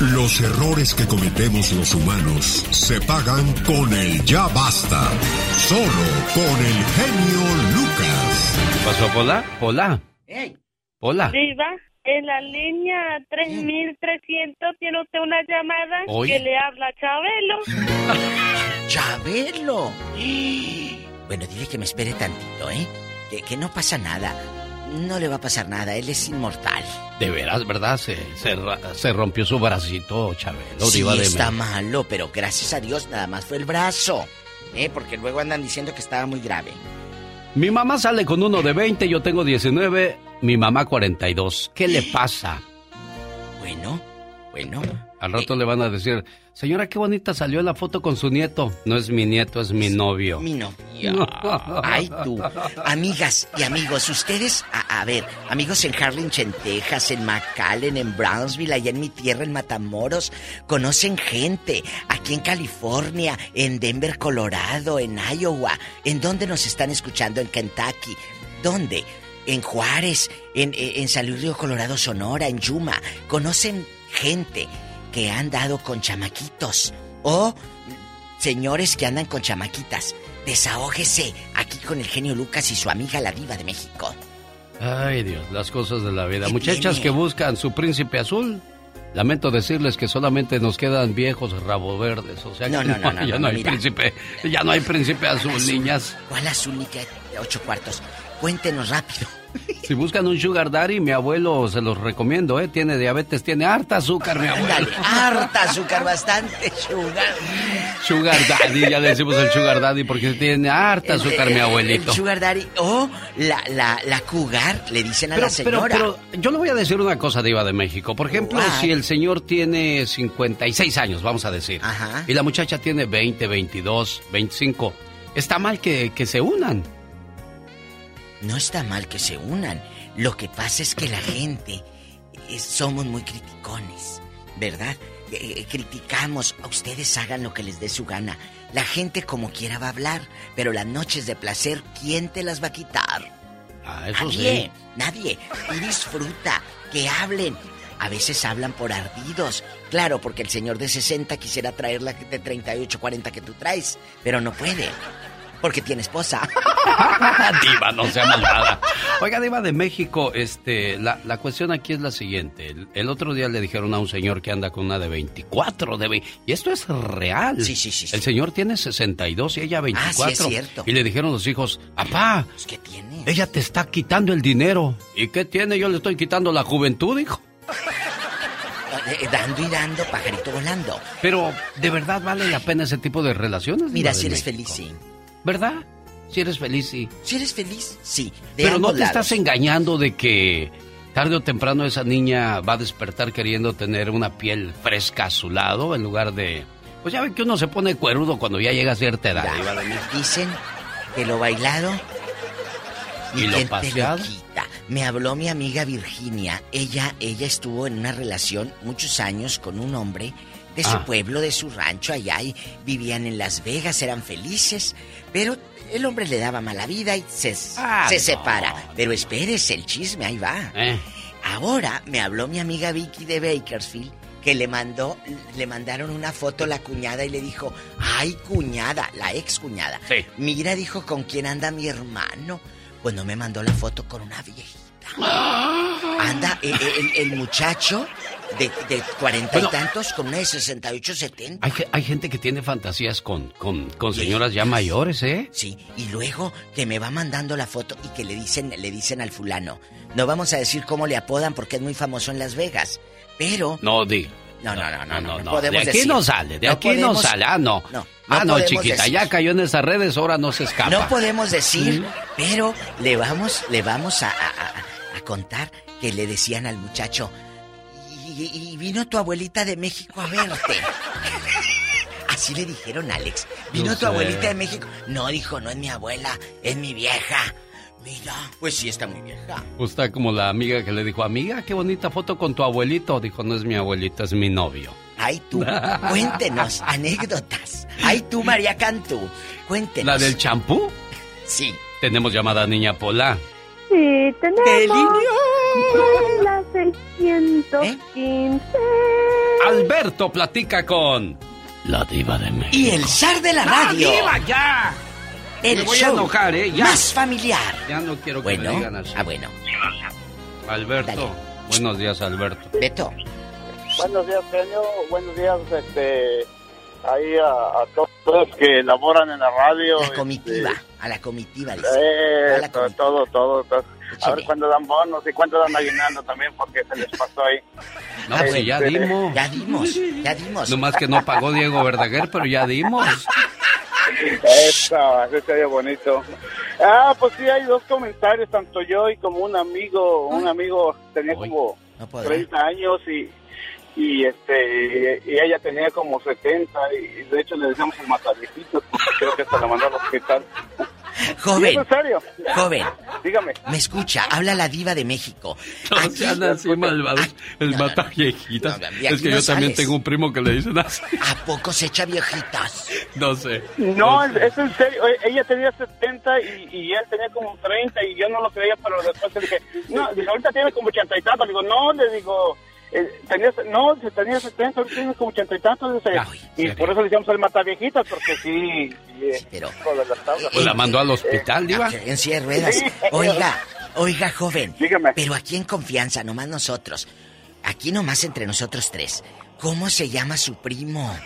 Speaker 5: Los errores que cometemos los humanos se pagan con el ya basta. Solo con el genio Lucas.
Speaker 1: ¿Qué pasó, Pola? Pola. Pola.
Speaker 50: Diva, en la línea 3300 tiene usted una llamada
Speaker 37: Oye.
Speaker 50: que le habla Chabelo.
Speaker 37: ¡Chabelo! Bueno, dile que me espere tantito, ¿eh? Que, que no pasa nada. No le va a pasar nada, él es inmortal.
Speaker 1: De veras, ¿verdad? Se, se, rompió su bracito, Chabelo.
Speaker 37: sí,
Speaker 1: de
Speaker 37: está malo, pero gracias a Dios nada más fue el brazo. ¿Eh? Porque luego andan diciendo que estaba muy grave.
Speaker 1: Mi mamá sale con uno de 20, yo tengo 19, mi mamá 42. ¿Qué le pasa?
Speaker 37: Bueno, bueno.
Speaker 1: Al rato le van a decir, señora, qué bonita salió la foto con su nieto. No es mi nieto, es mi novio.
Speaker 37: Mi novio. Ay, tú. Amigas y amigos, ustedes, a, a ver, amigos en Harlingen, Texas, en McAllen, en Brownsville, allá en mi tierra, en Matamoros, conocen gente aquí en California, en Denver, Colorado, en Iowa. ¿En dónde nos están escuchando? En Kentucky. ¿Dónde? En Juárez, en, en en San Luis Río Colorado, Sonora, en Yuma. Conocen gente que han dado con chamaquitos o señores que andan con chamaquitas. Desahógese aquí con el genio Lucas y su amiga la diva de México.
Speaker 1: Ay, Dios, las cosas de la vida.
Speaker 37: ¿Qué
Speaker 1: Muchachas
Speaker 37: tiene?
Speaker 1: que buscan su príncipe azul. Lamento decirles que solamente nos quedan viejos rabo verdes. O sea,
Speaker 37: No,
Speaker 1: que
Speaker 37: no, no, no,
Speaker 1: ya
Speaker 37: no,
Speaker 1: no, hay
Speaker 37: mira.
Speaker 1: príncipe, ya no hay príncipe azul,
Speaker 37: azul?
Speaker 1: niñas.
Speaker 37: ¿Cuál azul ni? Ocho cuartos. Cuéntenos rápido.
Speaker 1: Si buscan un sugar daddy, mi abuelo se los recomiendo, ¿eh? Tiene diabetes, tiene harta azúcar, mi abuelo.
Speaker 37: Harta azúcar, bastante sugar.
Speaker 1: Sugar daddy, ya le decimos el sugar daddy porque tiene harta azúcar, mi abuelito.
Speaker 37: El sugar daddy o la, la, la cougar, le dicen a
Speaker 1: Pero,
Speaker 37: la
Speaker 1: pero,
Speaker 37: señora.
Speaker 1: pero yo le voy a decir una cosa, Diva de México. Por ejemplo,
Speaker 37: What?
Speaker 1: si el señor tiene 56 años, vamos a decir,
Speaker 37: Ajá.
Speaker 1: y la muchacha tiene 20, 22, 25, está mal que, que se unan.
Speaker 37: No está mal que se unan. Lo que pasa es que la gente eh, somos muy criticones, ¿verdad? Eh, eh, criticamos, a ustedes hagan lo que les dé su gana. La gente como quiera va a hablar, pero las noches de placer, ¿quién te las va a quitar?
Speaker 1: Ah, eso
Speaker 37: nadie,
Speaker 1: sí.
Speaker 37: nadie. Y disfruta, que hablen. A veces hablan por ardidos. Claro, porque el señor de 60 quisiera traer la de 38, 40 que tú traes, pero no puede. Porque tiene esposa.
Speaker 1: Diva, no sea malvada. Oiga, Diva de México, este, la, la cuestión aquí es la siguiente. El, el otro día le dijeron a un señor que anda con una de 24, de ve- y esto es real.
Speaker 37: Sí, sí, sí, sí.
Speaker 1: El señor tiene 62 y ella 24.
Speaker 37: Ah, sí, es cierto.
Speaker 1: Y le dijeron los hijos, papá,
Speaker 37: ¿Qué tiene?
Speaker 1: ella te está quitando el dinero. ¿Y qué tiene? Yo le estoy quitando la juventud, hijo.
Speaker 37: Eh, Dando y dando, pajarito volando.
Speaker 1: Pero, ¿de verdad vale la pena ese tipo de relaciones?
Speaker 37: Mira, si eres
Speaker 1: México?
Speaker 37: feliz, sí.
Speaker 1: ¿Verdad? Si eres feliz, sí.
Speaker 37: Si eres feliz, sí. De
Speaker 1: Pero no te estás engañando de que tarde o temprano esa niña va a despertar queriendo tener una piel fresca a su lado en lugar de... Pues ya ven que uno se pone cuerudo cuando ya llega a cierta edad.
Speaker 37: Ya. Dicen que lo bailado
Speaker 1: Y
Speaker 37: y
Speaker 1: lo paseado.
Speaker 37: Me habló mi amiga Virginia. Ella, ella estuvo en una relación muchos años con un hombre de su
Speaker 1: Ah.
Speaker 37: pueblo, de su rancho allá y vivían en Las Vegas, eran felices, pero el hombre le daba mala vida y se,
Speaker 1: Ah,
Speaker 37: se
Speaker 1: no.
Speaker 37: separa. Pero espérese, el chisme, ahí va.
Speaker 1: Eh.
Speaker 37: Ahora me habló mi amiga Vicky de Bakersfield que le mandó, le mandaron una foto a la cuñada y le dijo, ay cuñada, la ex cuñada.
Speaker 1: Sí.
Speaker 37: Mira, dijo, ¿con quién anda mi hermano? Bueno, me mandó la foto con una viejita. Anda, el, el- el muchacho de, de cuarenta
Speaker 1: Bueno.
Speaker 37: y tantos con una de 68, 70.
Speaker 1: Hay, hay gente que tiene fantasías con, con, con señoras ya mayores, ¿eh?
Speaker 37: Sí, y luego que me va mandando la foto y que le dicen, le dicen al fulano, no vamos a decir cómo le apodan porque es muy famoso en Las Vegas, pero
Speaker 1: No, di.
Speaker 37: No, no, no, no, no, no
Speaker 1: De
Speaker 37: podemos
Speaker 1: aquí
Speaker 37: decir.
Speaker 1: no sale, de aquí
Speaker 37: podemos-
Speaker 1: no sale. Ah, no. Ah, no, chiquita,
Speaker 37: decir.
Speaker 1: ya cayó en esas redes, ahora no se escapa.
Speaker 37: No podemos decir,
Speaker 1: Mm.
Speaker 37: pero le vamos, le vamos a, a- a- a contar que le decían al muchacho, y, y vino tu abuelita de México a verte. Así le dijeron, Alex. Vino
Speaker 1: No
Speaker 37: tu
Speaker 1: sé.
Speaker 37: abuelita de México. No, dijo, no es mi abuela, es mi vieja. Mira, pues sí está muy vieja.
Speaker 1: Pues está como la amiga que le dijo, amiga, qué bonita foto con tu abuelito. Dijo, no es mi abuelito, es mi novio.
Speaker 37: Ay, tú, cuéntenos anécdotas. Ay, tú, María Cantú, cuéntenos.
Speaker 1: ¿La del champú?
Speaker 37: Sí.
Speaker 1: Tenemos llamada Niña Pola.
Speaker 45: Sí, tenemos. La 615.
Speaker 1: Alberto platica con la diva de México.
Speaker 37: Y el zar de la
Speaker 1: ¡Ah,
Speaker 37: radio.
Speaker 1: diva, ya!
Speaker 37: El
Speaker 1: Me voy a
Speaker 37: show
Speaker 1: enojar, ¿eh? Ya.
Speaker 37: más familiar.
Speaker 1: Ya no quiero que
Speaker 37: Bueno,
Speaker 1: me digan así.
Speaker 37: ah, bueno.
Speaker 1: Alberto.
Speaker 37: Dale.
Speaker 1: Buenos días, Alberto.
Speaker 37: Beto.
Speaker 51: Buenos días, genio. Buenos días, este, ahí a, a todos los que laboran en la radio.
Speaker 37: La comitiva, a la comitiva, dice.
Speaker 51: Eh,
Speaker 37: A la
Speaker 51: todo, todo, todo, todo. A ver cuándo dan bonos y cuándo dan aguinaldo también, porque se les pasó ahí.
Speaker 1: No, pues ya
Speaker 51: Este,
Speaker 1: dimos.
Speaker 37: Ya dimos, ya dimos.
Speaker 1: Nomás que no pagó Diego Verdaguer, pero ya dimos.
Speaker 51: Eso, eso sería bonito. Ah, pues sí, hay dos comentarios, tanto yo y como un amigo. Un amigo tenía como
Speaker 37: No podrá.
Speaker 51: 30 años y, y este y ella tenía como 70 y de hecho le decíamos el mataviejitos, porque creo que hasta la mandó al hospital.
Speaker 37: Joven.
Speaker 51: ¿Y es en serio?
Speaker 37: Joven.
Speaker 51: Dígame.
Speaker 37: Me escucha, habla la diva de México.
Speaker 1: No sean así malvados. El mata viejitas.
Speaker 37: de
Speaker 1: es
Speaker 37: aquí
Speaker 1: que
Speaker 37: no
Speaker 1: yo también
Speaker 37: sales.
Speaker 1: tengo un primo que le dicen así.
Speaker 37: ¿A poco se echa viejitas?
Speaker 1: No sé.
Speaker 51: No, es es en serio. Ella tenía 70 y, y él tenía como 30 y yo no lo creía, pero después le dije, no, dije, ahorita tiene como 80 y tantos. Le digo, no, le digo, eh, tenía, no, tenía 70, ahorita tiene como 80 y tantos. Dice, y por eso le decíamos el mataviejitas, porque sí. sí,
Speaker 37: pero...
Speaker 1: Pues la mandó al hospital, Diva.
Speaker 37: En silla de ruedas.
Speaker 51: Sí.
Speaker 37: Oiga, oiga, joven. Pero aquí en confianza, nomás nosotros. Aquí nomás entre nosotros tres. ¿Cómo se llama su primo?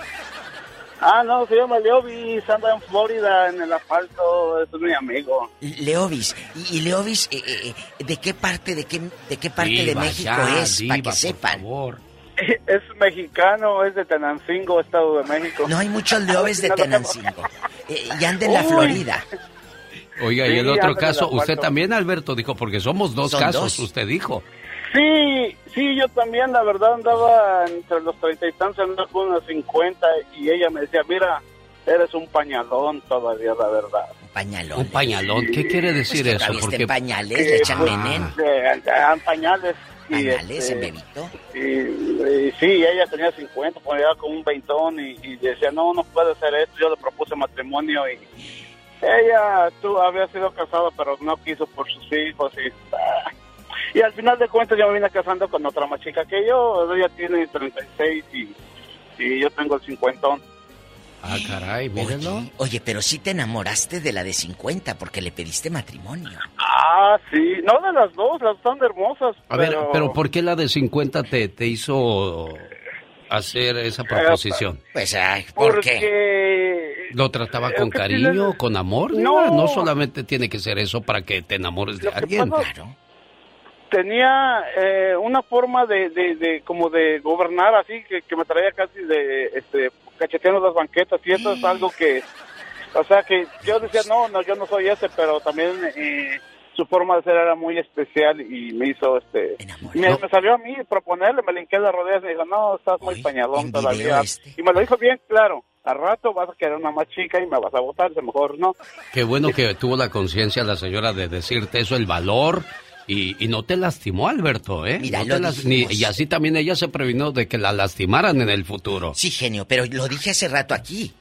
Speaker 52: Ah, no, se llama Leovis, anda en Florida, en el asfalto, es mi amigo.
Speaker 37: Leovis, y, y Leovis, eh, eh, eh, ¿de qué parte, de qué, de qué parte de
Speaker 1: Diva,
Speaker 37: México
Speaker 1: ya,
Speaker 37: es?
Speaker 1: diva,
Speaker 37: Para que
Speaker 1: por
Speaker 37: sepan.
Speaker 1: favor.
Speaker 52: Es mexicano, es de Tenancingo, Estado de México.
Speaker 37: No hay muchos Leovis de Tenancingo. Eh, y anda en la
Speaker 52: Uy.
Speaker 37: Florida.
Speaker 1: Oiga, y
Speaker 52: Sí,
Speaker 1: el otro caso, usted también, Alberto, dijo, porque somos dos casos,
Speaker 37: dos.
Speaker 1: usted dijo.
Speaker 52: Sí, sí, yo también, la verdad, andaba entre los treinta y tantos, andaba con unos 50, y ella me decía, mira, eres un pañalón todavía, la verdad.
Speaker 37: Un pañalón.
Speaker 1: Un pañalón, ¿qué quiere decir
Speaker 37: Pues
Speaker 1: eso? Porque
Speaker 37: pañales, le echan veneno.
Speaker 52: eran pañales. y,
Speaker 37: Pañales,
Speaker 52: este,
Speaker 37: en bebito.
Speaker 52: Y, y sí, ella tenía 50, pues era como un veintón y, y decía, no, no puede ser esto. Yo le propuse matrimonio y ella tú había sido casada, pero no quiso por sus hijos. Y, ah. Y al final de cuentas yo me vine casando con otra más chica que yo. Ella tiene 36 y, y yo tengo el cincuentón.
Speaker 1: Ah, caray, mírenlo.
Speaker 37: Oye, oye, pero sí te enamoraste de la de 50 porque le pediste matrimonio.
Speaker 52: Ah, sí, no de las dos, las están hermosas.
Speaker 1: A ver,
Speaker 52: pero,
Speaker 1: pero ¿por qué la de 50 te, te hizo hacer esa proposición?
Speaker 37: Pues, ay, ¿por qué?
Speaker 52: Porque
Speaker 1: ¿Lo trataba
Speaker 52: Eh,
Speaker 1: con cariño,
Speaker 52: tiene-
Speaker 1: con amor?
Speaker 52: No.
Speaker 1: No. solamente tiene que ser eso para que te enamores de alguien.
Speaker 52: pasa- tenía eh, una forma de, de, de como de gobernar así que, que me traía casi de este cacheteando las banquetas y eso es algo que o sea que yo decía no no yo no soy ese pero también eh, su forma de ser era muy especial y me hizo este me, me salió a mí proponerle me linqué las rodillas y me dijo no estás muy pañalón todavía
Speaker 37: este.
Speaker 52: y me lo dijo bien claro al rato vas a querer una más chica y me vas a votar a lo mejor no
Speaker 1: Qué bueno que tuvo la conciencia la señora de decirte eso, el valor. Y, y no te lastimó, Alberto, ¿eh?
Speaker 37: Mira,
Speaker 1: No
Speaker 37: lo
Speaker 1: te las-
Speaker 37: dijimos.
Speaker 1: ni- y así también ella se previno de que la lastimaran en el futuro.
Speaker 37: Sí, genio, pero lo dije hace rato aquí,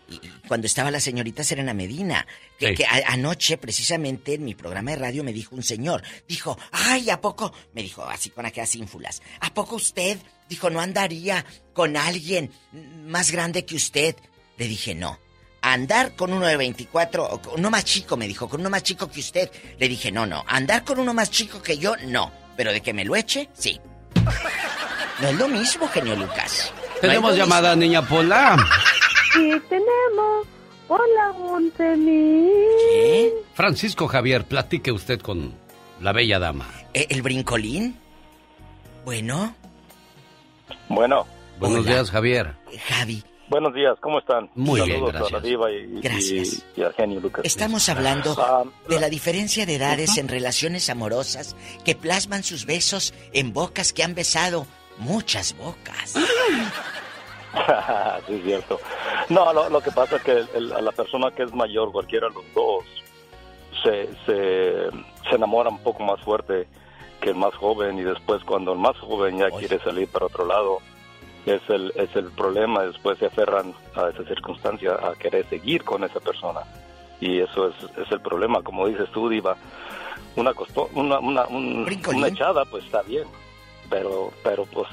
Speaker 37: cuando estaba la señorita Serena Medina, que,
Speaker 1: Sí.
Speaker 37: que a- anoche precisamente en mi programa de radio me dijo un señor, dijo, ay, ¿a poco? Me dijo así con aquellas ínfulas, ¿a poco usted? Dijo, ¿no andaría con alguien más grande que usted? Le dije, no. Andar con uno de 24, o con uno más chico, me dijo, con uno más chico que usted. Le dije, no, no. Andar con uno más chico que yo, no. Pero de que me lo eche, sí. No es lo mismo, genio Lucas. No
Speaker 1: Tenemos llamada, niña Pola.
Speaker 45: Sí, tenemos. Hola, Montemí.
Speaker 1: Francisco Javier, platique usted con la bella dama.
Speaker 37: ¿E- ¿El brincolín? Bueno.
Speaker 53: Bueno.
Speaker 1: Buenos días, Javier.
Speaker 37: Javi.
Speaker 53: Buenos días, ¿cómo están?
Speaker 1: Muy bien,
Speaker 53: Saludos a
Speaker 1: gracias.
Speaker 53: la diva y,
Speaker 37: Gracias.
Speaker 53: y- y al genio Lucas.
Speaker 37: Estamos hablando
Speaker 53: Ah,
Speaker 37: de la diferencia de edades en relaciones amorosas que plasman sus besos en bocas que han besado muchas bocas.
Speaker 53: sí, es cierto. No, lo, lo que pasa es que el- a la persona que es mayor, cualquiera de los dos, se, se, se enamora un poco más fuerte que el más joven y después cuando el más joven ya quiere salir para otro lado, es el, es el problema, después se aferran a esa circunstancia, a querer seguir con esa persona. Y eso es, es el problema, como dices tú, Diva, una, costo- una, una, un- una echada pues está bien, pero, pero pues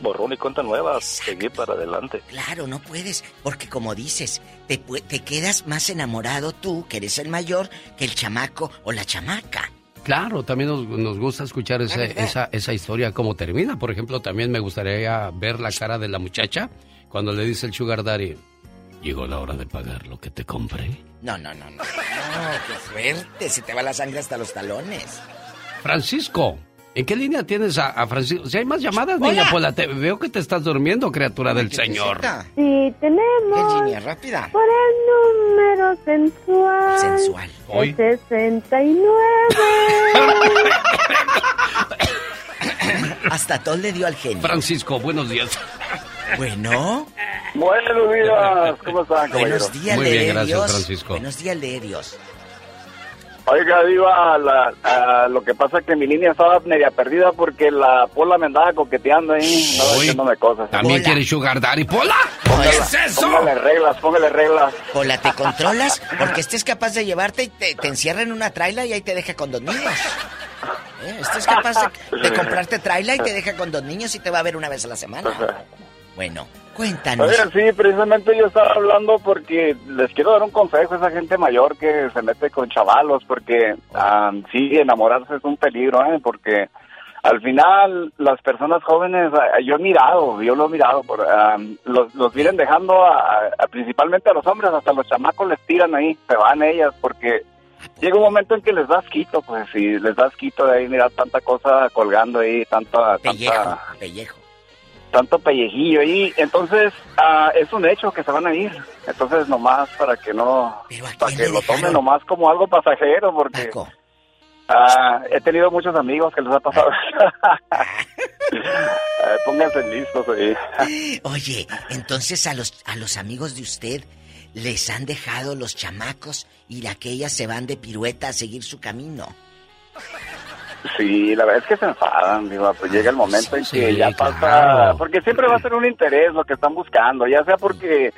Speaker 53: borrón y cuenta nueva, seguir para adelante.
Speaker 37: Claro, no puedes, porque como dices, te, te quedas más enamorado tú, que eres el mayor, que el chamaco o la chamaca.
Speaker 1: Claro, también nos, nos gusta escuchar esa, esa, esa historia, cómo termina. Por ejemplo, también me gustaría ver la cara de la muchacha cuando le dice el sugar daddy, llegó la hora de pagar lo que te compré.
Speaker 37: No, no, no, no. No, qué fuerte, se te va la sangre hasta los talones.
Speaker 1: Francisco, ¿en qué línea tienes a, a Francisco? Si hay más llamadas, niña Pola, te veo que te estás durmiendo, criatura del Señor.
Speaker 45: Sí, tenemos.
Speaker 37: ¿Qué línea rápida?
Speaker 45: Por el número sensual.
Speaker 37: Sensual.
Speaker 1: Hoy.
Speaker 45: El 69.
Speaker 37: Hasta Tol le dio al genio.
Speaker 1: Francisco, buenos días.
Speaker 37: Bueno.
Speaker 54: Buenos días, ¿cómo están,
Speaker 37: Buenos días,
Speaker 1: Muy bien, gracias,
Speaker 37: Dios.
Speaker 1: Francisco.
Speaker 37: Buenos días, le Dios.
Speaker 54: Oiga, Diva, la, a- lo que pasa es que mi línea estaba media perdida porque la Pola me andaba coqueteando ahí, estaba diciéndome cosas.
Speaker 1: ¿También quieres sugar daddy, Pola? ¿Qué es eso?
Speaker 54: Póngale reglas, póngale reglas.
Speaker 37: Hola, ¿te controlas? Porque este es capaz de llevarte y te, te encierra en una traila y ahí te deja con dos niños. ¿Eh? Este es capaz de, de comprarte traila y te deja con dos niños y te va a ver una vez a la semana. Bueno, cuéntanos.
Speaker 54: Sí, precisamente yo estaba hablando porque les quiero dar un consejo a esa gente mayor que se mete con chavalos, porque sí, enamorarse es un peligro, ¿eh? Porque
Speaker 52: al final las personas jóvenes, yo he mirado, yo lo he mirado, por, ah, los, los vienen dejando a- a- principalmente a los hombres, hasta los chamacos les tiran ahí, se van ellas, porque llega un momento en que les das quito, pues, y les das quito de ahí, mirar tanta cosa colgando ahí, tanta, tanta,
Speaker 37: pellejo.
Speaker 52: Tanto pellejillo ahí, entonces ah, es un hecho que se van a ir, entonces nomás para que no, para que lo tomen nomás como algo pasajero, porque ah, he tenido muchos amigos que les ha pasado. Pónganse listos ahí.
Speaker 37: Oye, entonces a los, a los amigos de usted les han dejado los chamacos y aquellas se van de pirueta a seguir su camino.
Speaker 52: Sí, la verdad es que se enfadan, digo, pues llega el momento en que
Speaker 1: Sí,
Speaker 52: ya pasa,
Speaker 1: claro.
Speaker 52: porque siempre va a ser un interés lo que están buscando, ya sea porque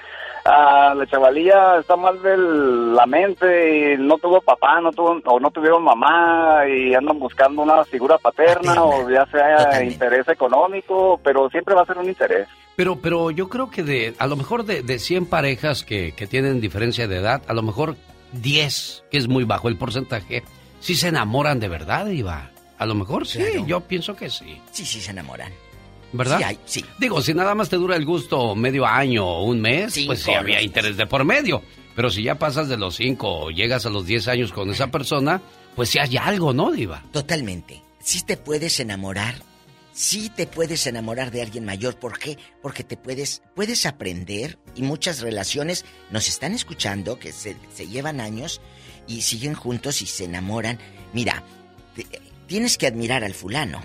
Speaker 52: ah, la chavalilla está mal de la mente y no tuvo papá, no tuvo, o no tuvieron mamá y andan buscando una figura paterna, o ya sea interés económico, pero siempre va a ser un interés.
Speaker 1: Pero, pero yo creo que de, a lo mejor de, de 100 parejas que, que tienen diferencia de edad, a lo mejor 10, que es muy bajo el porcentaje, sí se enamoran de verdad, Iba. A lo mejor sí, yo pienso que sí.
Speaker 37: Sí, sí, se enamoran.
Speaker 1: ¿Verdad?
Speaker 37: Sí, hay- sí.
Speaker 1: Digo, si nada más te dura el gusto medio año o un mes,
Speaker 37: Cinco
Speaker 1: pues sí había interés de por medio. Pero si ya pasas de los 5 o llegas a los 10 años con esa persona, pues sí hay algo, ¿no, Diva?
Speaker 37: Totalmente. Sí te puedes enamorar. Sí te puedes enamorar de alguien mayor. ¿Por qué? Porque te puedes, puedes aprender y muchas relaciones nos están escuchando que se, se llevan años y siguen juntos y se enamoran. Mira, tienes que admirar al fulano.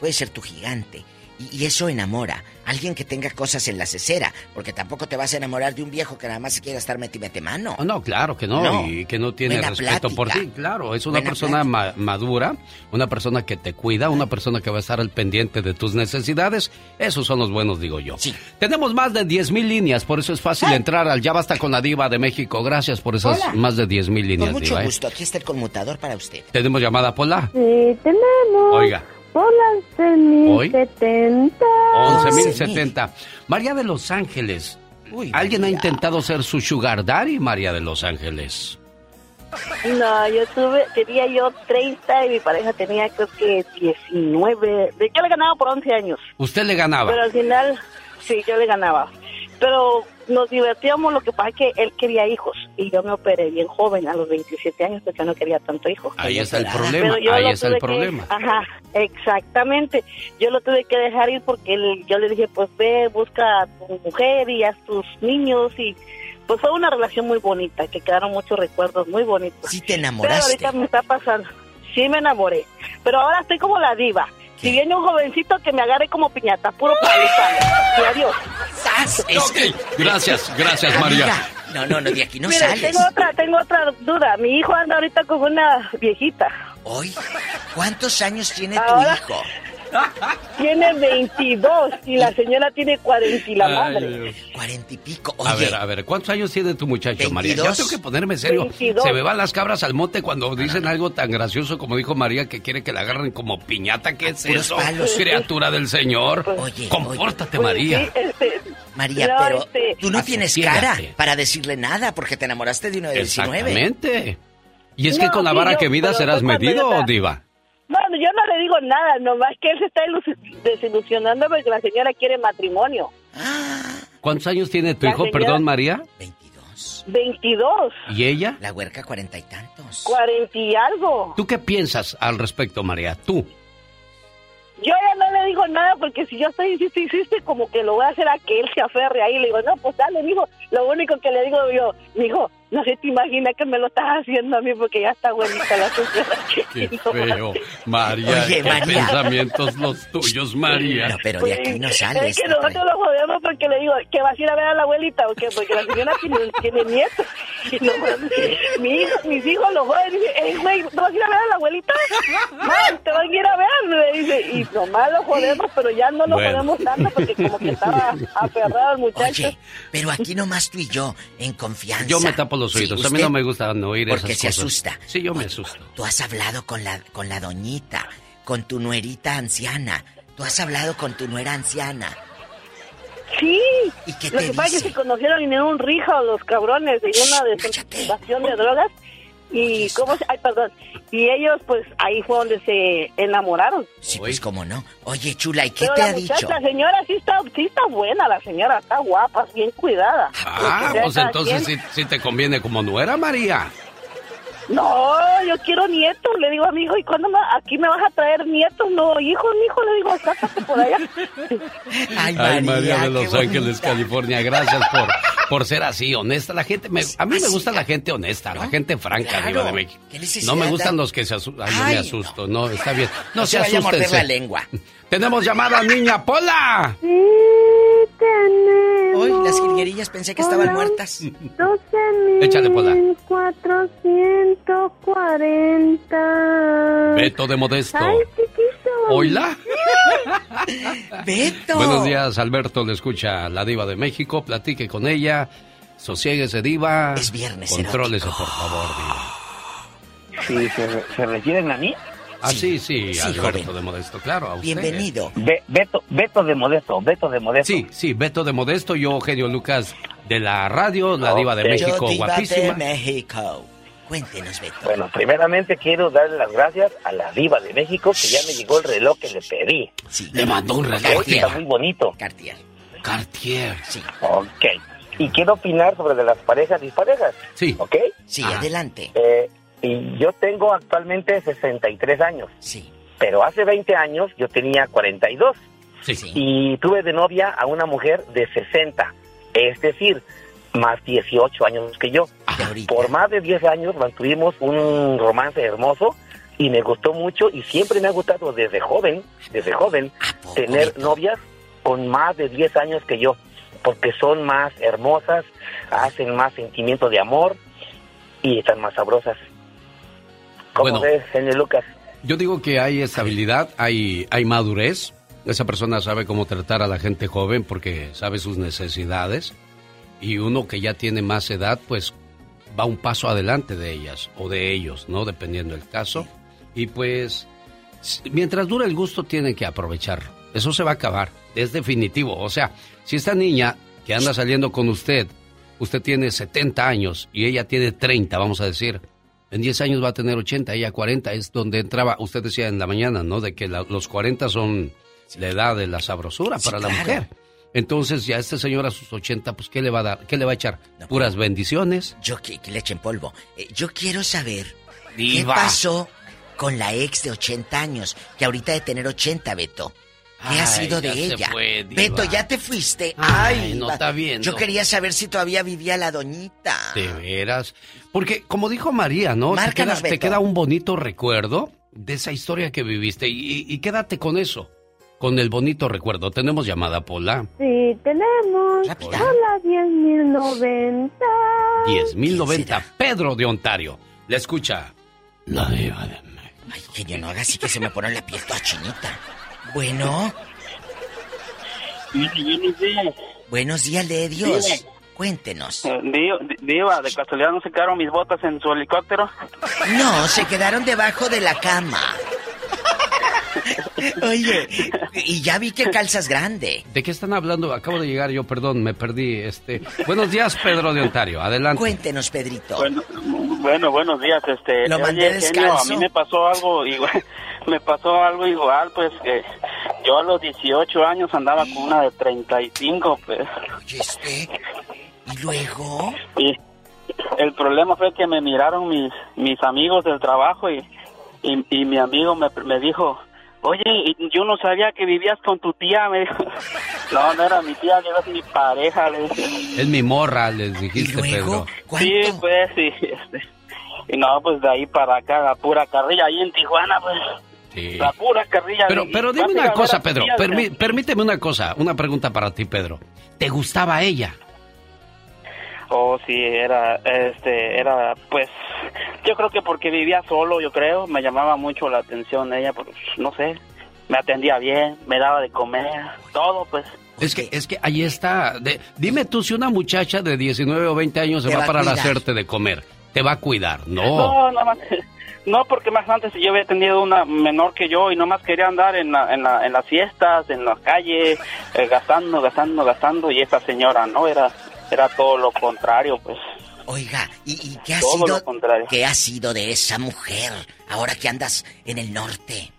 Speaker 37: Puede ser tu gigante. Y, y eso enamora. Alguien que tenga cosas en la cesera. Porque tampoco te vas a enamorar de un viejo que nada más se quiera estar meti mete mano.
Speaker 1: Oh, no, claro que no,
Speaker 37: No.
Speaker 1: y que no tiene
Speaker 37: Buena
Speaker 1: respeto por ti, claro, es una
Speaker 37: Buena
Speaker 1: persona ma- madura, una persona que te cuida, una persona que va a estar al pendiente de tus necesidades, esos son los buenos, digo yo. Tenemos más de 10 mil líneas, por eso es fácil entrar al Ya Basta con la Diva de México, gracias por esas
Speaker 37: Hola.
Speaker 1: más de 10 mil líneas,
Speaker 37: Con mucho
Speaker 1: Diva. ¿eh?
Speaker 37: gusto. Aquí está el conmutador para usted.
Speaker 1: Tenemos llamada, Pola.
Speaker 45: Sí, tenemos.
Speaker 1: Oiga.
Speaker 45: Por las
Speaker 1: Hoy.
Speaker 45: 11.070.
Speaker 1: 11.070. María de Los Ángeles. ¿Alguien ha intentado ser su sugar daddy, María de Los Ángeles?
Speaker 55: No, yo tuve, tenía yo 30 y mi pareja tenía creo que 19. De yo le ganaba por 11 años.
Speaker 1: ¿Usted le ganaba?
Speaker 55: Pero al final, sí, yo le ganaba. Pero nos divertíamos, lo que pasa es que él quería hijos y yo me operé bien joven, a los 27 años, porque yo no quería tanto hijo.
Speaker 1: Ahí está el
Speaker 55: Pero
Speaker 1: problema, ahí está el
Speaker 55: que-
Speaker 1: problema.
Speaker 55: ajá, exactamente. Yo lo tuve que dejar ir porque él- yo le dije, pues ve, busca a tu mujer y a tus niños y pues fue una relación muy bonita, que quedaron muchos recuerdos muy bonitos.
Speaker 37: Sí te
Speaker 55: Pero
Speaker 37: enamoraste.
Speaker 55: ahorita me está pasando. Sí me enamoré. Pero ahora estoy como la diva. Si viene un jovencito que me agarre como piñata, puro palo. Y adiós.
Speaker 1: Ok, gracias, gracias, María.
Speaker 37: No, no, no, de aquí no
Speaker 55: Mira,
Speaker 37: sales.
Speaker 55: tengo otra, tengo otra duda. Mi hijo anda ahorita con una viejita.
Speaker 37: Hoy, ¿cuántos años tiene tu hijo?
Speaker 55: Tiene 22 y la señora tiene 40 y la madre.
Speaker 37: Cuarenta y pico.
Speaker 1: A ver, a ver, ¿cuántos años tiene tu muchacho, María? Ya
Speaker 37: 22.
Speaker 1: tengo que ponerme serio.
Speaker 55: 22.
Speaker 1: Se me van las cabras al monte cuando dicen algo tan gracioso como dijo María que quiere que la agarren como piñata. ¿Qué es
Speaker 37: Puros
Speaker 1: eso?
Speaker 37: palos.
Speaker 1: Criatura del Señor.
Speaker 37: Oye,
Speaker 1: Compórtate,
Speaker 55: Pues
Speaker 1: María.
Speaker 55: sí, este,
Speaker 37: María,
Speaker 55: no,
Speaker 37: pero
Speaker 55: este,
Speaker 37: tú no tienes cara para decirle nada porque te enamoraste de uno de 19.
Speaker 1: Exactamente. Y es que con la
Speaker 55: sí,
Speaker 1: vara
Speaker 55: yo-
Speaker 1: que vida
Speaker 55: pero
Speaker 1: serás
Speaker 55: cuando
Speaker 1: medido, Diva.
Speaker 55: Yo no le digo nada, nomás que él se está ilus- desilusionando porque la señora quiere matrimonio.
Speaker 1: ¿Cuántos años tiene tu
Speaker 55: La
Speaker 1: hijo,
Speaker 55: señora-
Speaker 1: perdón, María?
Speaker 55: 22,
Speaker 1: ¿Y ella?
Speaker 37: La huerca cuarenta y tantos.
Speaker 55: 40 y algo.
Speaker 1: ¿Tú qué piensas al respecto, María? Tú.
Speaker 55: Yo ya no le digo nada porque si yo estoy insiste, insiste, como que lo voy a hacer a que él se aferre ahí. Le digo, no, pues dale, mijo. Lo único que le digo yo, mijo, no se te imagina que me lo estás haciendo a mí porque ya está buenita la señora.
Speaker 1: Qué feo. María,
Speaker 37: Oye,
Speaker 1: qué
Speaker 37: María.
Speaker 1: pensamientos los tuyos, María.
Speaker 37: No, pero de aquí no
Speaker 55: Es
Speaker 37: sales.
Speaker 55: que nosotros lo jodemos porque le digo que vas a ir a ver a la abuelita o qué, porque la señora tiene, tiene nietos. Y lo joden. Mi hijo, mis hijos lo joden y dicen, "Ey, güey, ¿no vas a ir a ver a la abuelita? Man, te van a ir a ver, me dice. Y nomás lo jodemos, pero ya no lo
Speaker 37: Bueno.
Speaker 55: jodemos tanto porque como que estaba aferrado el muchacho.
Speaker 37: Oye, pero aquí nomás tú y yo, en confianza.
Speaker 1: Yo me tapo los
Speaker 37: Sí,
Speaker 1: oídos. a mí no me gusta no oír
Speaker 37: Porque
Speaker 1: esas
Speaker 37: se
Speaker 1: cosas.
Speaker 37: asusta.
Speaker 1: Sí, yo me asusto.
Speaker 37: Tú has hablado con la, con la doñita, con tu nuerita anciana. Tú has hablado con tu nuera anciana.
Speaker 55: Sí.
Speaker 37: ¿Y qué
Speaker 55: Lo
Speaker 37: te
Speaker 55: que pasa es que se conocieron en un rijo los cabrones en una desconcentración de drogas Y cómo se- ay, perdón. Y ellos pues ahí fue donde se enamoraron.
Speaker 37: Sí, pues cómo no. Oye, chula, ¿y qué
Speaker 55: Pero
Speaker 37: te
Speaker 55: la
Speaker 37: ha
Speaker 55: muchacha,
Speaker 37: dicho?
Speaker 55: La señora sí está, sí está buena, la señora está guapa, bien cuidada.
Speaker 1: Ah, pues entonces sí, te conviene como nuera, María.
Speaker 55: No, yo quiero nietos, le digo amigo, ¿y cuándo me- aquí me vas a traer nietos? No, hijo, hijo, le digo, sácate por allá.
Speaker 37: Ay,
Speaker 1: Ay, María de Los Ángeles, California, gracias por, por ser así, honesta. La gente, me- a mí me gusta la gente honesta, la gente franca,
Speaker 37: Claro.
Speaker 1: Diva de México.
Speaker 37: ¿Qué necesidad
Speaker 1: No me gustan los que se asustan. Ay, yo
Speaker 37: Ay,
Speaker 1: me asusto, no, está bien. No,
Speaker 37: No
Speaker 1: se
Speaker 37: se vaya a morder la lengua.
Speaker 1: Tenemos llamada, niña Pola.
Speaker 45: Sí, tenemos.
Speaker 37: Hoy las jilguerillas pensé que estaban muertas.
Speaker 45: 12
Speaker 1: Échale, Pola.
Speaker 45: 440.
Speaker 1: Beto de Modesto.
Speaker 45: Ay, chiquito.
Speaker 1: Hola.
Speaker 37: Beto.
Speaker 1: Buenos días, Alberto. Le escucha la Diva de México. Platique con ella. Sosiéguese, Diva. Es
Speaker 37: viernes
Speaker 1: Contrólese, por favor, Diva.
Speaker 51: Sí, ¿se, se refieren a mí?
Speaker 1: Ah, sí, sí,
Speaker 51: Sí,
Speaker 1: Alberto
Speaker 51: joven.
Speaker 1: de Modesto, claro. A usted.
Speaker 37: Bienvenido.
Speaker 51: Be- Beto, Beto de Modesto, Beto de Modesto.
Speaker 1: Sí, sí, Beto de Modesto, yo, Eugenio Lucas de la radio, la Diva de. México,
Speaker 37: Yo, diva
Speaker 1: guapísima.
Speaker 37: de México. Cuéntenos, Beto.
Speaker 51: Bueno, primeramente quiero darle las gracias a la diva de México que ya me llegó el reloj que le pedí.
Speaker 1: Le mandó un reloj.
Speaker 51: Hoy está muy bonito.
Speaker 37: Cartier.
Speaker 1: Cartier.
Speaker 37: Sí.
Speaker 51: Ok. Y quiero opinar sobre de las parejas disparejas.
Speaker 1: Sí.
Speaker 51: ¿Ok?
Speaker 37: Sí, adelante.
Speaker 51: Eh, y yo tengo actualmente 63 años.
Speaker 37: Sí.
Speaker 51: Pero hace 20 años yo tenía 42.
Speaker 1: Sí.
Speaker 51: Y tuve de novia a una mujer de 60. Es decir, más 18 años que yo. Por más de 10 años mantuvimos un romance hermoso y me gustó mucho y siempre me ha gustado desde joven, desde joven, tener novias con más de 10 años que yo, porque son más hermosas, hacen más sentimiento de amor y están más sabrosas. ¿Cómo
Speaker 1: Bueno.
Speaker 51: señor Lucas?
Speaker 1: Yo digo que hay estabilidad, hay, hay madurez. Esa persona sabe cómo tratar a la gente joven porque sabe sus necesidades. Y uno que ya tiene más edad, pues va un paso adelante de ellas o de ellos, ¿no? Dependiendo del caso. Y pues, mientras dura el gusto, tienen que aprovecharlo. Eso se va a acabar, es definitivo. O sea, si esta niña que anda saliendo con usted, usted tiene 70 años y ella tiene 30, vamos a decir, en 10 años va a tener 80, ella 40, es donde entraba, usted decía en la mañana, ¿no? De que la- los 40 son la edad de la sabrosura para la mujer. Entonces ya este señor a sus 80, pues ¿qué le va a dar? ¿Qué le va a echar? ¿Puras bendiciones?
Speaker 37: Yo que, que le echen polvo. Eh, yo quiero saber
Speaker 1: Diva.
Speaker 37: qué pasó con la ex de 80 años, que ahorita de tener 80, Beto. ¿Qué ha sido de ella?
Speaker 1: fue.
Speaker 37: Beto, ya te fuiste.
Speaker 1: Ay,
Speaker 37: Ay,
Speaker 1: no está viendo.
Speaker 37: Yo quería saber si todavía vivía la doñita.
Speaker 1: De veras. Porque, como dijo María, ¿no? Te
Speaker 37: Márcanos,
Speaker 1: queda, te queda un bonito recuerdo de esa historia que viviste y, y quédate con eso, con el bonito recuerdo. Tenemos llamada, Pola.
Speaker 45: Sí, tenemos. Hola, 10.090.
Speaker 1: 10.090, Pedro de Ontario. Le escucha. La diva de
Speaker 37: Ay, genio, no haga así que se me pone la piel toda chinita. Bueno.
Speaker 51: Buenos días.
Speaker 37: Buenos días, de Dios.
Speaker 51: Diva.
Speaker 37: Cuéntenos.
Speaker 51: Eh, Diva, Diva, de casualidad no se quedaron mis botas en su helicóptero.
Speaker 37: No, se quedaron debajo de la cama. Oye, y ya vi que calzas grande.
Speaker 1: ¿De qué están hablando? Acabo de llegar yo, perdón, me perdí. Este, buenos días, Pedro de Ontario. Adelante.
Speaker 37: Cuéntenos, Pedrito.
Speaker 51: Bueno, bueno, buenos días. Este,
Speaker 37: Lo
Speaker 51: oye,
Speaker 37: mandé
Speaker 51: genio,
Speaker 37: descalzo.
Speaker 51: a mí me pasó algo igual. Me pasó algo igual, pues que yo a los 18 años andaba con una de 35, pues.
Speaker 37: Oye, este. ¿Y luego?
Speaker 51: Y el problema fue que me miraron mis mis amigos del trabajo y, y, y mi amigo me, me dijo, oye, y yo no sabía que vivías con tu tía, me dijo. No, no era mi tía, era mi pareja, le dije.
Speaker 1: Es mi morra, les dijiste, Pedro.
Speaker 51: Sí, pues, sí. Este, y no, pues de ahí para acá, la pura carrilla, ahí en Tijuana, pues.
Speaker 1: Sí.
Speaker 51: La pura carrilla.
Speaker 1: Pero,
Speaker 51: Y-
Speaker 1: pero dime una cosa, Pedro. permíteme una cosa, una pregunta para ti, Pedro. ¿Te gustaba ella?
Speaker 51: Oh, sí, era, este, era, pues, yo creo que porque vivía solo, yo creo, me llamaba mucho la atención ella, pues, no sé, me atendía bien, me daba de comer, todo, pues.
Speaker 1: Es que, es que ahí está. De- dime tú si una muchacha de 19 o 20 años se
Speaker 51: Te
Speaker 1: va
Speaker 51: va a
Speaker 1: para
Speaker 51: cuidar.
Speaker 1: hacerte de comer. Te va a cuidar. No.
Speaker 51: No, nada más, no, porque más antes yo había tenido una menor que yo y nomás quería andar en, la, en, la, en las fiestas, en la calle, eh, gastando, gastando, gastando, y esa señora, ¿no? Era, era todo lo contrario, pues.
Speaker 37: Oiga, ¿y, y qué ha
Speaker 51: Todo
Speaker 37: sido qué ha sido de esa mujer ahora que andas en el norte?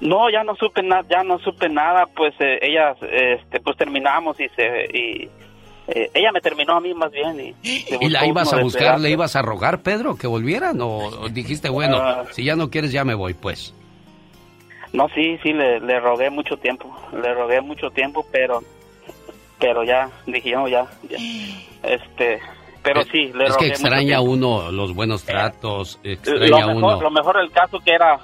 Speaker 51: No, ya no supe nada, ya no supe nada, pues eh, ella, este, pues terminamos y se, y eh, ella me terminó a mí más bien y.
Speaker 1: ¿Y la ibas a buscar,
Speaker 51: pedazo.
Speaker 1: le ibas a rogar, Pedro, que volvieran? ¿O dijiste, bueno,
Speaker 51: Ah.
Speaker 1: si ya no quieres, ya me voy, pues?
Speaker 51: No, sí, sí, le, le rogué mucho tiempo, le rogué mucho tiempo, pero, pero ya, dije yo, ya, ya, este, pero sí, le
Speaker 1: Es
Speaker 51: rogué
Speaker 1: que extraña uno los buenos tratos,
Speaker 51: Lo
Speaker 1: extraña
Speaker 51: mejor,
Speaker 1: uno...
Speaker 51: lo mejor del caso que era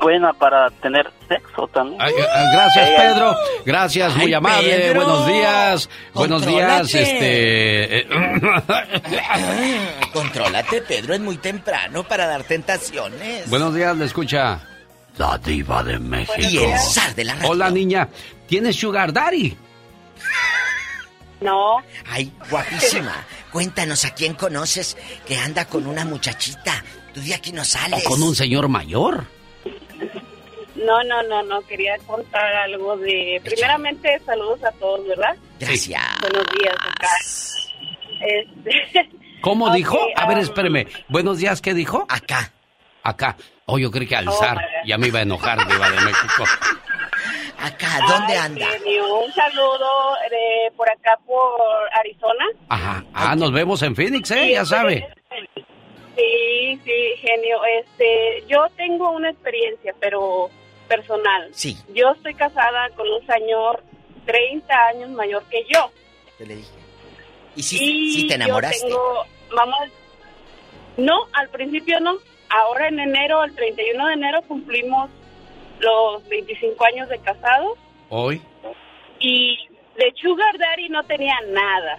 Speaker 51: buena para tener sexo también.
Speaker 1: Ay, ah, Gracias,
Speaker 51: Ella-
Speaker 1: Pedro. Gracias, muy amable.
Speaker 37: Pedro.
Speaker 1: Buenos días. Buenos días,
Speaker 37: Contrólate.
Speaker 1: este. eh,
Speaker 37: Contrólate, Pedro, es muy temprano para dar tentaciones.
Speaker 1: Buenos días, le escucha. La diva de México.
Speaker 37: Y el zar de la radio.
Speaker 1: Hola, niña. ¿Tienes Sugar Daddy?
Speaker 16: No.
Speaker 37: Ay, guapísima. Cuéntanos a quién conoces que anda con una muchachita. Tú de aquí no sales.
Speaker 1: ¿O con un señor mayor?
Speaker 16: No, no, no, no, quería contar algo de... Primeramente, saludos a todos, ¿verdad?
Speaker 37: Gracias.
Speaker 16: Buenos días acá. Este,
Speaker 1: ¿Cómo dijo? A ver,
Speaker 16: um,
Speaker 1: espéreme. Buenos días, ¿qué dijo?
Speaker 37: Acá.
Speaker 1: Acá. Oh, yo creí que al
Speaker 16: Oh.
Speaker 1: Ya me iba a enojar, diva de México.
Speaker 37: Acá, ¿dónde
Speaker 16: ay,
Speaker 37: anda?
Speaker 16: genio, un saludo de por acá, por Arizona.
Speaker 1: Ajá. Ah, nos vemos en Phoenix, ¿eh? Ya sabe.
Speaker 16: Sí, sí, genio. Este, yo tengo una experiencia, pero personal.
Speaker 37: Sí.
Speaker 16: Yo estoy casada con un señor 30 años mayor que yo.
Speaker 37: Te le dije. ¿Y si, si te
Speaker 16: yo
Speaker 37: enamoraste?
Speaker 16: tengo, vamos, no, al principio no. Ahora en enero, el 31 de enero, cumplimos los 25 años de casados
Speaker 1: Hoy,
Speaker 16: y de Sugar Daddy no tenía nada.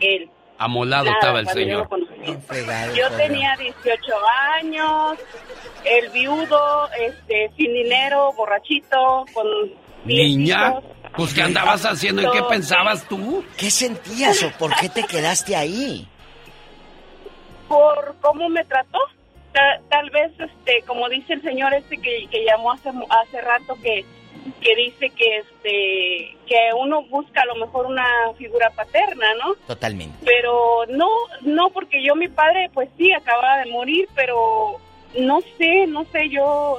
Speaker 16: Él.
Speaker 1: Amolado
Speaker 16: Nada,
Speaker 1: estaba el señor.
Speaker 37: fregado,
Speaker 16: Yo tenía 18 años, el viudo, este, sin dinero, borrachito, con
Speaker 1: Niña,
Speaker 16: hijos.
Speaker 1: pues ¿qué andabas haciendo y qué pensabas tú?
Speaker 37: ¿Qué sentías o por qué te quedaste ahí?
Speaker 16: por cómo me trató. Ta- Tal, vez, este, como dice el señor este que, que llamó hace, hace rato, que, que dice que, este, que uno busca a lo mejor una figura paterna, ¿no?
Speaker 37: Totalmente.
Speaker 16: Pero no, no, porque yo, mi padre, pues sí, acababa de morir, pero no sé, no sé, yo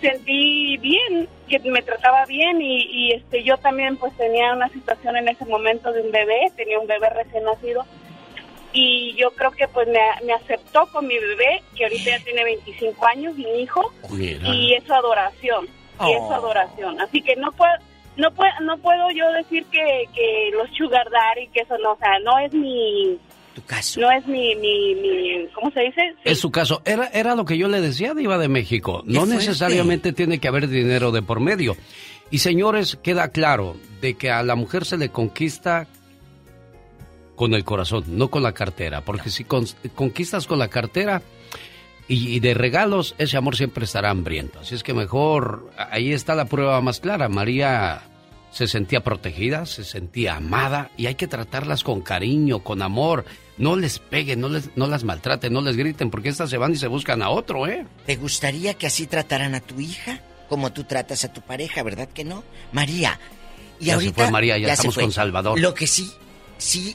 Speaker 16: sentí bien, que me trataba bien y, y este, yo también pues tenía una situación en ese momento de un bebé, tenía un bebé recién nacido y yo creo que pues me, me aceptó con mi bebé, que ahorita ya tiene 25 años, mi hijo, y es su adoración, y es su
Speaker 37: Oh.
Speaker 16: adoración. Así que no puedo, no puedo, no puedo yo decir que, que los sugar daddy, que eso no, o sea, no es mi,
Speaker 37: Tu caso.
Speaker 16: no es mi, mi, mi ¿cómo se dice?
Speaker 1: Es su caso. Era, era lo que yo le decía, Diva de México. No necesariamente tiene que haber dinero de por medio. Y señores, queda claro de que a la mujer se le conquista con el corazón, no con la cartera. Porque si con- conquistas con la cartera y, y de regalos, ese amor siempre estará hambriento. Así es que mejor, ahí está la prueba más clara. María se sentía protegida, se sentía amada y hay que tratarlas con cariño, con amor. No les peguen, no, les, no las maltraten, no les griten, porque estas se van y se buscan a otro, ¿eh?
Speaker 37: ¿Te gustaría que así trataran a tu hija? Como tú tratas a tu pareja, ¿verdad que no? María. Y
Speaker 1: Ya se
Speaker 37: ahorita
Speaker 1: fue María, ya
Speaker 37: se
Speaker 1: estamos con Salvador.
Speaker 37: Lo que sí, si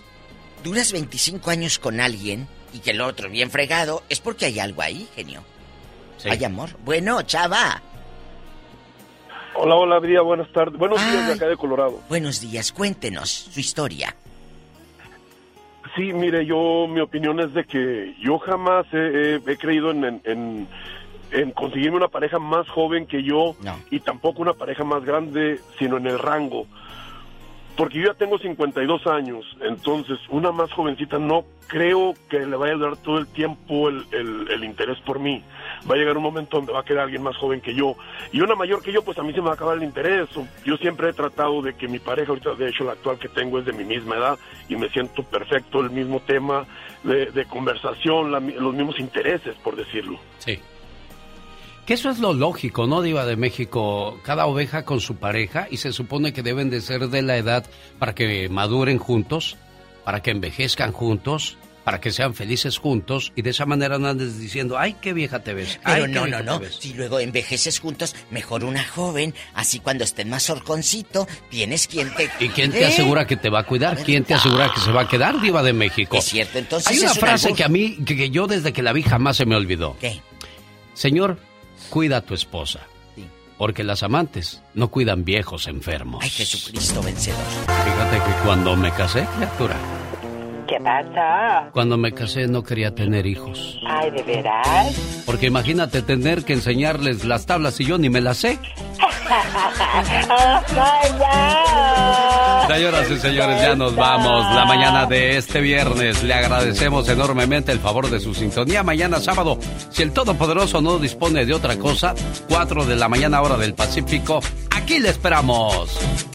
Speaker 37: duras 25 años con alguien y que el otro bien fregado, es porque hay algo ahí, genio.
Speaker 1: Sí.
Speaker 37: Hay amor. Bueno, chava.
Speaker 24: Hola, hola, Día, buenas tardes. Buenos días de acá de Colorado.
Speaker 37: Buenos días, cuéntenos su historia.
Speaker 24: Sí, mire, yo, mi opinión es de que yo jamás he, he- he creído en, en, en- en conseguirme una pareja más joven que yo
Speaker 37: No.
Speaker 24: y tampoco una pareja más grande, sino en el rango. Porque yo ya tengo 52 años, entonces una más jovencita no creo que le vaya a dar todo el tiempo el, el- el interés por mí. Va a llegar un momento donde va a quedar alguien más joven que yo. Y una mayor que yo, pues a mí se me va a acabar el interés. Yo siempre he tratado de que mi pareja, ahorita de hecho la actual que tengo es de mi misma edad y me siento perfecto, el mismo tema de, de conversación, la los mismos intereses, por decirlo.
Speaker 1: Sí. Que eso es lo lógico, ¿no, Diva de México? Cada oveja con su pareja y se supone que deben de ser de la edad para que maduren juntos, para que envejezcan juntos, para que sean felices juntos y de esa manera no andes diciendo, ay, qué vieja te ves.
Speaker 37: Pero
Speaker 1: ay,
Speaker 37: no, no, no.
Speaker 1: ves".
Speaker 37: Si luego envejeces juntos, mejor una joven. Así cuando estén más horconcito, tienes quien te.
Speaker 1: ¿Y quién te
Speaker 37: cuide.
Speaker 1: asegura que te va a cuidar? ¿Quién te asegura que se va a quedar diva de México?
Speaker 37: Es cierto, entonces
Speaker 1: Hay una
Speaker 37: un
Speaker 1: frase que a mí, que, que yo desde que la vi jamás se me olvidó.
Speaker 37: ¿Qué?
Speaker 1: Señor, cuida a tu esposa. Porque las amantes no cuidan viejos enfermos.
Speaker 37: Ay, Jesucristo vencedor.
Speaker 1: Fíjate que cuando me casé, criatura,
Speaker 56: ¿Qué pasa?
Speaker 1: cuando me casé no quería tener hijos.
Speaker 56: Ay, ¿de veras?
Speaker 1: Porque imagínate tener que enseñarles las tablas y yo ni me las sé. Señoras y señores, ya nos vamos. La mañana de este viernes le agradecemos enormemente el favor de su sintonía. Mañana sábado, si el Todopoderoso no dispone de otra cosa, 4 de la mañana hora del Pacífico, aquí le esperamos.